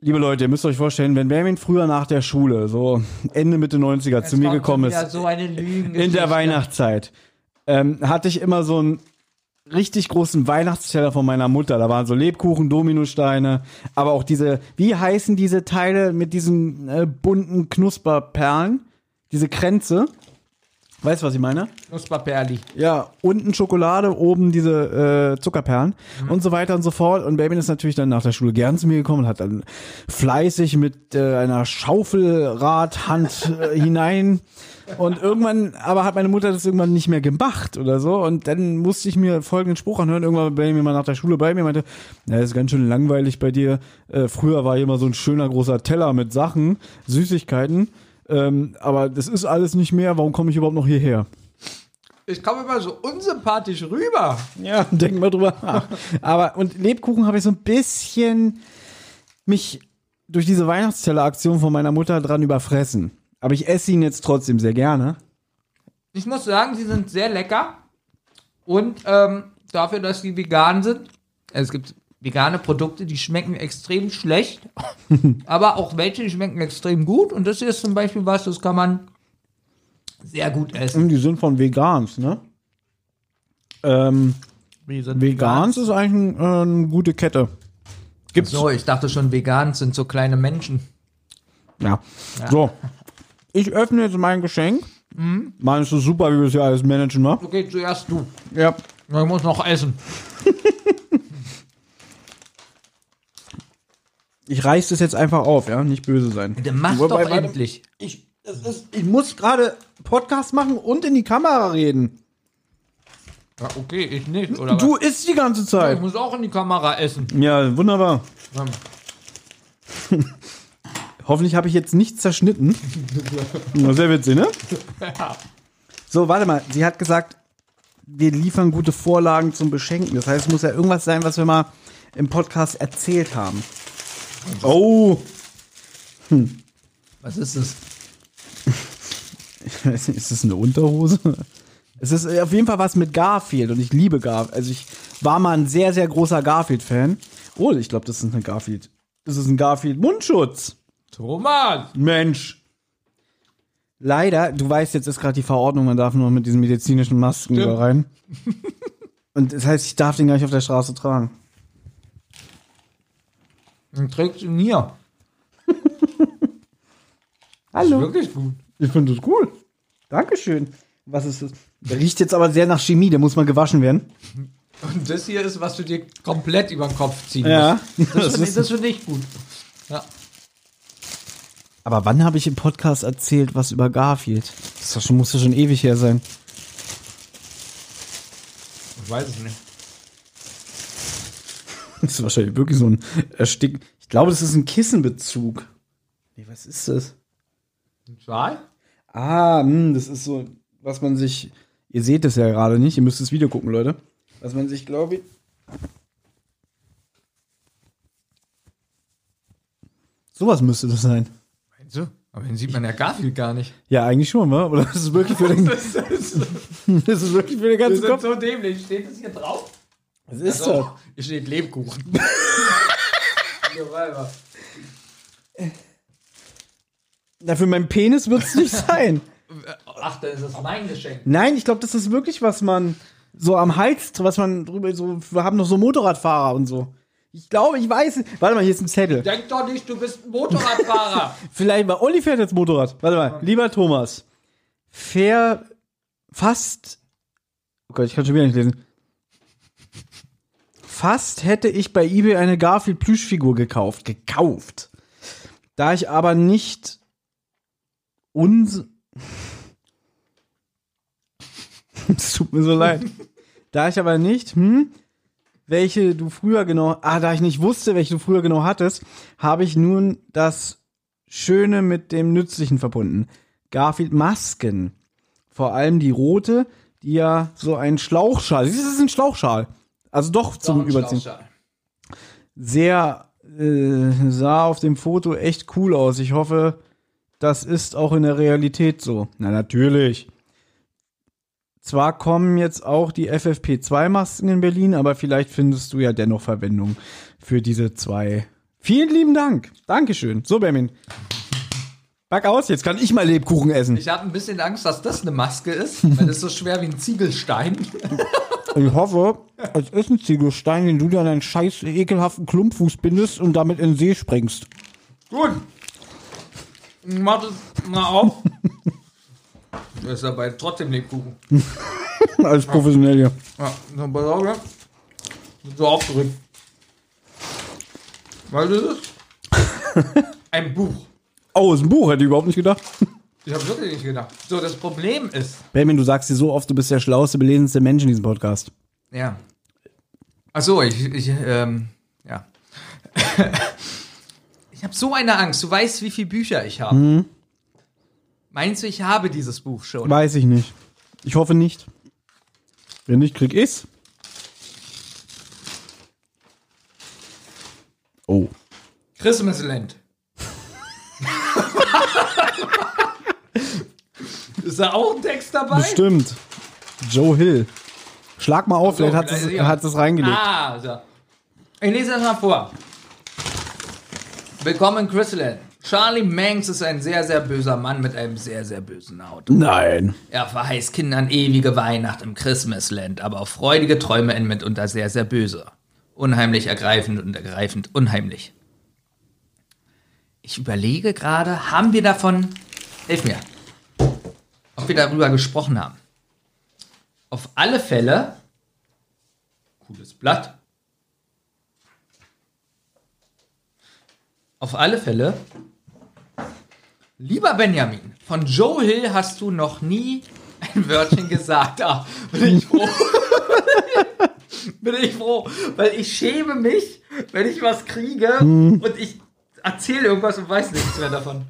Liebe Leute, ihr müsst euch vorstellen, wenn Benjamin früher nach der Schule, so Ende, Mitte 90er, zu mir gekommen ist, so in der Weihnachtszeit, ähm, hatte ich immer so einen richtig großen Weihnachtsteller von meiner Mutter. Da waren so Lebkuchen, Dominosteine, aber auch diese, wie heißen diese Teile mit diesen äh, bunten Knusperperlen? Diese Kränze. Weißt du, was ich meine? Knusperperli. Ja, unten Schokolade, oben diese äh, Zuckerperlen und so weiter und so fort. Und Baby ist natürlich dann nach der Schule gern zu mir gekommen und hat dann fleißig mit äh, einer Schaufelradhand äh, hinein. Und irgendwann, aber hat meine Mutter das irgendwann nicht mehr gemacht oder so. Und dann musste ich mir folgenden Spruch anhören. Irgendwann war Baby mal nach der Schule bei mir meinte, das ist ganz schön langweilig bei dir. Äh, früher war hier immer so ein schöner großer Teller mit Sachen, Süßigkeiten. Ähm, aber das ist alles nicht mehr. Warum komme ich überhaupt noch hierher? Ich komme immer so unsympathisch rüber. Ja, denk mal drüber nach. Aber und Lebkuchen habe ich so ein bisschen mich durch diese Weihnachtsteller-Aktion von meiner Mutter dran überfressen. Aber ich esse ihn jetzt trotzdem sehr gerne. Ich muss sagen, sie sind sehr lecker. Und ähm, dafür, dass die vegan sind, also es gibt vegane Produkte, die schmecken extrem schlecht, aber auch welche, die schmecken extrem gut. Und das hier ist zum Beispiel was, das kann man sehr gut essen. Und die sind von Vegans, ne? Ähm, sind Vegans ist eigentlich ein, äh, eine gute Kette. Gibt's. So, ich dachte schon, vegan sind so kleine Menschen. Ja. So. Ich öffne jetzt mein Geschenk. Meinst du super, wie wir es hier alles managen, ne? Okay, zuerst du. Ja. Ich muss noch essen. Ich reiß das jetzt einfach auf, ja? Nicht böse sein. Dann mach Wobei, doch endlich. Ich, ist, ich muss gerade Podcast machen und in die Kamera reden. Ja, okay, ich nicht, oder Du isst die ganze was? Ich Zeit. muss auch in die Kamera essen. Ja, wunderbar. Hoffentlich habe ich jetzt nichts zerschnitten. Sehr witzig, ne? So, warte mal. Sie hat gesagt, wir liefern gute Vorlagen zum Beschenken. Das heißt, es muss ja irgendwas sein, was wir mal im Podcast erzählt haben. Oh, Was ist das? ich weiß nicht, ist das eine Unterhose? Es ist auf jeden Fall was mit Garfield und ich liebe Garfield. Also ich war mal ein sehr, sehr großer Garfield-Fan. Oh, ich glaube, das ist eine Garfield. Das ist ein Garfield-Mundschutz. Thomas! Mensch. Leider, du weißt, jetzt ist gerade die Verordnung, man darf nur mit diesen medizinischen Masken Stimmt. da rein. Und das heißt, ich darf den gar nicht auf der Straße tragen. Dann trägst du ihn hier. Hallo. Wirklich gut. Ich finde das cool. Dankeschön. Was ist das? Der riecht jetzt aber sehr nach Chemie, der muss mal gewaschen werden. Und das hier ist, was du dir komplett über den Kopf ziehen Ja. musst. Das Das finde ich, ist- das find ich gut. Ja. Aber wann habe ich im Podcast erzählt, was über Garfield? Das ist schon, muss doch schon ewig her sein. Ich weiß es nicht. Das ist wahrscheinlich wirklich so ein Erstick. Ich glaube, das ist ein Kissenbezug. Nee, was ist das? Ein Schal? Ah, mh, das ist so, was man sich. Ihr seht es ja gerade nicht, ihr müsst das Video gucken, Leute. Was man sich, glaube ich. Sowas müsste das sein. Meinst du? Aber den sieht man ja Garfield gar nicht. Ja, eigentlich schon, wa? Oder das ist wirklich für den, das ist wirklich für den ganzen Kopf. so dämlich. Steht das hier drauf? Was ist das? Also, hier steht Lebkuchen. Na, für meinen Penis wird es nicht sein. Ach, dann ist das mein Geschenk. Nein, ich glaube, das ist wirklich, was man so am Hals, was man drüber so. Wir haben noch so Motorradfahrer und so. Ich glaube, ich weiß. Warte mal, hier ist ein Zettel. Denk doch nicht, du bist ein Motorradfahrer. Vielleicht mal, Olli fährt jetzt Motorrad. Warte mal, lieber Thomas. Fair, fast, oh Gott, ich kann schon wieder nicht lesen. Fast hätte ich bei eBay eine Garfield Plüschfigur gekauft. Gekauft. Da ich aber nicht uns, es tut mir so leid. Da ich aber nicht, hm, welche du früher genau, ah, da ich nicht wusste, welche du früher genau hattest, habe ich nun das Schöne mit dem Nützlichen verbunden. Garfield Masken. Vor allem die rote, die ja so ein Schlauchschal, das ist ein Schlauchschal. Also doch zum Überziehen. sehr, äh, sah auf dem Foto echt cool aus. Ich hoffe, das ist auch in der Realität so. Na, natürlich. Zwar kommen jetzt auch die FFP2-Masken in Berlin, aber vielleicht findest du ja dennoch Verwendung für diese zwei. Vielen lieben Dank. Dankeschön. So, Benjamin. Back aus, jetzt kann ich mal Lebkuchen essen. Ich habe ein bisschen Angst, dass das eine Maske ist, weil das ist so schwer wie ein Ziegelstein. Ich hoffe, es ist ein Ziegelstein, den du dir an einen scheiß ekelhaften Klumpfuß bindest und damit in den See springst. Gut. Ich mach das mal auf. Das ist dabei trotzdem Lebkuchen. Als professionell hier. Ja, dann pass auf, ja. So aufgerückt. Weil das ist ein Buch. Oh, ist ein Buch, hätte ich überhaupt nicht gedacht. Ich habe wirklich nicht gedacht. So, das Problem ist. Benjamin, du sagst dir so oft, du bist der schlauste, belesenste Mensch in diesem Podcast. Ja. Ach so, ich, ich ähm, ja. ich habe so eine Angst. Du weißt, wie viele Bücher ich habe. Meinst du, ich habe dieses Buch schon? Weiß ich nicht. Ich hoffe nicht. Wenn nicht, krieg ich's. Oh. Christmasland. Ist da auch ein Text dabei? Bestimmt. Joe Hill. Schlag mal auf, vielleicht hat es, hat es reingelegt. Ah, so. Ich lese das mal vor. Willkommen in Christland. Charlie Manx ist ein sehr, sehr böser Mann mit einem sehr, sehr bösen Auto. Nein. Er verheißt Kindern ewige Weihnacht im Christmasland, aber auch freudige Träume enden mitunter sehr, sehr böse. Unheimlich ergreifend und ergreifend unheimlich. Ich überlege gerade, haben wir davon, hilf mir, ob wir darüber gesprochen haben. Auf alle Fälle, cooles Blatt. Auf alle Fälle, lieber Benjamin, von Joe Hill hast du noch nie ein Wörtchen gesagt. Ah, bin ich froh. bin ich froh, weil ich schäme mich, wenn ich was kriege und ich erzähle irgendwas und weiß nichts mehr davon.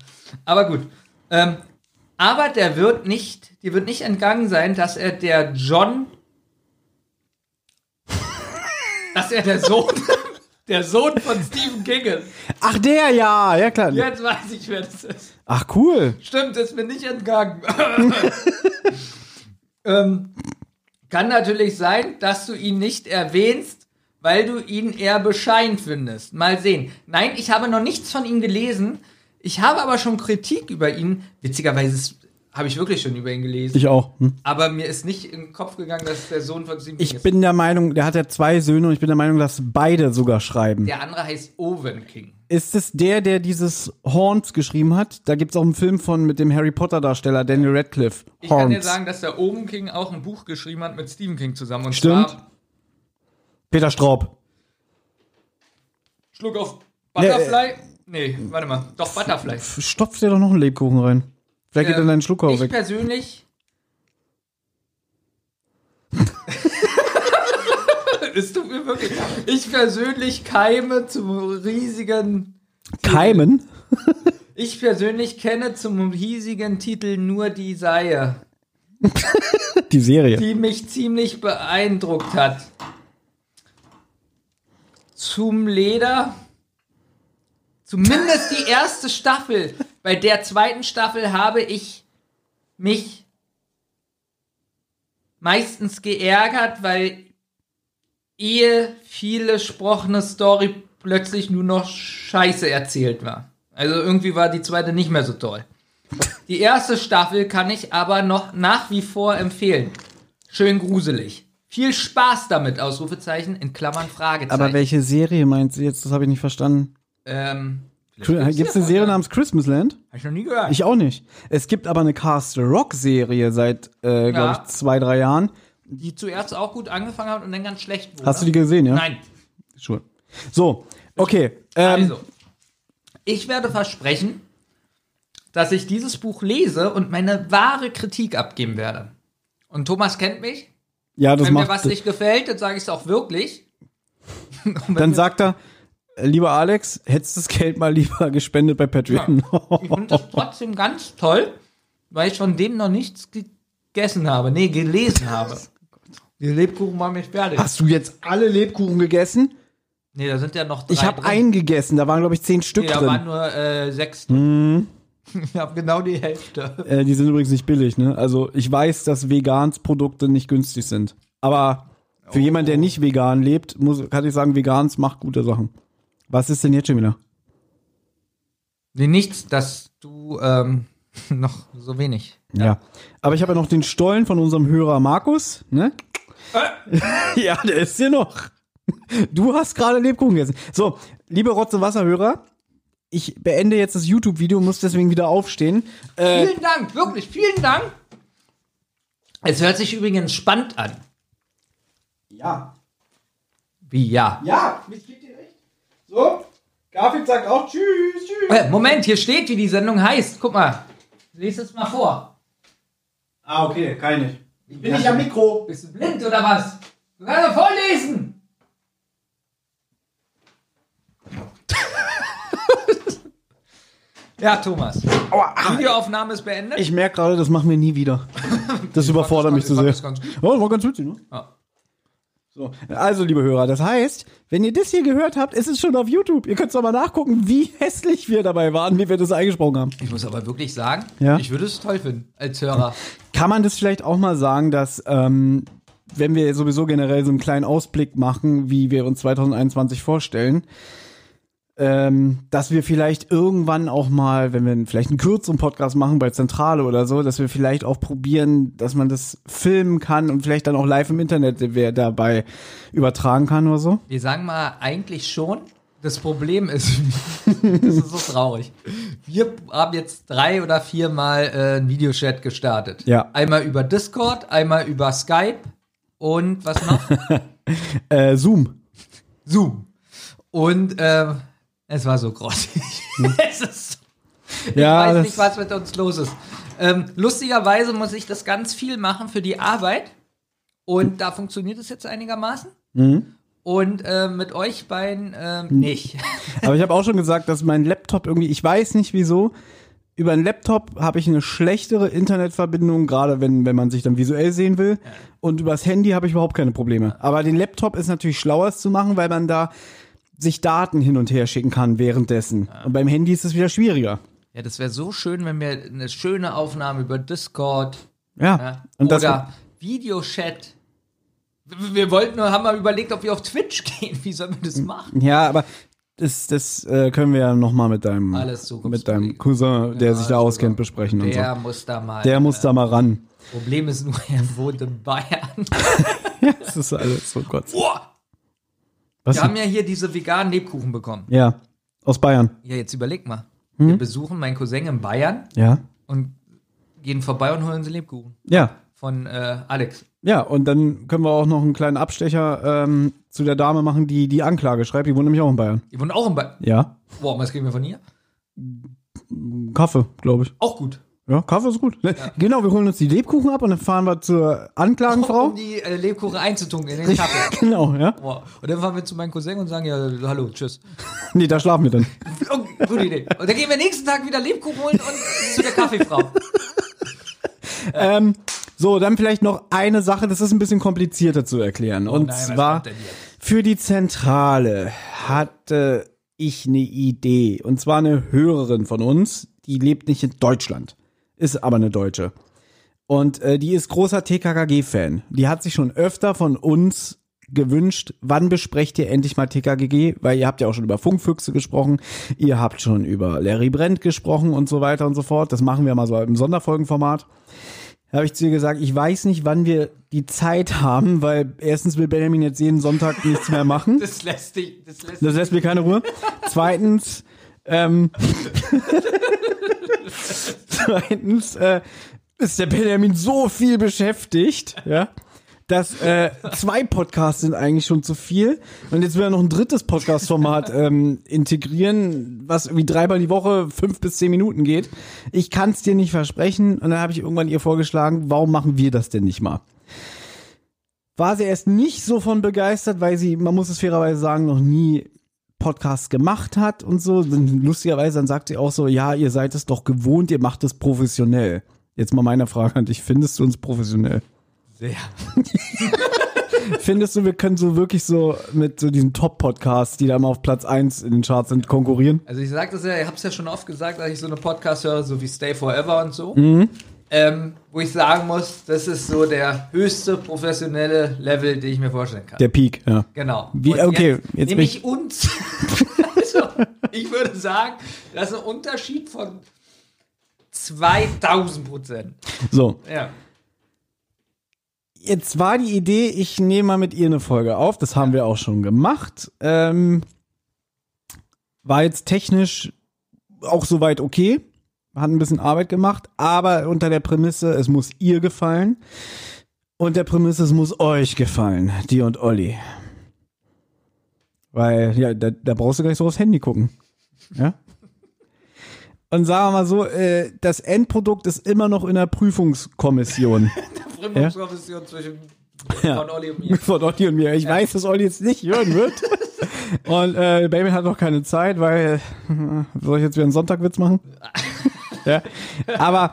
Aber gut. Ähm, aber der wird nicht, dir wird nicht entgangen sein, dass er der John, dass er der Sohn, der Sohn von Stephen King ist. Ach, der, ja, ja klar. Jetzt weiß ich, wer das ist. Ach, cool. Stimmt, ist mir nicht entgangen. ähm, kann natürlich sein, dass du ihn nicht erwähnst, weil du ihn eher bescheiden findest. Mal sehen. Nein, ich habe noch nichts von ihm gelesen. Ich habe aber schon Kritik über ihn. Witzigerweise habe ich wirklich schon über ihn gelesen. Ich auch. Hm. aber mir ist nicht in den Kopf gegangen, dass der Sohn von King Ich bin der Meinung, der hat ja zwei Söhne und ich bin der Meinung, dass beide sogar schreiben. der andere heißt Owen King. Ist es der, der dieses Horns geschrieben hat? Da gibt es auch einen Film von mit dem Harry Potter Darsteller Daniel Radcliffe. Ich kann dir Horns. sagen, dass der Owen King auch ein Buch geschrieben hat mit Stephen King zusammen. Und Stimmt. Peter Straub. Schluck auf Nee, Butterfly. Nee, warte mal. Doch, Butterfly. Stopf dir doch noch einen Lebkuchen rein. Vielleicht geht Ähm, dann dein Schluck auch Ich weg. persönlich. es tut mir wirklich. Ich persönlich keime zum riesigen. Keimen? Ich persönlich kenne zum hiesigen Titel nur die Seie, Die Serie. die mich ziemlich beeindruckt hat. Zum Leder. Zumindest die erste Staffel. Bei der zweiten Staffel habe ich mich meistens geärgert, weil ehe viele gesprochene Story plötzlich nur noch Scheiße erzählt war. Also irgendwie war die zweite nicht mehr so toll. Die erste Staffel kann ich aber noch nach wie vor empfehlen. Schön gruselig. Viel Spaß damit, Ausrufezeichen, in Klammern Fragezeichen. Aber welche Serie meinst du jetzt? Das habe ich nicht verstanden. Ähm, Gibt es eine Serie namens Christmasland? Hab ich noch nie gehört. Ich auch nicht. Es gibt aber eine Castle Rock Serie seit, äh, glaube Ja. ich, zwei, drei Jahren. die zuerst auch gut angefangen hat und dann ganz schlecht wurde. Hast du die gesehen, ja? Nein. Schon. So, okay. Ähm, Also, ich werde versprechen, dass ich dieses Buch lese und meine wahre Kritik abgeben werde. Und Thomas kennt mich. ja, das Wenn mir macht. was nicht gefällt, dann sage ich es auch wirklich. Dann mir- sagt er, lieber Alex, hättest das Geld mal lieber gespendet bei Patreon. Ich finde das trotzdem ganz toll, weil ich von dem noch nichts gegessen habe. Nee, gelesen habe. Die Lebkuchen machen mich fertig. Hast du jetzt alle Lebkuchen gegessen? Nee, da sind ja noch drei Ich habe einen gegessen, da waren glaube ich zehn Stück Nee, da drin. waren nur äh, sechs drin. Ich habe genau die Hälfte. Äh, die sind übrigens nicht billig, ne? Also ich weiß, dass Vegansprodukte nicht günstig sind. Aber für Oh. jemand, der nicht vegan lebt, muss, kann ich sagen, Vegans macht gute Sachen. Was ist denn jetzt schon wieder? Nee, nichts, dass du ähm, noch so wenig. Ja. Aber ich habe ja noch den Stollen von unserem Hörer Markus, ne? ja, der ist hier noch. Du hast gerade Lebkuchen gegessen. So, liebe Rotze Wasserhörer, ich beende jetzt das YouTube-Video, muss deswegen wieder aufstehen. Äh, Vielen Dank, wirklich, vielen Dank. Es hört sich übrigens spannend an. ja. Wie ja? Ja, ich gebe dir recht. So, Garfield sagt auch Tschüss, Tschüss. Äh, Moment, hier steht, wie die Sendung heißt. Guck mal. Lies es mal vor. Ah, okay, kann ich nicht. Ich bin nicht am Mikro. Bist du blind oder was? Du kannst doch vorlesen. ja, Thomas. Videoaufnahme ist beendet. Ich merke gerade, das machen wir nie wieder. Das überfordert mich zu sehr. das. Oh, das war ganz witzig, ne? Ja. So. Also, liebe Hörer, das heißt, wenn ihr das hier gehört habt, ist es schon auf YouTube. Ihr könnt doch mal nachgucken, wie hässlich wir dabei waren, wie wir das eingesprochen haben. Ich muss aber wirklich sagen, Ja? ich würde es toll finden als Hörer. Kann man das vielleicht auch mal sagen, dass, ähm, wenn wir sowieso generell so einen kleinen Ausblick machen, wie wir uns 2021 vorstellen, ähm, dass wir vielleicht irgendwann auch mal, wenn wir vielleicht einen kürzeren Podcast machen bei Zentrale oder so, dass wir vielleicht auch probieren, dass man das filmen kann und vielleicht dann auch live im Internet dabei übertragen kann oder so. Wir sagen mal eigentlich schon, das Problem ist, das ist so traurig. Wir haben jetzt drei oder vier Mal äh, einen Videochat gestartet. Ja. Einmal über Discord, einmal über Skype und was noch? Äh, Zoom. Zoom. Und äh, es war so grottig. es ist, ich Ja, weiß das- nicht, was mit uns los ist. Ähm, lustigerweise muss ich das ganz viel machen für die Arbeit. Und da funktioniert es jetzt einigermaßen. Mhm. Und äh, mit euch beiden ähm, nicht. Aber ich habe auch schon gesagt, dass mein Laptop irgendwie, ich weiß nicht wieso, über einen Laptop habe ich eine schlechtere Internetverbindung, gerade wenn, wenn man sich dann visuell sehen will. Und übers Handy habe ich überhaupt keine Probleme. Aber den Laptop ist natürlich schlauer zu machen, weil man da sich Daten hin und her schicken kann währenddessen. Und beim Handy ist es wieder schwieriger. Ja, das wäre so schön, wenn wir eine schöne Aufnahme über Discord Ja. ja, Und das, oder Videochat. Wir wir wollten nur, haben mal überlegt, ob wir auf Twitch gehen. Wie sollen wir das machen? ja, aber das, das äh, können wir ja nochmal mit deinem, mit deinem Cousin, der sich da auskennt, besprechen und so. Der muss da mal. Der muss da mal ran. Problem ist nur, er wohnt in Bayern. Das ist alles so Gott. Boah, Was? wir haben ja hier diese veganen Lebkuchen bekommen. Ja, aus Bayern. Ja, jetzt überleg mal. Hm? Wir besuchen meinen Cousin in Bayern Ja. und gehen vorbei und holen sie Lebkuchen. Ja. Von äh, Alex. Ja, und dann können wir auch noch einen kleinen Abstecher ähm, zu der Dame machen, die die Anklage schreibt. Die wohnt nämlich auch in Bayern. Die wohnen auch in Bayern. Ja. Boah, was kriegen wir von ihr? Kaffee, glaube ich. Auch gut. Ja, Kaffee ist gut. Genau, wir holen uns die Lebkuchen ab und dann fahren wir zur Anklagenfrau. Um die äh, Lebkuchen einzutunken in den Kaffee. genau, ja. Boah. Und dann fahren wir zu meinem Cousin und sagen, ja, hallo, tschüss. Nee, da schlafen wir dann. Oh, gute Idee. Und dann gehen wir nächsten Tag wieder Lebkuchen holen und zu der Kaffeefrau. ähm, so, dann vielleicht noch eine Sache, das ist ein bisschen komplizierter zu erklären. und nein, zwar für die Zentrale hatte ich eine Idee. Und zwar eine Hörerin von uns, die lebt nicht in Deutschland, ist aber eine Deutsche. Und äh, die ist großer TKKG-Fan. Die hat sich schon öfter von uns gewünscht, wann besprecht ihr endlich mal TKKG? Weil ihr habt ja auch schon über Funkfüchse gesprochen, ihr habt schon über Larry Brent gesprochen und so weiter und so fort. Das machen wir mal so im Sonderfolgenformat. Da habe ich zu ihr gesagt, ich weiß nicht, wann wir die Zeit haben, weil erstens will Benjamin jetzt jeden Sonntag nichts mehr machen. Das lässt dich, das lässt Das lässt mir keine Ruhe. Zweitens, ähm, zweitens äh, ist der Benjamin so viel beschäftigt, ja, dass äh, zwei Podcasts sind eigentlich schon zu viel. Und jetzt will er noch ein drittes Podcast-Format ähm, integrieren, was irgendwie dreimal die Woche fünf bis zehn Minuten geht. Ich kann es dir nicht versprechen. Und dann habe ich irgendwann ihr vorgeschlagen, warum machen wir das denn nicht mal? war sie erst nicht so von begeistert, weil sie, man muss es fairerweise sagen, noch nie Podcasts gemacht hat und so. Lustigerweise dann sagt sie auch so, ja, ihr seid es doch gewohnt, ihr macht es professionell. Jetzt mal meine Frage an dich, findest du uns professionell? Sehr. Findest du, wir können so wirklich so mit so diesen Top-Podcasts, die da immer auf Platz 1 in den Charts sind, konkurrieren? Also ich sag das ja, ich hab's ja schon oft gesagt, dass ich so eine Podcast höre, so wie Stay Forever und so. Mhm. Ähm, wo ich sagen muss, das ist so der höchste professionelle Level, den ich mir vorstellen kann. Der Peak, ja. Genau. Wie- Und okay, jetzt, jetzt nehme ich uns. also, ich würde sagen, das ist ein Unterschied von 2000 Prozent. So, Ja. jetzt war die Idee, ich nehme mal mit ihr eine Folge auf. Das haben wir auch schon gemacht. Ähm, war jetzt technisch auch soweit okay. Hat ein bisschen Arbeit gemacht, aber unter der Prämisse, es muss ihr gefallen. Und der Prämisse, es muss euch gefallen, dir und Olli. Weil, ja, da, da brauchst du gar nicht so aufs Handy gucken. Ja? Und sagen wir mal so, äh, das Endprodukt ist immer noch in der Prüfungskommission. Prüfungskommission zwischen Ja. von Olli und mir. Von Olli und mir. Ich weiß, dass Olli jetzt nicht hören wird. Und äh, Baby hat noch keine Zeit, weil äh, soll ich jetzt wieder einen Sonntagwitz machen? Ja. Aber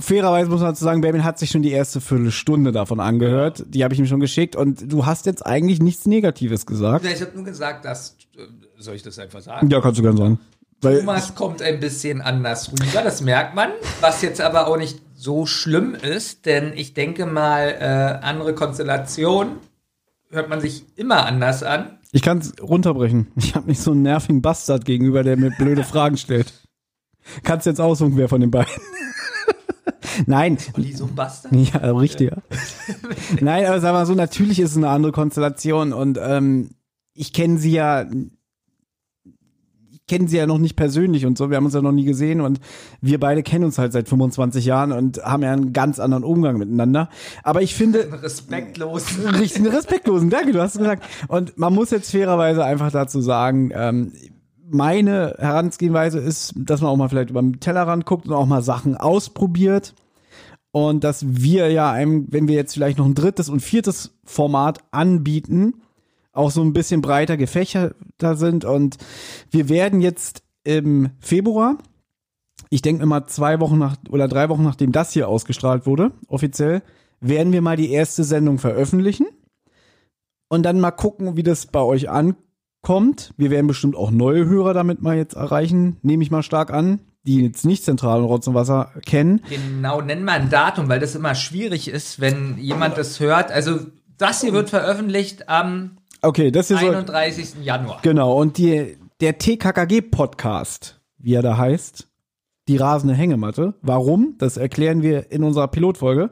fairerweise muss man dazu sagen, Baby hat sich schon die erste Viertelstunde davon angehört. Die habe ich ihm schon geschickt und du hast jetzt eigentlich nichts Negatives gesagt. Ja, Ich habe nur gesagt, dass. äh, Soll ich das einfach sagen? Ja, kannst du gerne sagen. Weil, Thomas kommt ein bisschen anders rüber, das merkt man, was jetzt aber auch nicht so schlimm ist, denn ich denke mal, äh, andere Konstellationen hört man sich immer anders an. ich kann es runterbrechen. Ich habe nicht so einen nervigen Bastard gegenüber, der mir blöde Fragen stellt. Kannst jetzt aussuchen, wer von den beiden. Nein, Olli, so ein Bastard. Ja, richtig. Ja. Nein, aber sag mal so, natürlich ist es eine andere Konstellation und ähm, ich kenne sie ja, ich kenne sie ja noch nicht persönlich und so, wir haben uns ja noch nie gesehen und wir beide kennen uns halt seit 25 Jahren und haben ja einen ganz anderen Umgang miteinander. Aber ich finde, Respektlos. richtig respektlosen, danke, du hast es gesagt. Und man muss jetzt fairerweise einfach dazu sagen, ähm, meine Herangehensweise ist, dass man auch mal vielleicht über den Tellerrand guckt und auch mal Sachen ausprobiert. Und dass wir ja einem, wenn wir jetzt vielleicht noch ein drittes und viertes Format anbieten, auch so ein bisschen breiter gefächerter sind. Und wir werden jetzt im Februar, ich denke mal zwei Wochen nach oder drei Wochen nachdem das hier ausgestrahlt wurde, offiziell, werden wir mal die erste Sendung veröffentlichen und dann mal gucken, wie das bei euch ankommt. Wir werden bestimmt auch neue Hörer damit mal jetzt erreichen, nehme ich mal stark an, die jetzt nicht Zentral und Rotz und Wasser kennen. Genau, nenn mal ein Datum, weil das immer schwierig ist, wenn jemand das hört. Also, das hier wird veröffentlicht am Okay, das so, 31. Januar. genau und die der TKKG Podcast, wie er da heißt, die rasende Hängematte. Warum? Das erklären wir in unserer Pilotfolge.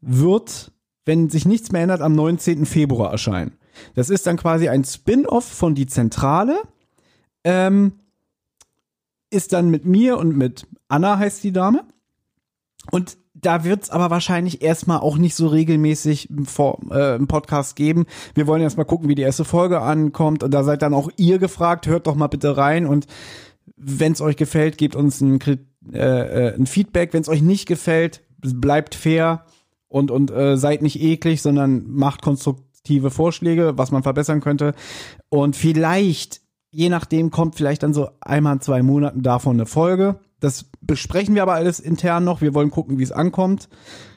Wird, wenn sich nichts mehr ändert, am 19. Februar erscheinen. Das ist dann quasi ein Spin-off von die Zentrale. Ähm, ist dann mit mir und mit Anna heißt die Dame. Und da wird's aber wahrscheinlich erstmal auch nicht so regelmäßig Vor äh, im Podcast geben. Wir wollen erstmal gucken, wie die erste Folge ankommt. Und da seid dann auch ihr gefragt, hört doch mal bitte rein. Und wenn's euch gefällt, gebt uns ein, äh, äh, ein Feedback. Wenn's euch nicht gefällt, bleibt fair und, und äh, seid nicht eklig, sondern macht konstruktive Vorschläge, was man verbessern könnte. Und vielleicht, je nachdem, kommt vielleicht dann so einmal in zwei Monaten davon eine Folge. Das besprechen wir aber alles intern noch. Wir wollen gucken, wie es ankommt.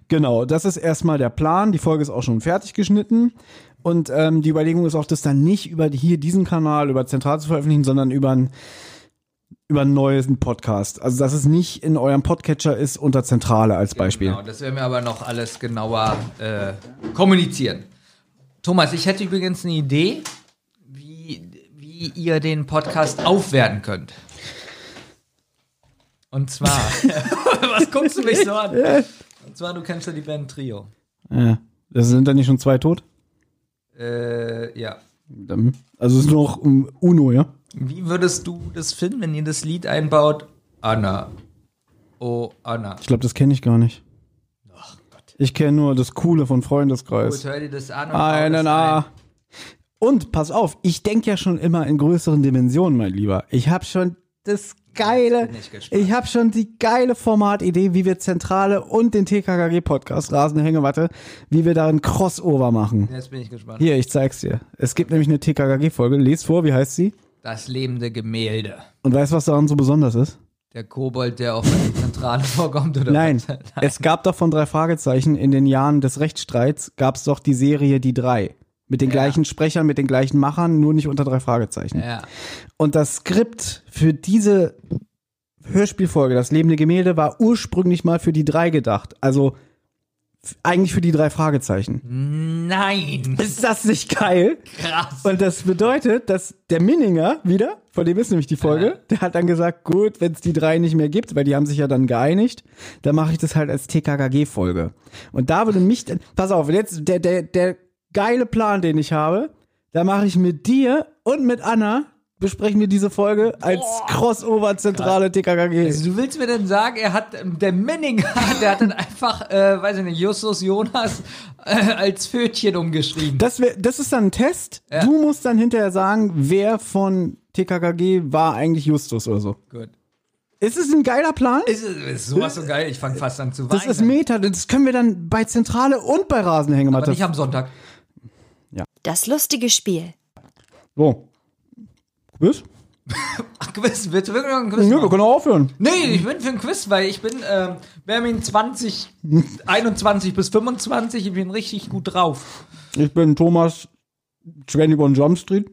Genau, das ist erstmal der Plan. Die Folge ist auch schon fertig geschnitten. Und ähm, die Überlegung ist auch, das dann nicht über hier diesen Kanal, über Zentral zu veröffentlichen, sondern über ein über einen neuen Podcast. Also, dass es nicht in eurem Podcatcher ist unter Zentrale als Beispiel. Genau, das werden wir aber noch alles genauer äh, kommunizieren. Thomas, ich hätte übrigens eine Idee, wie, wie ihr den Podcast aufwerten könnt. Und zwar, was guckst du mich so an? Und zwar, du kennst ja die Band Trio. Ja. Das sind dann nicht schon zwei tot? Äh, ja. Dann- Also es ist nur noch um Uno, ja? Wie würdest du das finden, wenn ihr das Lied einbaut? Anna. Oh, Anna. Ich glaube, das kenne ich gar nicht. Ich kenne nur das Coole von Gut, Freundeskreis. hör dir das an und Einen ein. Und pass auf, ich denke ja schon immer in größeren Dimensionen, mein Lieber. Ich habe schon das geile, ich ich habe schon die geile Formatidee, wie wir Zentrale und den TKKG-Podcast, Rasende Hängematte, wie wir da ein Crossover machen. Jetzt bin ich gespannt. Hier, ich zeig's dir. Es gibt nämlich eine TKKG-Folge. Lies vor, wie heißt sie? Das lebende Gemälde. Und weißt du, was daran so besonders ist? Der Kobold, der auf der Zentrale vorkommt, oder Nein, was? es gab doch von drei Fragezeichen in den Jahren des Rechtsstreits gab es doch die Serie Die Drei. Mit den Ja. gleichen Sprechern, mit den gleichen Machern, nur nicht unter drei Fragezeichen. Ja. Und das Skript für diese Hörspielfolge, das lebende Gemälde, war ursprünglich mal für die drei gedacht. Also eigentlich für die drei Fragezeichen. Nein. Ist das nicht geil? Krass. Und das bedeutet, dass der Minninger wieder, von dem ist nämlich die Folge, der hat dann gesagt, gut, wenn es die drei nicht mehr gibt, weil die haben sich ja dann geeinigt, dann mache ich das halt als TKKG-Folge. Und da würde mich, pass auf, jetzt der, der, der geile Plan, den ich habe, da mache ich mit dir und mit Anna, besprechen wir diese Folge als Crossover-zentrale TKKG. Also du willst mir denn sagen, er hat, der Menninger, der hat dann einfach, äh, weiß ich nicht, Justus Jonas äh, als Pfötchen umgeschrieben. Das, wär, das ist dann ein Test. Ja. Du musst dann hinterher sagen, wer von TKKG war eigentlich Justus oder so. Gut. Ist es ein geiler Plan? Ist, ist sowas so geil, ich fange fast an zu weinen. Das ist Meta, das können wir dann bei Zentrale und bei Aber Rasenhängematte. nicht am Sonntag. Das lustige Spiel. So. Quiz? Ach, Quiz, willst du wirklich noch ein Quiz Ja, wir können auch aufhören. Nee, ich bin für ein Quiz, weil ich bin, ähm, Bermin 20, 21 bis 25, ich bin richtig gut drauf. Ich bin Thomas 21 Jump Street.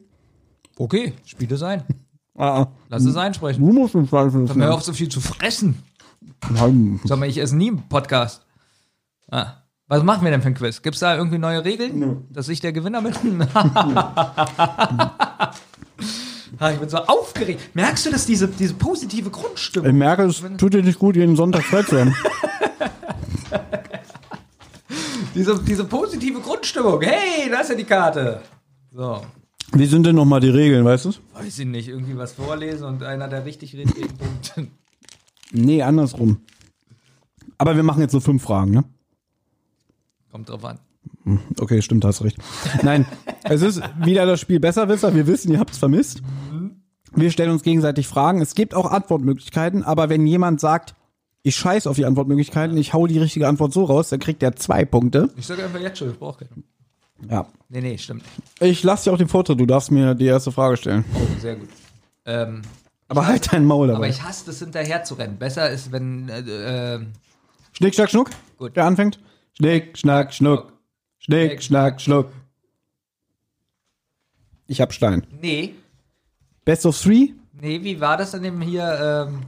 Okay, Spiele sein. Ah. Lass es einsprechen. du musst uns Zweifel Hör auf, so viel zu fressen. Sag mal, ich esse nie im Podcast. Ah. Was machen wir denn für ein Quiz? Gibt's da irgendwie neue Regeln? Dass ich der Gewinner bin? Ah, ich bin so aufgeregt. Merkst du, dass diese, diese positive Ich Grundstimmung, merke, es tut dir nicht gut, jeden Sonntag frei zu haben. diese, diese positive Grundstimmung, hey, da ist ja die Karte. So, Wie sind denn nochmal die Regeln, weißt du? weiß ich nicht, irgendwie was vorlesen und einer, der richtig redet, kriegt einen Punkt. Nee, andersrum. Aber wir machen jetzt so fünf Fragen, ne? Kommt drauf an. Okay, stimmt, hast recht. Nein, es ist wieder das Spiel Besserwisser. Wir wissen, ihr habt es vermisst. Wir stellen uns gegenseitig Fragen. Es gibt auch Antwortmöglichkeiten, aber wenn jemand sagt, ich scheiß auf die Antwortmöglichkeiten, ich hau die richtige Antwort so raus, dann kriegt er zwei Punkte. Ich sage einfach jetzt schon, ich brauche keine. Ja. Nee, nee, stimmt nicht. Ich lasse dir auch den Vortritt, du darfst mir die erste Frage stellen. Oh, sehr gut. Ähm, Aber halt dein Maul aber dabei. ich hasse das hinterher zu rennen. Besser ist, wenn, äh, äh, Schnick, schnack, schnuck. Gut. Wer anfängt? Schnick, schnack, schnuck. Schnick, schnack, schnuck. Ich hab Stein. nee, Best of three? nee, wie war das an dem hier, ähm,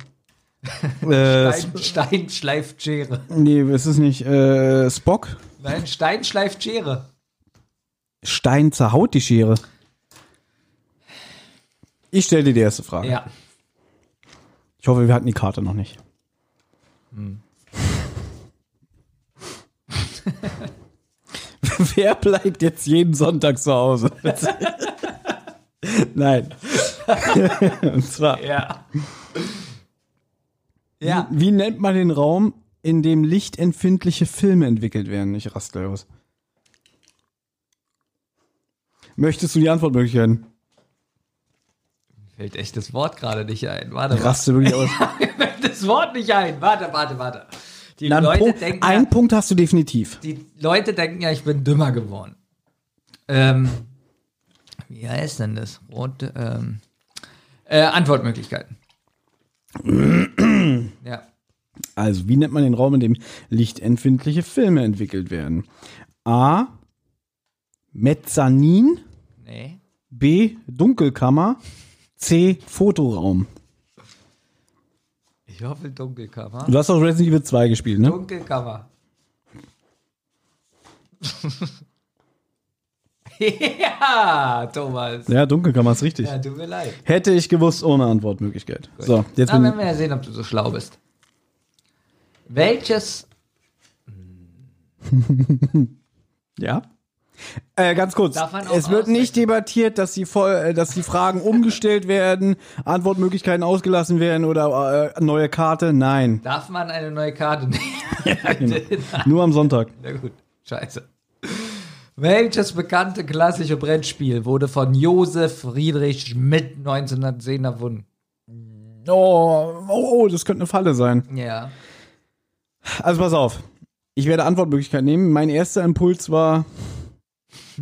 Äh, Stein, Stein schleift Schere. nee, es ist nicht äh, Spock. Nein, Stein schleift Schere. Stein zerhaut die Schere. Ich stelle dir die erste Frage. Ja. Ich hoffe, wir hatten die Karte noch nicht. Wer bleibt jetzt jeden Sonntag zu Hause? Nein. Und zwar, Ja. Ja. wie nennt man den Raum, in dem lichtempfindliche Filme entwickelt werden? Ich raste aus. Möchtest du die Antwortmöglichkeiten? Fällt echt das Wort gerade nicht ein. Warte mal. Raste wirklich aus. Mir fällt das Wort nicht ein. Warte, warte, warte. Die einen Leute Punkt, denken einen ja, Punkt hast du definitiv. die Leute denken ja, ich bin dümmer geworden. Ähm, wie heißt denn das? Rote, ähm, äh, Antwortmöglichkeiten. ja. Also, wie nennt man den Raum, in dem lichtempfindliche Filme entwickelt werden? A. Mezzanin. B. Dunkelkammer. C. Fotoraum. Ich hoffe Dunkelkammer. Du hast doch Resident Evil 2 gespielt, ne? Dunkelkammer. ja, Thomas. Ja, Dunkelkammer ist richtig. Ja, tut mir leid. Hätte ich gewusst ohne Antwortmöglichkeit. So, jetzt Na, bin werden wir ja sehen, ob du so schlau bist. Welches Ja. Äh, ganz kurz. Es wird nicht debattiert, dass die, Voll äh, dass die Fragen umgestellt werden, Antwortmöglichkeiten ausgelassen werden oder äh, neue Karte. Nein. darf man eine neue Karte nehmen? Nur am Sonntag. Na gut, scheiße. Welches bekannte klassische Brettspiel wurde von Josef Friedrich Schmidt 1910 erfunden? Oh, oh, oh, das könnte eine Falle sein. Ja. Also pass auf. Ich werde Antwortmöglichkeit nehmen. Mein erster Impuls war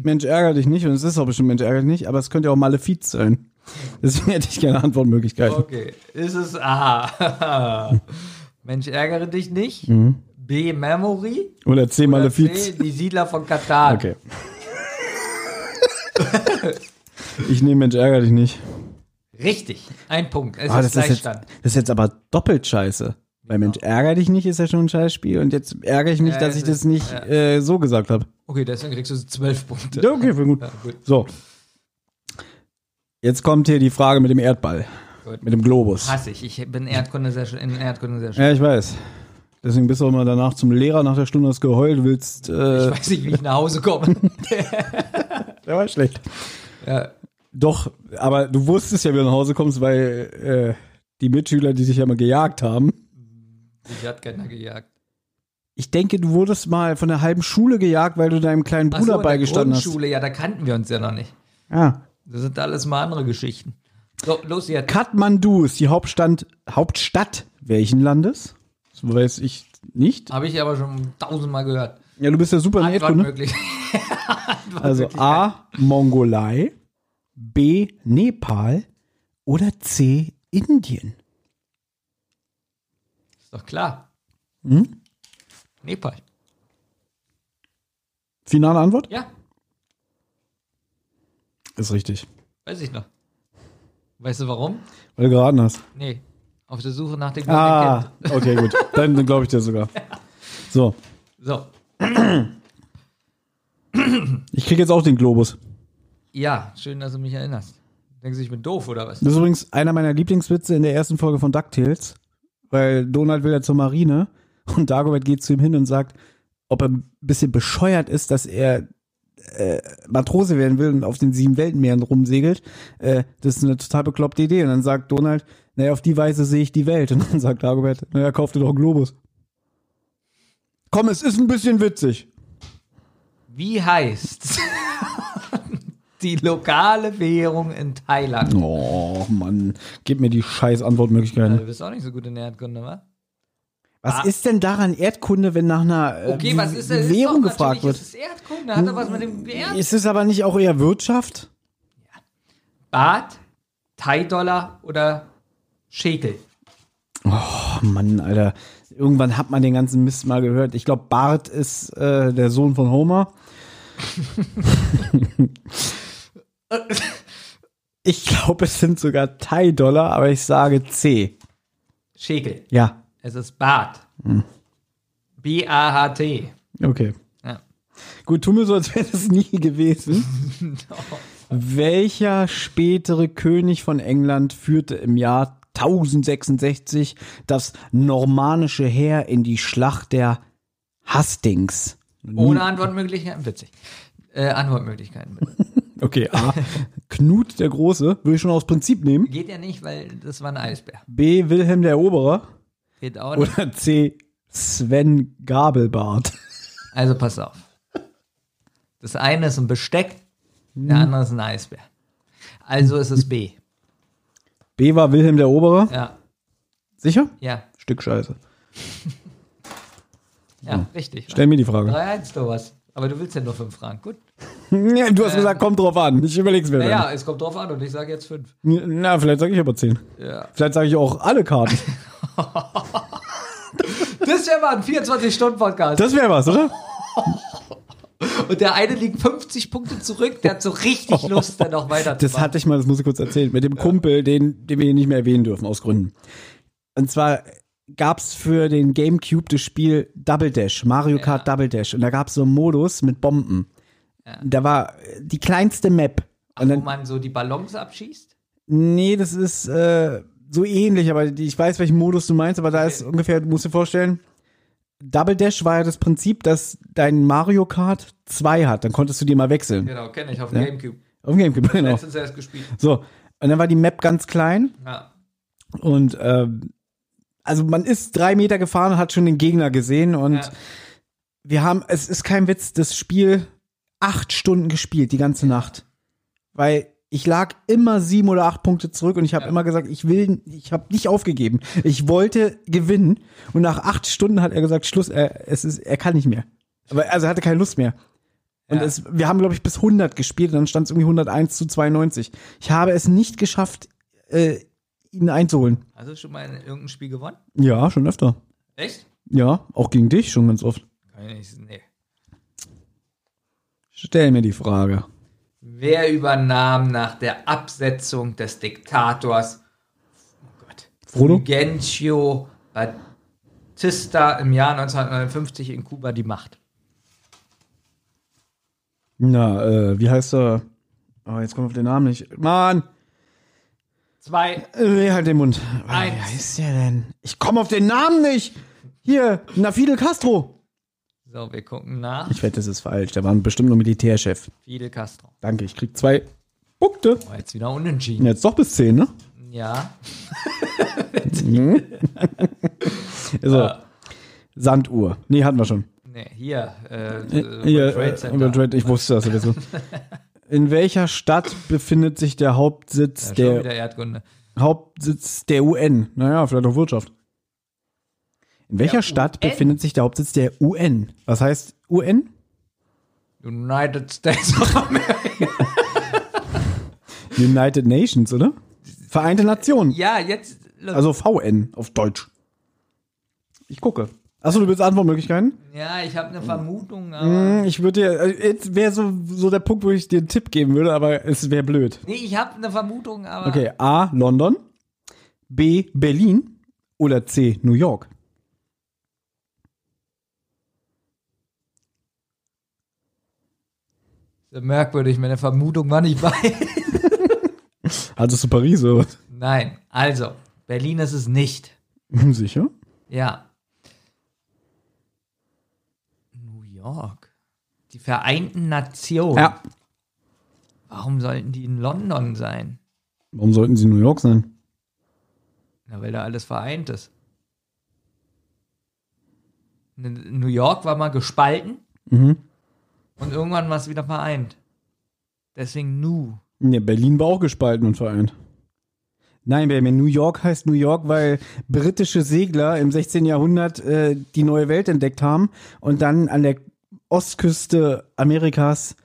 Mensch ärger dich nicht und es ist auch bestimmt Mensch ärger dich nicht, aber es könnte ja auch Malefiz sein. Deswegen hätte ich gerne Antwortmöglichkeiten. Okay. Ist es A. Mensch, ärgere dich nicht. B. Memory. Oder C. Oder Malefiz. C. Die Siedler von Katar. Okay. ich nehme Mensch, ärgere dich nicht. Richtig. Ein Punkt. Es Ah, ist das, ist jetzt, das ist jetzt aber doppelt scheiße. Weil Mensch, ärgere dich nicht ist ja schon ein Scheißspiel und jetzt ärgere ich mich, dass ich das nicht äh, so gesagt habe. Okay, deswegen kriegst du zwölf Punkte. Ja, okay, voll gut. Ja, gut. So. Jetzt kommt hier die Frage mit dem Erdball. Gut. Mit dem Globus. Hasse ich. Ich bin Erdkunde sehr, sch- in Erdkunde sehr schön. Ja, ich weiß. Deswegen bist du auch immer danach zum Lehrer nach der Stunde hast geheult, willst. Ich Äh, weiß nicht, wie ich nach Hause komme. der war schlecht. ja. Doch, aber du wusstest ja, wie du nach Hause kommst, weil äh, die Mitschüler, die sich ja mal gejagt haben. Ich hat keiner gejagt. Ich denke, du wurdest mal von der halben Schule gejagt, weil du deinem kleinen so, Bruder der beigestanden hast. Grundschule, ja, da kannten wir uns ja noch nicht. Ja. Das sind alles mal andere Geschichten. So, los jetzt. Kathmandu ist die Hauptstadt, Hauptstadt welchen Landes? Das weiß ich nicht. Habe ich aber schon tausendmal gehört. Ja, du bist ja super in Erdkunde. Also A, Mongolei, B, Nepal oder C, Indien. Ist doch klar. Hm? Nepal. Finale Antwort? Ja, Ist richtig. weiß ich noch. Weißt du warum? Weil du geraten hast. Nee. Auf der Suche nach dem Ah, okay, gut. Dann, dann glaube ich dir sogar. So, So. ich kriege jetzt auch den Globus. Ja, schön, dass du mich erinnerst. Denkst du, ich bin doof oder was? Das ist übrigens einer meiner Lieblingswitze in der ersten Folge von DuckTales, weil Donald will ja zur Marine und Dagobert geht zu ihm hin und sagt, ob er ein bisschen bescheuert ist, dass er äh, Matrose werden will und auf den sieben Weltenmeeren rumsegelt. Äh, das ist eine total bekloppte Idee. Und dann sagt Donald, naja, auf die Weise sehe ich die Welt. Und dann sagt Dagobert, naja, kauf dir doch einen Globus. Komm, es ist ein bisschen witzig. Wie heißt die lokale Währung in Thailand? Oh, Mann, gib mir die scheiß Antwortmöglichkeiten. Du bist auch nicht so gut in der Erdkunde, wa? Was Ah. ist denn daran Erdkunde, wenn nach einer äh, Okay, was ist denn? Währung ist gefragt natürlich wird? Ist es Erdkunde, hat doch was mit dem Erd. Ist es aber nicht auch eher Wirtschaft? Baht, Thai-Dollar oder Schekel? Oh Mann, Alter. Irgendwann hat man den ganzen Mist mal gehört. Ich glaube, Bart ist äh, der Sohn von Homer. ich glaube, es sind sogar Thai-Dollar, aber ich sage C. Schekel. Ja, Es ist Baht. Hm. B-A-H-T. okay. Ja. Gut, tu mir so, als wäre das nie gewesen. Welcher spätere König von England führte im Jahr 1066 das normannische Heer in die Schlacht der Hastings? Ohne Antwortmöglichkeiten? Witzig. Äh, Antwortmöglichkeiten bitte. Okay, A. Knut der Große, will ich schon aus Prinzip nehmen. Geht ja nicht, weil das war ein Eisbär. B. Wilhelm der Eroberer. Geht auch nicht. Oder C. Sven Gabelbart. Also pass auf. Das eine ist ein Besteck, der Hm. andere ist ein Eisbär. Also ist es B. B war Wilhelm der Eroberer. Ja, Sicher? ja, Stück Scheiße. ja, richtig. Stell mir die Frage. 3-1 du was. Aber du willst ja nur fünf Fragen. Gut. Ja, du hast gesagt, kommt drauf an. Ich überleg's mir Naja, es kommt drauf an und ich sage jetzt fünf. Na, vielleicht sage ich aber 10. Ja. Vielleicht sage ich auch alle Karten. Das wäre mal ein 24-Stunden-Podcast. Das wäre was, oder? Und der eine liegt 50 Punkte zurück, der hat so richtig Lust, dann noch weiter Das hatte ich mal, das muss ich kurz erzählen, mit dem Kumpel, den, den wir hier nicht mehr erwähnen dürfen, aus Gründen. Und zwar gab's für den Gamecube das Spiel Double Dash, Mario Kart Double Dash. Und da gab's so einen Modus mit Bomben. Da war die kleinste Map. Ach, Und wo dann, man so die Ballons abschießt? nee, das ist äh, so ähnlich, aber ich weiß, welchen Modus du meinst, aber da ist ungefähr, du musst dir vorstellen, Double Dash war ja das Prinzip, dass dein Mario Kart zwei hat. Dann konntest du die mal wechseln. Genau, kenne ich auf dem Ja. Gamecube. Auf dem Gamecube, genau. Letztens erst gespielt. So. Und dann war die Map ganz klein Ja. Und ähm, also man ist drei Meter gefahren und hat schon den Gegner gesehen und Ja. wir haben, es ist kein Witz, das Spiel acht Stunden gespielt, die ganze Nacht. Weil ich lag immer sieben oder acht Punkte zurück und ich habe Ja. immer gesagt, ich will, ich habe nicht aufgegeben. Ich wollte gewinnen und nach acht Stunden hat er gesagt, Schluss, er, es ist, er kann nicht mehr. Aber also er hatte keine Lust mehr. Und Ja. es, wir haben, glaube ich, bis 100 gespielt und dann stand es irgendwie 101 zu 92. Ich habe es nicht geschafft, äh, ihn einzuholen. Hast du schon mal in irgendeinem Spiel gewonnen? Ja, schon öfter. Echt? Ja, auch gegen dich schon ganz oft. Kann ich nicht, nee. Stell mir die Frage. Wer übernahm nach der Absetzung des Diktators oh Gott, Frodo? Fulgencio Batista im Jahr 1959 in Kuba die Macht? Na, äh, wie heißt er? Oh, jetzt kommt auf den Namen nicht. Mann! Zwei. Äh, halt den Mund. Eins. Wie heißt der denn? Ich komme auf den Namen nicht! Hier, na Fidel Castro. So, wir gucken nach. Ich wette, das ist falsch. Der war bestimmt nur Militärchef. Fidel Castro. Danke, ich krieg zwei Punkte. Oh, jetzt wieder unentschieden. Jetzt doch bis zehn, ne? Ja. Also, Sanduhr. Nee, hatten wir schon. Nee, hier. Äh, Äh, äh, Hier, Trade äh, Center. Trade, ich wusste das sowieso. In welcher Stadt befindet sich der Hauptsitz Ja, der. Hauptsitz der UN? Naja, vielleicht auch Wirtschaft. In welcher Der Stadt UN? befindet sich der Hauptsitz der UN? Was heißt UN? United States of America. United Nations, oder? Vereinte Nationen. ja, jetzt. Also VN auf Deutsch. Ich gucke. Achso, du willst Antwortmöglichkeiten? ja, ich habe eine Vermutung, aber. Hm, Ich würde dir, also jetzt wäre so, so der Punkt, wo ich dir einen Tipp geben würde, aber es wäre blöd. Nee, ich habe eine Vermutung, aber. Okay, A, London, B, Berlin oder C, New York. So merkwürdig, meine Vermutung war nicht bei. Hattest du Paris oder was? Nein, also, Berlin ist es nicht. Sicher? Ja. New York. Die Vereinten Nationen. Ja. Warum sollten die in London sein? Warum sollten sie in New York sein? Na, weil da alles vereint ist. N- New York war mal gespalten Mhm. und irgendwann war es wieder vereint. Deswegen Nu. Ja, Berlin war auch gespalten und vereint. Nein, Baby, New York heißt New York, weil britische Segler im 16. Jahrhundert äh, die neue Welt entdeckt haben und dann an der Ostküste Amerikas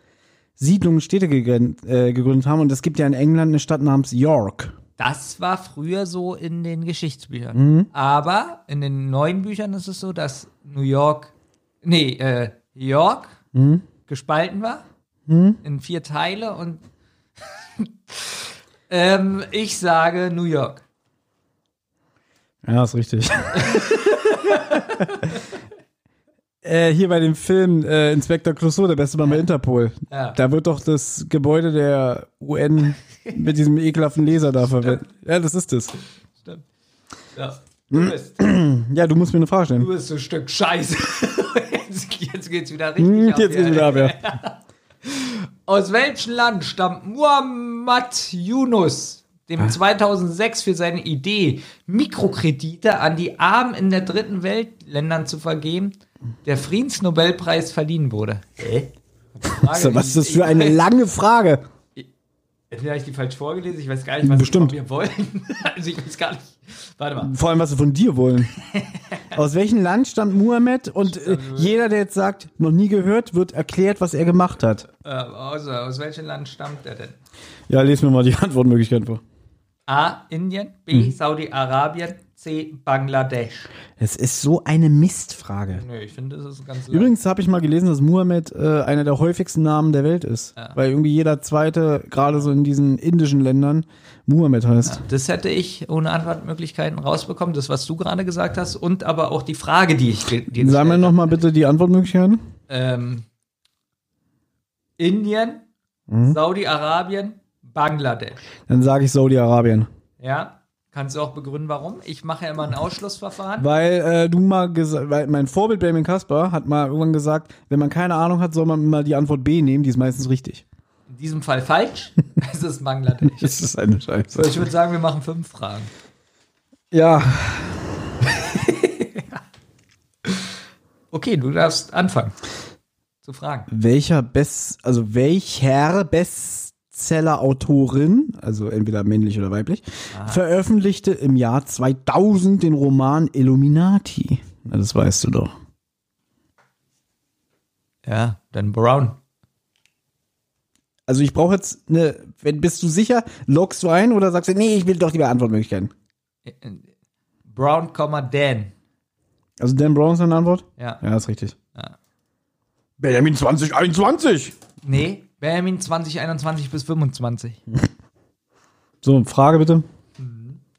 Siedlungen, Städte gegren- äh, gegründet haben. Und es gibt ja in England eine Stadt namens York. Das war früher so in den Geschichtsbüchern. Aber in den neuen Büchern ist es so, dass New York, nee, äh, York gespalten war in vier Teile und ähm, ich sage New York. Ja, ist richtig. äh, hier bei dem Film äh, Inspektor Clouseau, der beste Mann bei Interpol. Ja. Da wird doch das Gebäude der UN mit diesem ekelhaften Laser da verwendet. Ja, das ist es. Stimmt. Ja. Du bist, Ja, du musst mir eine Frage stellen. du bist so ein Stück Scheiße. jetzt, jetzt geht's wieder richtig Hm, ab. jetzt geht's wieder ab, ja. Aus welchem Land stammt Muhammad Yunus, dem 2006 für seine Idee, Mikrokredite an die Armen in der dritten Welt Ländern zu vergeben, der Friedensnobelpreis verliehen wurde? Hä? So, was ist das für eine lange Frage? Entweder habe ich die falsch vorgelesen, ich weiß gar nicht, was Bestimmt. sie von mir wollen. Also ich weiß gar nicht. Warte mal. Vor allem, was sie von dir wollen. Aus welchem Land stammt Muhammad? Und äh, jeder, der jetzt sagt, noch nie gehört, wird erklärt, was er gemacht hat. Äh, also, aus welchem Land stammt er denn? Ja, les mir mal die Antwortmöglichkeiten vor. A. Indien, B. Mhm. Saudi-Arabien, C. Bangladesch. Es ist so eine Mistfrage. Nö, ich finde, das ist ganz Übrigens habe ich mal gelesen, dass Muhammad äh, einer der häufigsten Namen der Welt ist. Weil irgendwie jeder zweite, gerade so in diesen indischen Ländern, Muhammad heißt. Das hätte ich ohne Antwortmöglichkeiten rausbekommen, das, was du gerade gesagt hast, und aber auch die Frage, die ich dir Sag mir gestellt noch mal bitte die Antwortmöglichkeiten. habe. Ähm, Indien, Mhm. Saudi-Arabien, Bangladesch. Dann sage ich Saudi-Arabien. Ja, kannst du auch begründen, warum? Ich mache ja immer ein Ausschlussverfahren. Weil äh, du mal gesagt, weil mein Vorbild Benjamin Kasper hat mal irgendwann gesagt, wenn man keine Ahnung hat, soll man mal die Antwort B nehmen, die ist meistens richtig. In diesem Fall falsch. es ist Bangladesch. Das ist eine Scheiße. Ich würde sagen, wir machen fünf Fragen. Ja, Okay, du darfst anfangen zu fragen. welcher Best, also welcher Bestseller-Autorin, also entweder männlich oder weiblich, veröffentlichte im Jahr 2000 den Roman Illuminati? Na, das weißt du doch. Ja, Dan Brown. Also ich brauche jetzt eine, wenn bist du sicher, loggst du ein oder sagst du, nee, ich will doch lieber Antwortmöglichkeiten. Brown, Dan. Also Dan Brown ist eine Antwort? Ja. Ja, ist richtig. Ja. Benjamin 2021. Nee, Benjamin 2021 bis 25. So, Frage bitte.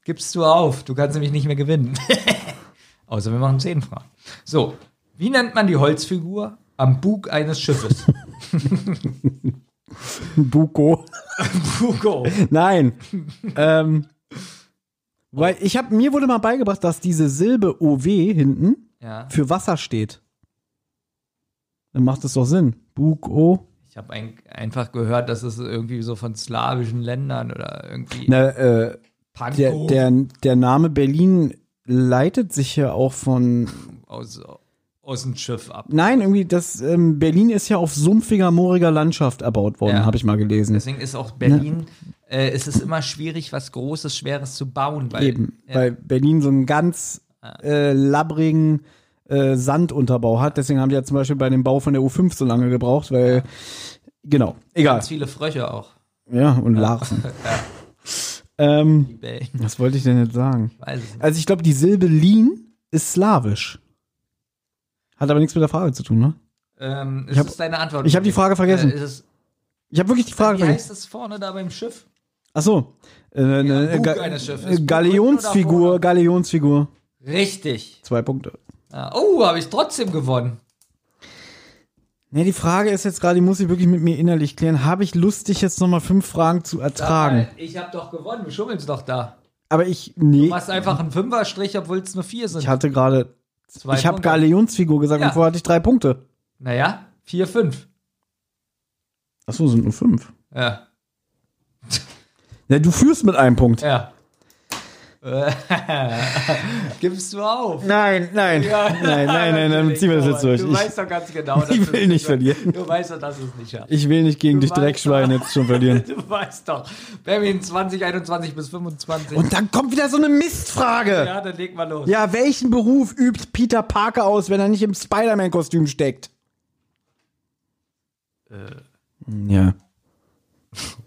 Gibst du auf, du kannst nämlich nicht mehr gewinnen. Außer wir machen 10 Fragen. So, wie nennt man die Holzfigur am Bug eines Schiffes? Buko. Bugo. Nein. ähm, weil ich habe mir wurde mal beigebracht, dass diese Silbe OW hinten Ja, für Wasser steht. Dann macht es doch Sinn. Bug O. ich habe ein, einfach gehört, dass es irgendwie so von slawischen Ländern oder irgendwie Na, äh, der, der, der Name Berlin leitet sich ja auch von. aus, aus dem Schiff ab. Nein, irgendwie, das ähm, Berlin ist ja auf sumpfiger, mooriger Landschaft erbaut worden, Ja. habe ich mal gelesen. Deswegen ist auch Berlin, äh, es ist immer schwierig, was Großes, Schweres zu bauen. Weil, Eben, Ja. weil Berlin so einen ganz äh, labbrigen äh, Sandunterbau hat. Deswegen haben die ja zum Beispiel bei dem Bau von der U5 so lange gebraucht, weil. Genau, egal. Ganz viele Fröche auch. Ja, und Larven. ähm, Die Bellen. was wollte ich denn jetzt sagen? Ich. Also ich glaube, die Silbe Lin ist slawisch. Hat aber nichts mit der Frage zu tun, ne? Ähm, Ich hab- ist es deine Antwort? ich hab die Frage vergessen. Äh, ist es, Ich habe wirklich die Frage wie vergessen. heißt es vorne da beim Schiff? Ach so. Äh, Ga Schiffes. äh, Galionsfigur, hinten oder Galionsfigur. Richtig. Zwei Punkte. Oh, habe ich trotzdem gewonnen. Ne, die Frage ist jetzt gerade, die muss ich wirklich mit mir innerlich klären. Habe ich Lust, dich jetzt nochmal fünf Fragen zu ertragen? Mal, Ich habe doch gewonnen. Du schummelst doch da. Aber ich, nee, Du machst einfach einen Fünferstrich, obwohl es nur vier sind. ich hatte gerade, Zwei ich habe Punkte. Galionsfigur gesagt Ja. und vorher hatte ich drei Punkte. Naja, vier, fünf. Ach so, sind nur fünf. Ja. Ja, du führst mit einem Punkt. Ja. Gibst du auf? Nein, nein. Ja, nein, nein, nein, dann natürlich, ziehen wir das jetzt durch. Du Ich, weißt doch ganz genau, dass ich will nicht verlieren. Du weißt doch, dass du es nicht schaffst. ich will nicht gegen Du dich Dreckschwein doch. jetzt schon verlieren. Du weißt doch. Berlin 2021 bis 25. Und dann kommt wieder so eine Mistfrage. ja, dann leg mal los. Ja, welchen Beruf übt Peter Parker aus, wenn er nicht im Spider-Man-Kostüm steckt? Ja.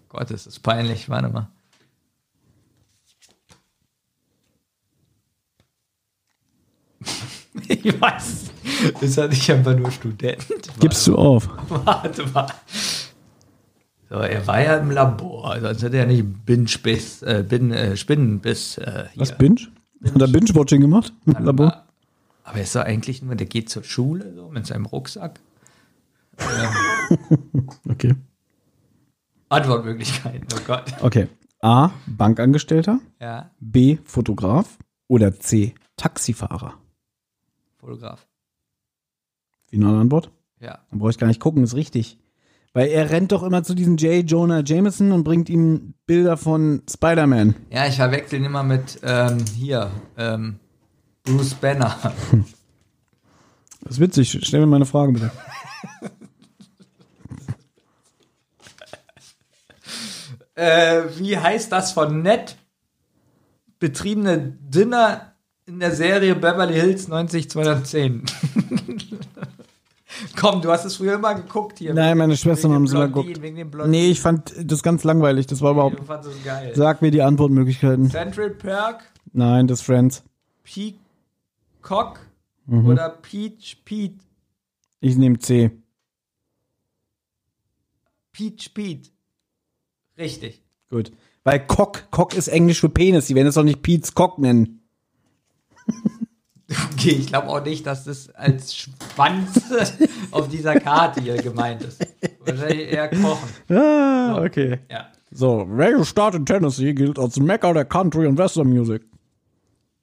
Gott, das ist peinlich. Warte mal. Ich weiß. Ist er nicht einfach nur Student? Gibst du auf? Warte mal. So, er war ja im Labor, sonst hätte er nicht Binge-Biss, äh, Bin, äh, Spinnenbiss äh, hier. Was, Binge? Hat er Binge-Watching gemacht? im Labor? Aber er ist doch eigentlich nur, der geht zur Schule so mit seinem Rucksack. Okay. Antwortmöglichkeiten, oh Gott. Okay. A. Bankangestellter. Ja, B. Fotograf. Oder C. Taxifahrer. Fotograf. Finale Antwort? Ja. Dann brauche ich gar nicht gucken, ist richtig. Weil er rennt doch immer zu diesem J. Jonah Jameson und bringt ihm Bilder von Spider-Man. Ja, ich verwechsel ihn immer mit ähm, hier, ähm, Bruce Banner. Das ist witzig. Stell mir meine Frage bitte. äh, wie heißt das von Ned betriebene Dinner in der Serie Beverly Hills 90210? Komm, du hast es früher immer geguckt hier. Nein, meine Schwestern haben es immer geguckt. Nee, ich fand das ganz langweilig. Das war überhaupt. Du fandest es geil. Sag mir die Antwortmöglichkeiten. Central Perk, Nein, das ist Friends. Peacock Mhm. oder Peach Pete? Ich nehme C. Peach Pete. Richtig. Gut. Weil Cock, Cock ist Englisch für Penis. Die werden es doch nicht Pete's Cock nennen. Okay, ich glaube auch nicht, dass das als Schwanz auf dieser Karte hier gemeint ist. Wahrscheinlich eher kochen. Ah, okay. Ja. So, welche Stadt in Tennessee gilt als Mecca der Country und Western Music?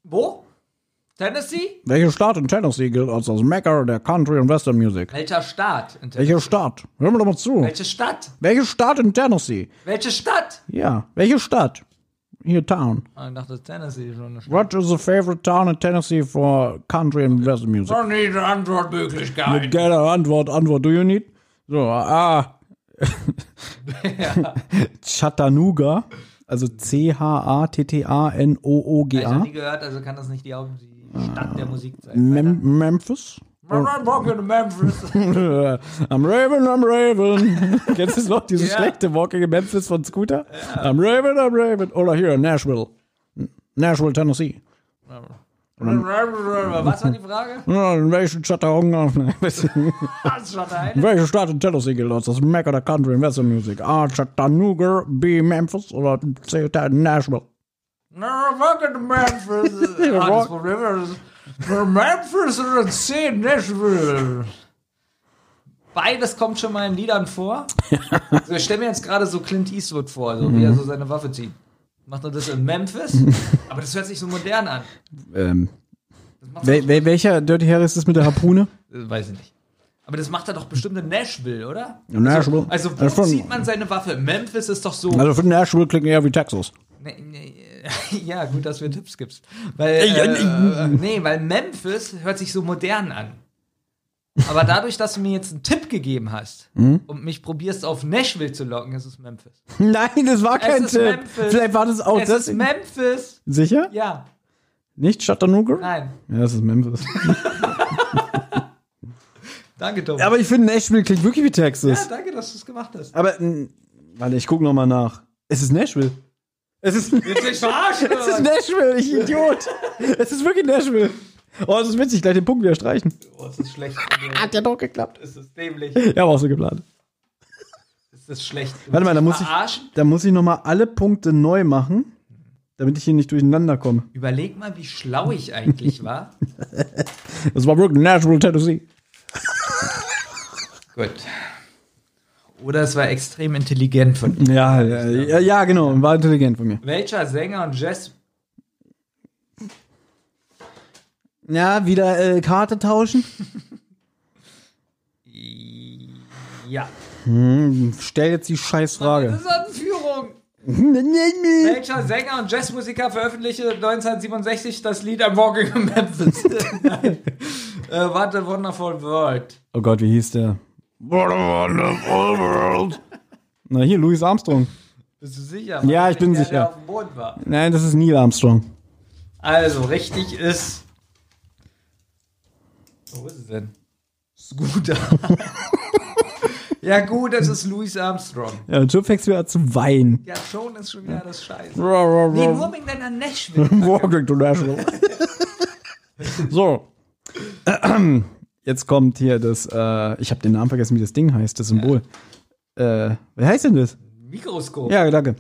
Wo? Tennessee? Welche Stadt in Tennessee gilt als das Mecca der Country und Western Music? Welcher Staat? in Tennessee? Welche Stadt? Hör mir doch mal zu. Welche Stadt? Welche Stadt in Tennessee? Welche Stadt? Ja, welche Stadt? Hier, Town. Ah, Ich dachte, Tennessee ist schon eine Stadt. What is the favorite town in Tennessee for country and Western music? Oh, nee, eine Antwortmöglichkeit. Geile Antwort, Antwort, do you need? So, ah. Chattanooga, also Ich habe C-H-A-T-T-A-N-O-O-G-A. nie gehört, also kann das nicht die Stadt der Musik sein. Mem Memphis, Walking to Memphis. I'm Raven, I'm Raven. Kennst du noch dieses Ja. schlechte Walking in Memphis von Scooter? I'm Raven, I'm Raven. Oder hier, Nashville. Nashville, Tennessee. Was war die Frage? Ja, In welchen Chattanooga, in Was war deine? welche Stadt in Tennessee gilt das? Das Mecca der Country and Western Music. A. Chattanooga, B. Memphis oder C. Nashville. No, walking to Memphis. Alles von Rivers. Memphis und C. Nashville. Beides kommt schon mal in Liedern vor. Also ich stelle mir jetzt gerade so Clint Eastwood vor, so wie er so seine Waffe zieht. Macht er das in Memphis? Aber das hört sich so modern an. Ähm, wel, wel, welcher Dirty Harry ist das mit der Harpune? äh, weiß ich nicht. Aber das macht er doch bestimmt in Nashville, oder? In Nashville. Also, Das wo zieht man seine Waffe? Memphis ist doch so. Also für Nashville klingt eher wie Texas. Nee, nee, ja, gut, dass du mir Tipps gibst. Weil, äh, nee, weil Memphis hört sich so modern an. Aber dadurch, dass du mir jetzt einen Tipp gegeben hast Hm? und mich probierst auf Nashville zu locken, ist es Memphis. Nein, das war kein es ist Tipp. Memphis. Vielleicht war das auch es das. ist Memphis. Sicher? Ja, Nicht Chattanooga? nein. Ja, das ist Memphis. Danke, Tom. Aber ich finde, Nashville klingt wirklich wie ja, Texas. danke, dass du es gemacht hast. Aber, warte, ich guck noch mal nach. Es ist Nashville. Es ist, es ist Nashville, ich Idiot. es ist wirklich Nashville. Oh, das ist witzig, gleich den Punkt wieder streichen. oh, es ist schlecht. Hat ja doch geklappt. Es ist dämlich. Ja, war auch so geplant. Es ist schlecht. Warte mal, da muss ich, da muss ich noch mal alle Punkte neu machen, damit ich hier nicht durcheinander komme. Überleg mal, wie schlau ich eigentlich war. Das war wirklich Nashville, Tennessee. Gut. Oder es war extrem intelligent von ihm. Ja, ja, ja, ja, genau, war intelligent von mir. Welcher Sänger und Jazz Ja, wieder äh, Karte tauschen. Ja. Hm, stell jetzt die scheiß Das ist Anführung. Welcher Sänger und Jazzmusiker veröffentlichte 1967 das Lied I'm Walking in Memphis? Äh, warte, Wonderful World. Oh Gott, wie hieß der? What a wonderful world. Na hier, Louis Armstrong. Bist du sicher? Ja, ich bin der, sicher. Der auf dem Boden war. Nein, das ist Neil Armstrong. Also, richtig ist. Wo ist es denn? Scooter. ja, gut, es ist Louis Armstrong. Ja, und schon fängst du wieder zu weinen. Ja, schon ist schon wieder das Scheiße. Nee, Walking nur wegen deiner Nashville. to Nashville. so. Jetzt kommt hier das, äh, ich habe den Namen vergessen, wie das Ding heißt, das Symbol. Äh, wie heißt denn das? Mikroskop. Ja, danke.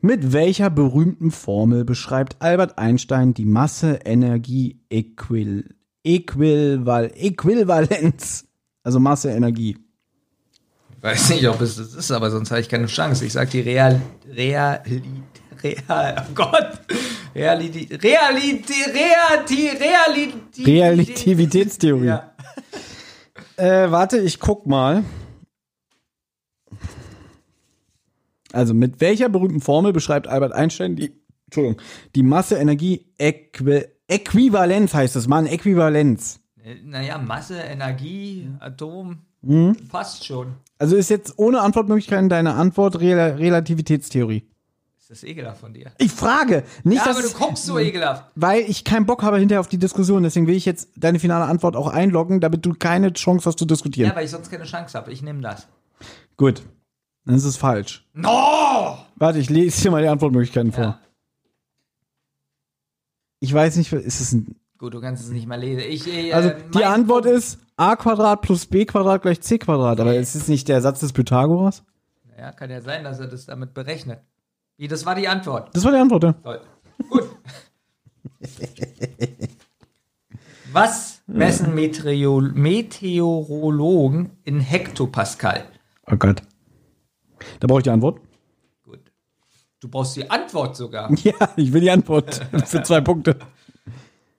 Mit welcher berühmten Formel beschreibt Albert Einstein die Masse-Energie-Äquil Äquival Äquivalenz? Also Masse-Energie. Weiß nicht, ob es das ist, aber sonst habe ich keine Chance. Ich sag die Real. Real. Real. Oh Gott. Realität. Realität. Realität. Realität. Relativitätstheorie. Ja. Äh, warte, ich guck mal. Also, mit welcher berühmten Formel beschreibt Albert Einstein die, Entschuldigung, die Masse-Energie-Äquivalenz heißt es, Mann, Äquivalenz. Naja, Masse, Energie, Atom. Mhm. Passt schon. Also ist jetzt ohne Antwortmöglichkeiten deine Antwort Rel Relativitätstheorie. Ist das ekelhaft von dir? Ich frage, nicht, Ja, dass aber du guckst so ekelhaft. weil ich keinen Bock habe hinterher auf die Diskussion, deswegen will ich jetzt deine finale Antwort auch einloggen, damit du keine Chance hast zu diskutieren. Ja, weil ich sonst keine Chance habe. Ich nehme das. Gut, dann ist es falsch. No! Warte, ich lese dir mal die Antwortmöglichkeiten vor. Ja. Ich weiß nicht, ist es ein. Gut, du kannst es nicht mal lesen. Ich, äh, Also die mein Antwort Punkt- ist a Quadrat plus b Quadrat gleich c Quadrat. Aber ist es nicht der Satz des Pythagoras? Ja, kann ja sein, dass er das damit berechnet. Wie, das war die Antwort. Das war die Antwort, ja. Toll. Gut. Was messen Meteoro Meteorologen in Hektopascal? Oh Gott. Da brauche ich die Antwort. Gut. Du brauchst die Antwort sogar. Ja, ich will die Antwort für zwei Punkte.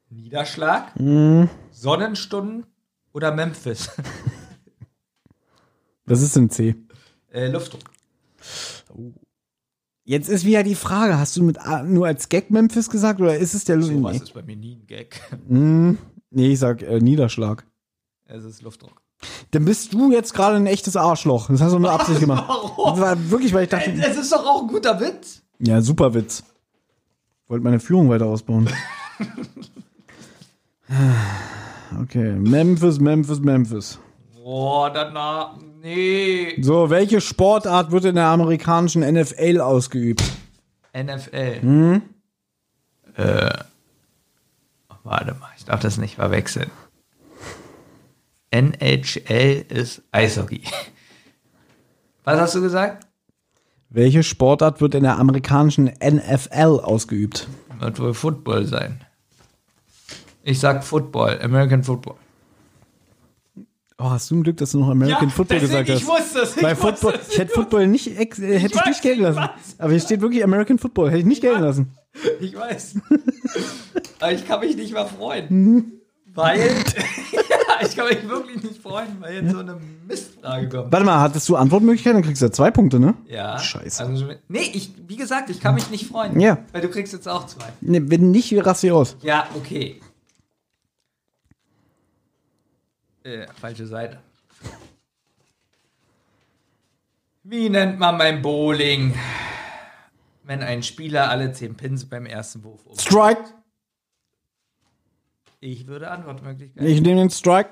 Niederschlag, Sonnenstunden oder Memphis? Das ist ein C. äh, Luftdruck. Jetzt ist wieder die Frage, hast du mit A nur als Gag Memphis gesagt oder ist es der So was ist bei mir nie ein Gag. nee, ich sag äh, Niederschlag. Es ist Luftdruck. Dann bist du jetzt gerade ein echtes Arschloch. Das hast du nur Absicht gemacht. Warum? Das war wirklich, weil ich dachte, Es ist doch auch ein guter Witz. ja, super Witz. Wollte meine Führung weiter ausbauen. Okay, Memphis, Memphis, Memphis. Boah, danach. Nee. So, welche Sportart wird in der amerikanischen NFL ausgeübt? NFL. Hm? Äh. Warte mal, ich darf das nicht verwechseln. NHL ist Eishockey. Was hast du gesagt? Welche Sportart wird in der amerikanischen NFL ausgeübt? Wird wohl Football sein. Ich sag Football, American Football. Oh, hast du ein Glück, dass du noch American Football gesagt hast. Ich wusste es. Ich Bei Football, es. ich hätte Football nicht, äh, hätte ich, weiß, nicht gelten ich lassen. weiß. Aber hier steht wirklich American Football, hätte ich nicht gelten lassen. Ich weiß. Aber ich kann mich nicht mal freuen. Weil. ja, ich kann mich wirklich nicht freuen, weil jetzt so eine Mistfrage kommt. Warte mal, hattest du Antwortmöglichkeiten? Dann kriegst du ja zwei Punkte, ne? Ja. Scheiße. Also, nee, ich, wie gesagt, ich kann mich nicht freuen. Ja. Weil du kriegst jetzt auch zwei. Ne, wenn nicht, raste ich aus. Ja, okay. Äh, falsche Seite. Wie nennt man beim Bowling, wenn ein Spieler alle 10 Pins beim ersten Wurf um? Strike. Ich würde Antwortmöglichkeiten. Ich nehme den Strike.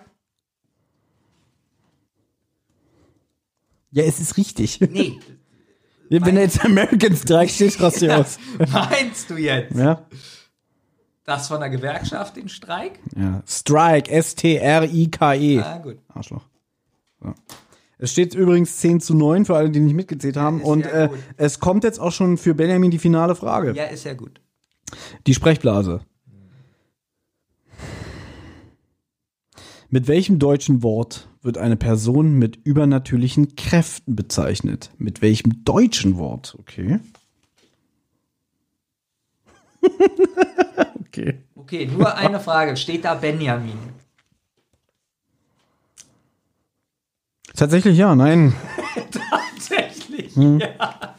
Ja, es ist richtig. Nee, Wenn da jetzt American Strike steht, raste ich aus. meinst du jetzt Ja? Das von der Gewerkschaft, den Streik? Ja. Strike, S-T-R-I-K-E. Ah, gut. Arschloch. So. Es steht übrigens 10 zu 9 für alle, die nicht mitgezählt haben. ist Und ja äh, es kommt jetzt auch schon für Benjamin die finale Frage. Ja, ist ja gut. Die Sprechblase. Mit welchem deutschen Wort wird eine Person mit übernatürlichen Kräften bezeichnet? Mit welchem deutschen Wort? Okay. okay. Okay, nur eine Frage. Steht da Benjamin? Tatsächlich ja, nein. Tatsächlich, Hm. ja.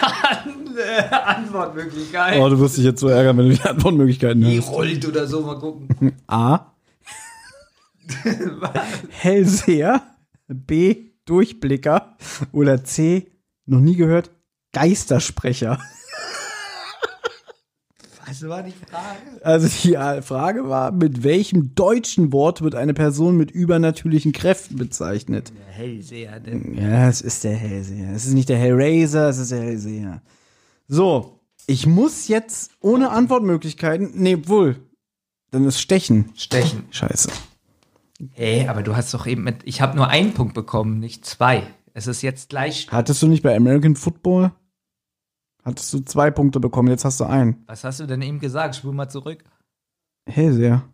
Dann äh, Antwortmöglichkeit. Oh, du wirst dich jetzt so ärgern, wenn du die Antwortmöglichkeiten Die hörst. rollt oder so, mal gucken. A. Hellseher. B. Durchblicker. Oder C. Noch nie gehört. Geistersprecher. Was war die Frage? Also die Frage war, mit welchem deutschen Wort wird eine Person mit übernatürlichen Kräften bezeichnet? Hellseher, denn. Ja, es ist der Hellseher. Es ist nicht der Hellraiser, es ist der Hellseher. So, ich muss jetzt ohne Antwortmöglichkeiten, nee, wohl, dann ist Stechen. Stechen. Scheiße. Hey, aber du hast doch eben mit. Ich habe nur einen Punkt bekommen, nicht zwei. Es ist jetzt gleich. Hattest du nicht bei American Football? Hattest du zwei Punkte bekommen, jetzt hast du einen. Was hast du denn eben gesagt? Spul mal zurück. Hellseher.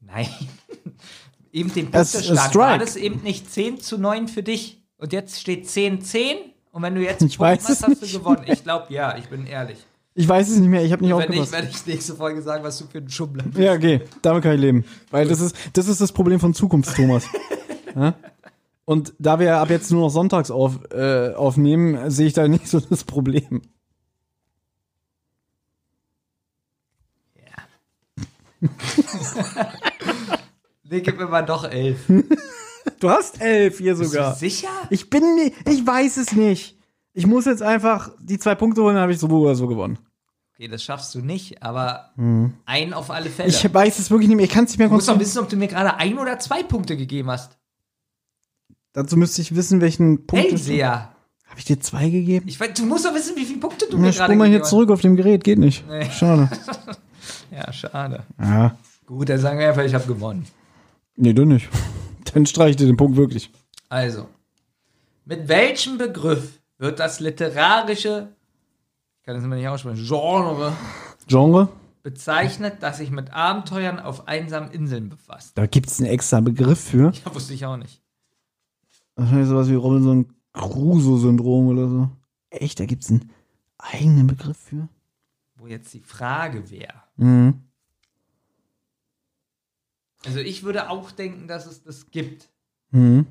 Nein. eben den Es- Punktestand. War das eben nicht 10 zu 9 für dich? Und jetzt steht 10, 10? Und wenn du jetzt Ich Punkt machst, hast du gewonnen. Ich glaube, ja, ich bin ehrlich. Ich weiß es nicht mehr, ich habe nicht Wenn aufgepasst. werde ich nächste Folge sagen, was du für ein Schummler bist. Ja, okay, damit kann ich leben. Weil das ist, das ist das Problem von Zukunft, Thomas. ja? Und da wir ab jetzt nur noch sonntags auf, äh, aufnehmen, sehe ich da nicht so das Problem. Nee, gib mir mal doch 11. Du hast elf hier Bist sogar. du sicher? Ich bin nicht, ich weiß es nicht. Ich muss jetzt einfach die zwei Punkte holen, dann habe ich so oder so gewonnen. Okay, das schaffst du nicht, aber ein auf alle Fälle. Hm. Ich weiß es wirklich nicht mehr. Ich kann es nicht mehr du musst doch wissen, ob du mir gerade ein oder zwei Punkte gegeben hast. Dazu müsste ich wissen, welchen Punkt. Hellseher. Habe ich dir zwei gegeben? Ich weiß, du musst doch wissen, wie viele Punkte du Ja, mir gerade spul mal gegeben hier zurück auf dem Gerät, geht nicht. Nee. Schade. Ja, schade. Ja. Gut, dann sagen wir einfach, ich habe gewonnen. Nee, du nicht. Dann streich ich dir den Punkt wirklich. Also, mit welchem Begriff wird das literarische, ich kann das immer nicht aussprechen, Genre Genre? bezeichnet, das sich mit Abenteuern auf einsamen Inseln befasst? Da gibt es einen extra Begriff für. Ja, wusste ich auch nicht. Wahrscheinlich sowas wie Robinson Crusoe-Syndrom oder so. Echt, da gibt es einen eigenen Begriff für? Wo jetzt die Frage wäre. Mhm. Also ich würde auch denken, dass es das gibt. Mhm.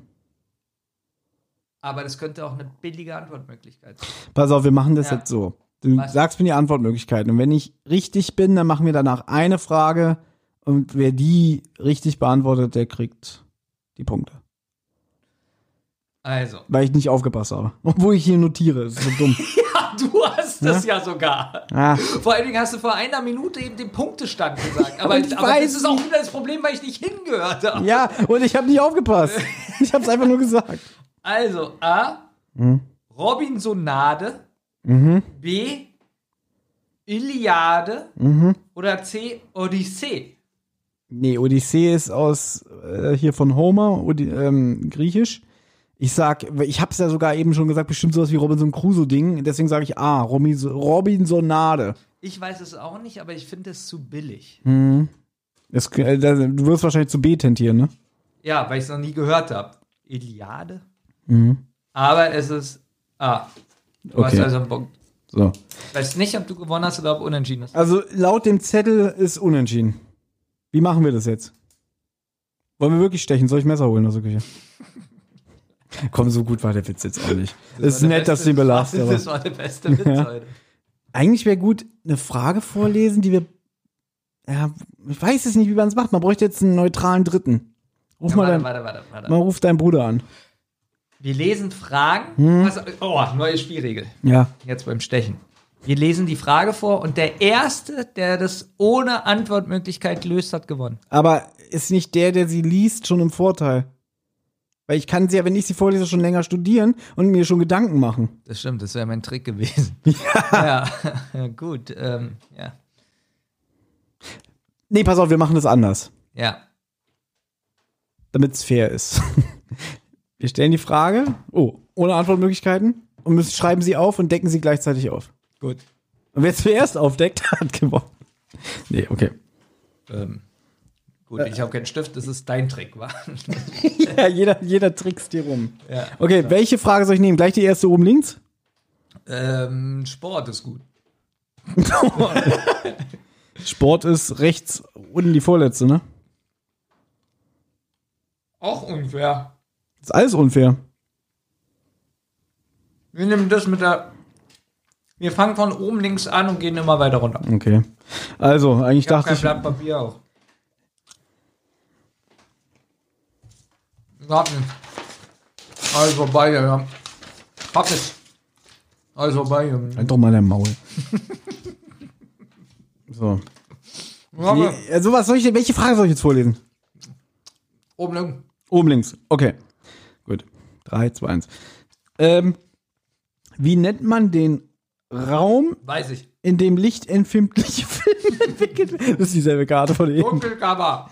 Aber das könnte auch eine billige Antwortmöglichkeit sein. Pass auf, wir machen das Ja. jetzt so. Du Was? sagst mir die Antwortmöglichkeiten. Und wenn ich richtig bin, dann machen wir danach eine Frage. Und wer die richtig beantwortet, der kriegt die Punkte. Also. Weil ich nicht aufgepasst habe. Obwohl ich hier notiere. Das ist so dumm. Ja, du wusste es ja sogar. Ah. Vor allen Dingen hast du vor einer Minute eben den Punktestand gesagt. Aber, ich aber weiß das ist auch wieder das Problem, weil ich nicht hingehört habe. Ja, und ich habe nicht aufgepasst. Ich habe es einfach nur gesagt. Also A. Mhm. Robinsonade. B. Iliade. Mhm. Oder C. Odyssee. Nee, Odyssee ist aus äh, hier von Homer, Odi ähm, griechisch. Ich sag, ich hab's ja sogar eben schon gesagt, bestimmt sowas wie Robinson Crusoe-Ding. Deswegen sage ich A, Robins Robinsonade. Ich weiß es auch nicht, aber ich finde es zu billig. Das, äh, das, du wirst wahrscheinlich zu B tentieren, ne? Ja, weil ich es noch nie gehört habe. Iliade? Mhm. Aber es ist A. Du Okay. hast also einen Punkt. So. Ich weiß nicht, ob du gewonnen hast oder ob unentschieden ist. Also laut dem Zettel ist unentschieden. Wie machen wir das jetzt? Wollen wir wirklich stechen? Soll ich Messer holen aus der Küche? Komm, so gut war der Witz jetzt auch nicht. Es ist nett, dass du ihn belachst, aber Das war der beste Witz Ja. heute. eigentlich wäre gut, eine Frage vorlesen, die wir. Ja, ich weiß es nicht, wie man es macht. Man bräuchte jetzt einen neutralen Dritten. Ruf Ja, mal, warte, dein, warte, warte, warte. mal ruf deinen Bruder an. Wir lesen Fragen. Hm. Was, oh, neue Spielregel. Ja. Jetzt beim Stechen. Wir lesen die Frage vor und der Erste, der das ohne Antwortmöglichkeit löst, hat gewonnen. Aber ist nicht der, der sie liest, schon im Vorteil? Weil ich kann sie ja, wenn ich sie vorlese, schon länger studieren und mir schon Gedanken machen. Das stimmt, das wäre mein Trick gewesen. Ja, ja. gut. Ähm, ja. Nee, pass auf, wir machen das anders. ja. damit es fair ist. Wir stellen die Frage, oh, ohne Antwortmöglichkeiten und müssen, schreiben sie auf und decken sie gleichzeitig auf. Gut. Und wer zuerst aufdeckt, hat gewonnen. Nee, okay. Ähm, gut, ich habe keinen Stift, das ist dein Trick, wa? Ja, jeder, jeder trickst dir rum. ja. Okay, welche Frage soll ich nehmen? Gleich die erste oben links? Ähm, Sport ist gut. Sport ist rechts unten die vorletzte, ne? Auch unfair. Ist alles unfair. Wir nehmen das mit der. Wir fangen von oben links an und gehen immer weiter runter. Okay. Also, eigentlich Ich habe dachte kein ich. Blatt Papier auch. Ja, alles vorbei, ja. Hab es. Alles vorbei. ja. Halt doch mal dein Maul. so. Die, also was soll ich, welche Frage soll ich jetzt vorlesen? Oben links. Oben links. Okay. Gut. 3, 2, 1. Ähm, wie nennt man den Raum, Weiß ich. in dem lichtempfindliche Filme entwickelt werden? Das ist dieselbe Karte von eben. Dunkelkammer.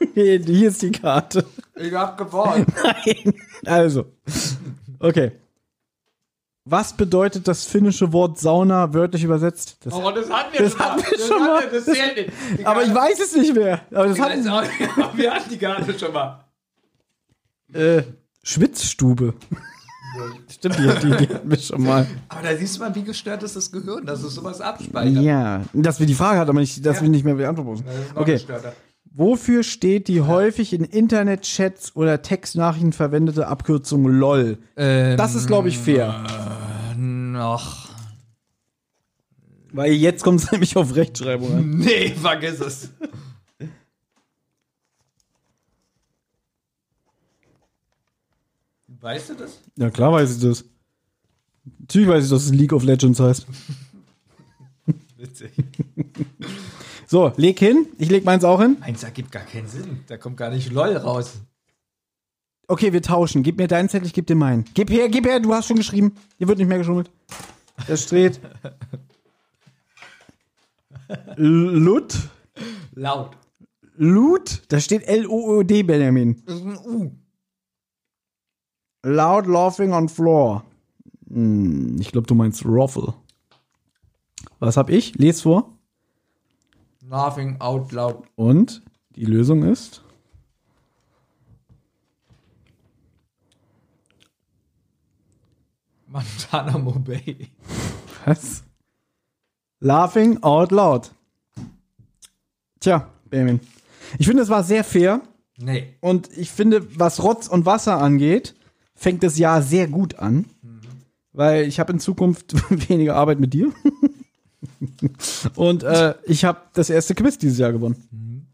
Hier, hier ist die Karte. Ich hab gewonnen. Nein. Also. Okay. Was bedeutet das finnische Wort Sauna wörtlich übersetzt? Das, Oh, das hatten wir Das schon mal. hatten wir das schon hatten mal. Das zählt nicht. Die aber ich weiß es nicht mehr. Aber das Ich weiß hat auch nicht, wir hatten die Karte schon mal. äh, Schwitzstube. Stimmt, die, die, die hatten wir schon mal. Aber da siehst du mal, wie gestört ist das Gehirn, dass es sowas abspeichert. Ja, dass wir die Frage hatten, aber nicht, dass Ja. wir nicht mehr beantworten noch Okay. gestörter. Wofür steht die häufig in Internetchats oder Textnachrichten verwendete Abkürzung LOL? Ähm, Das ist, glaube ich, fair. noch. Weil jetzt kommt es nämlich auf Rechtschreibung an. Nee, vergiss es. Weißt du das? Ja, klar weiß ich das. Natürlich weiß ich, dass es League of Legends heißt. Witzig. So, leg hin. Ich leg meins auch hin. Meins ergibt gar keinen Sinn. Da kommt gar nicht LOL raus. Okay, wir tauschen. Gib mir deinen Zettel, ich geb dir meinen. Gib her, gib her, du hast schon geschrieben. Hier wird nicht mehr geschummelt. Das steht. Lut. Laut. Lut. Da steht L-O-O-D, Benjamin. Das ist ein U. Loud laughing on floor. Hm, ich glaube, du meinst Ruffle. Was hab ich? Les vor. Laughing out loud. Und die Lösung ist. Montana Mobay. Was? Laughing out loud. Tja, Benjamin. Ich finde, es war sehr fair. Nee. Und ich finde, was Rotz und Wasser angeht, fängt das Jahr sehr gut an. Weil ich habe in Zukunft weniger Arbeit mit dir. und äh, ich habe das erste Quiz dieses Jahr gewonnen.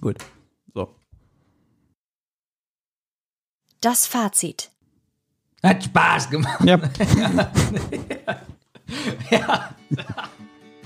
Gut. So. Das Fazit. Hat Spaß gemacht. Ja.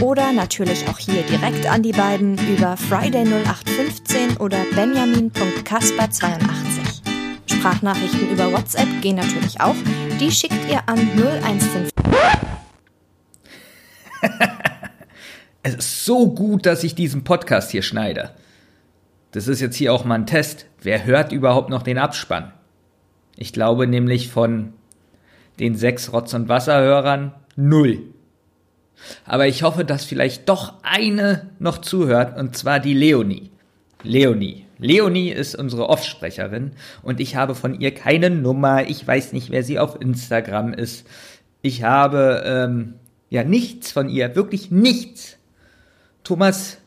Oder natürlich auch hier direkt an die beiden über Friday0815 oder benjamin.kasper82. Sprachnachrichten über WhatsApp gehen natürlich auch. Die schickt ihr an 015. es ist so gut, dass ich diesen Podcast hier schneide. Das ist jetzt hier auch mal ein Test. Wer hört überhaupt noch den Abspann? Ich glaube nämlich von den sechs Rotz- und Wasserhörern null. Aber ich hoffe, dass vielleicht doch eine noch zuhört, und zwar die Leonie. Leonie. Leonie ist unsere Offsprecherin und ich habe von ihr keine Nummer. Ich weiß nicht, wer sie auf Instagram ist. Ich habe ähm, ja nichts von ihr, wirklich nichts. Thomas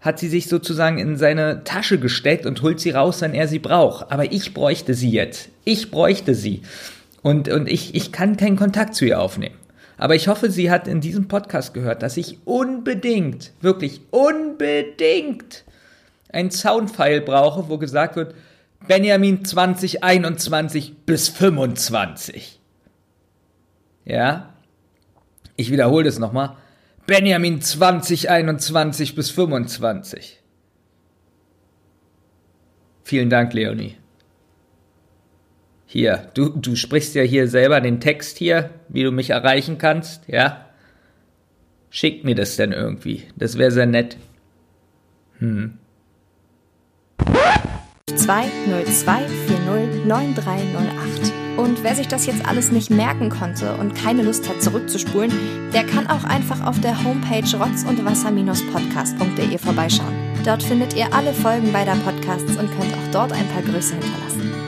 hat sie sich sozusagen in seine Tasche gesteckt und holt sie raus, wenn er sie braucht. Aber ich bräuchte sie jetzt. Ich bräuchte sie. Und, und ich, ich kann keinen Kontakt zu ihr aufnehmen. Aber ich hoffe, sie hat in diesem Podcast gehört, dass ich unbedingt, wirklich unbedingt ein Soundfile brauche, wo gesagt wird, Benjamin 2021 bis 25. Ja? Ich wiederhole das nochmal. Benjamin 2021 bis 25. Vielen Dank, Leonie. Hier, du, du sprichst ja hier selber den Text hier, wie du mich erreichen kannst, ja? Schick mir das denn irgendwie. Das wäre sehr nett. Hm. 202409308. Und wer sich das jetzt alles nicht merken konnte und keine Lust hat zurückzuspulen, der kann auch einfach auf der Homepage rotz und wasser-podcast.de vorbeischauen. Dort findet ihr alle Folgen beider Podcasts und könnt auch dort ein paar Grüße hinterlassen.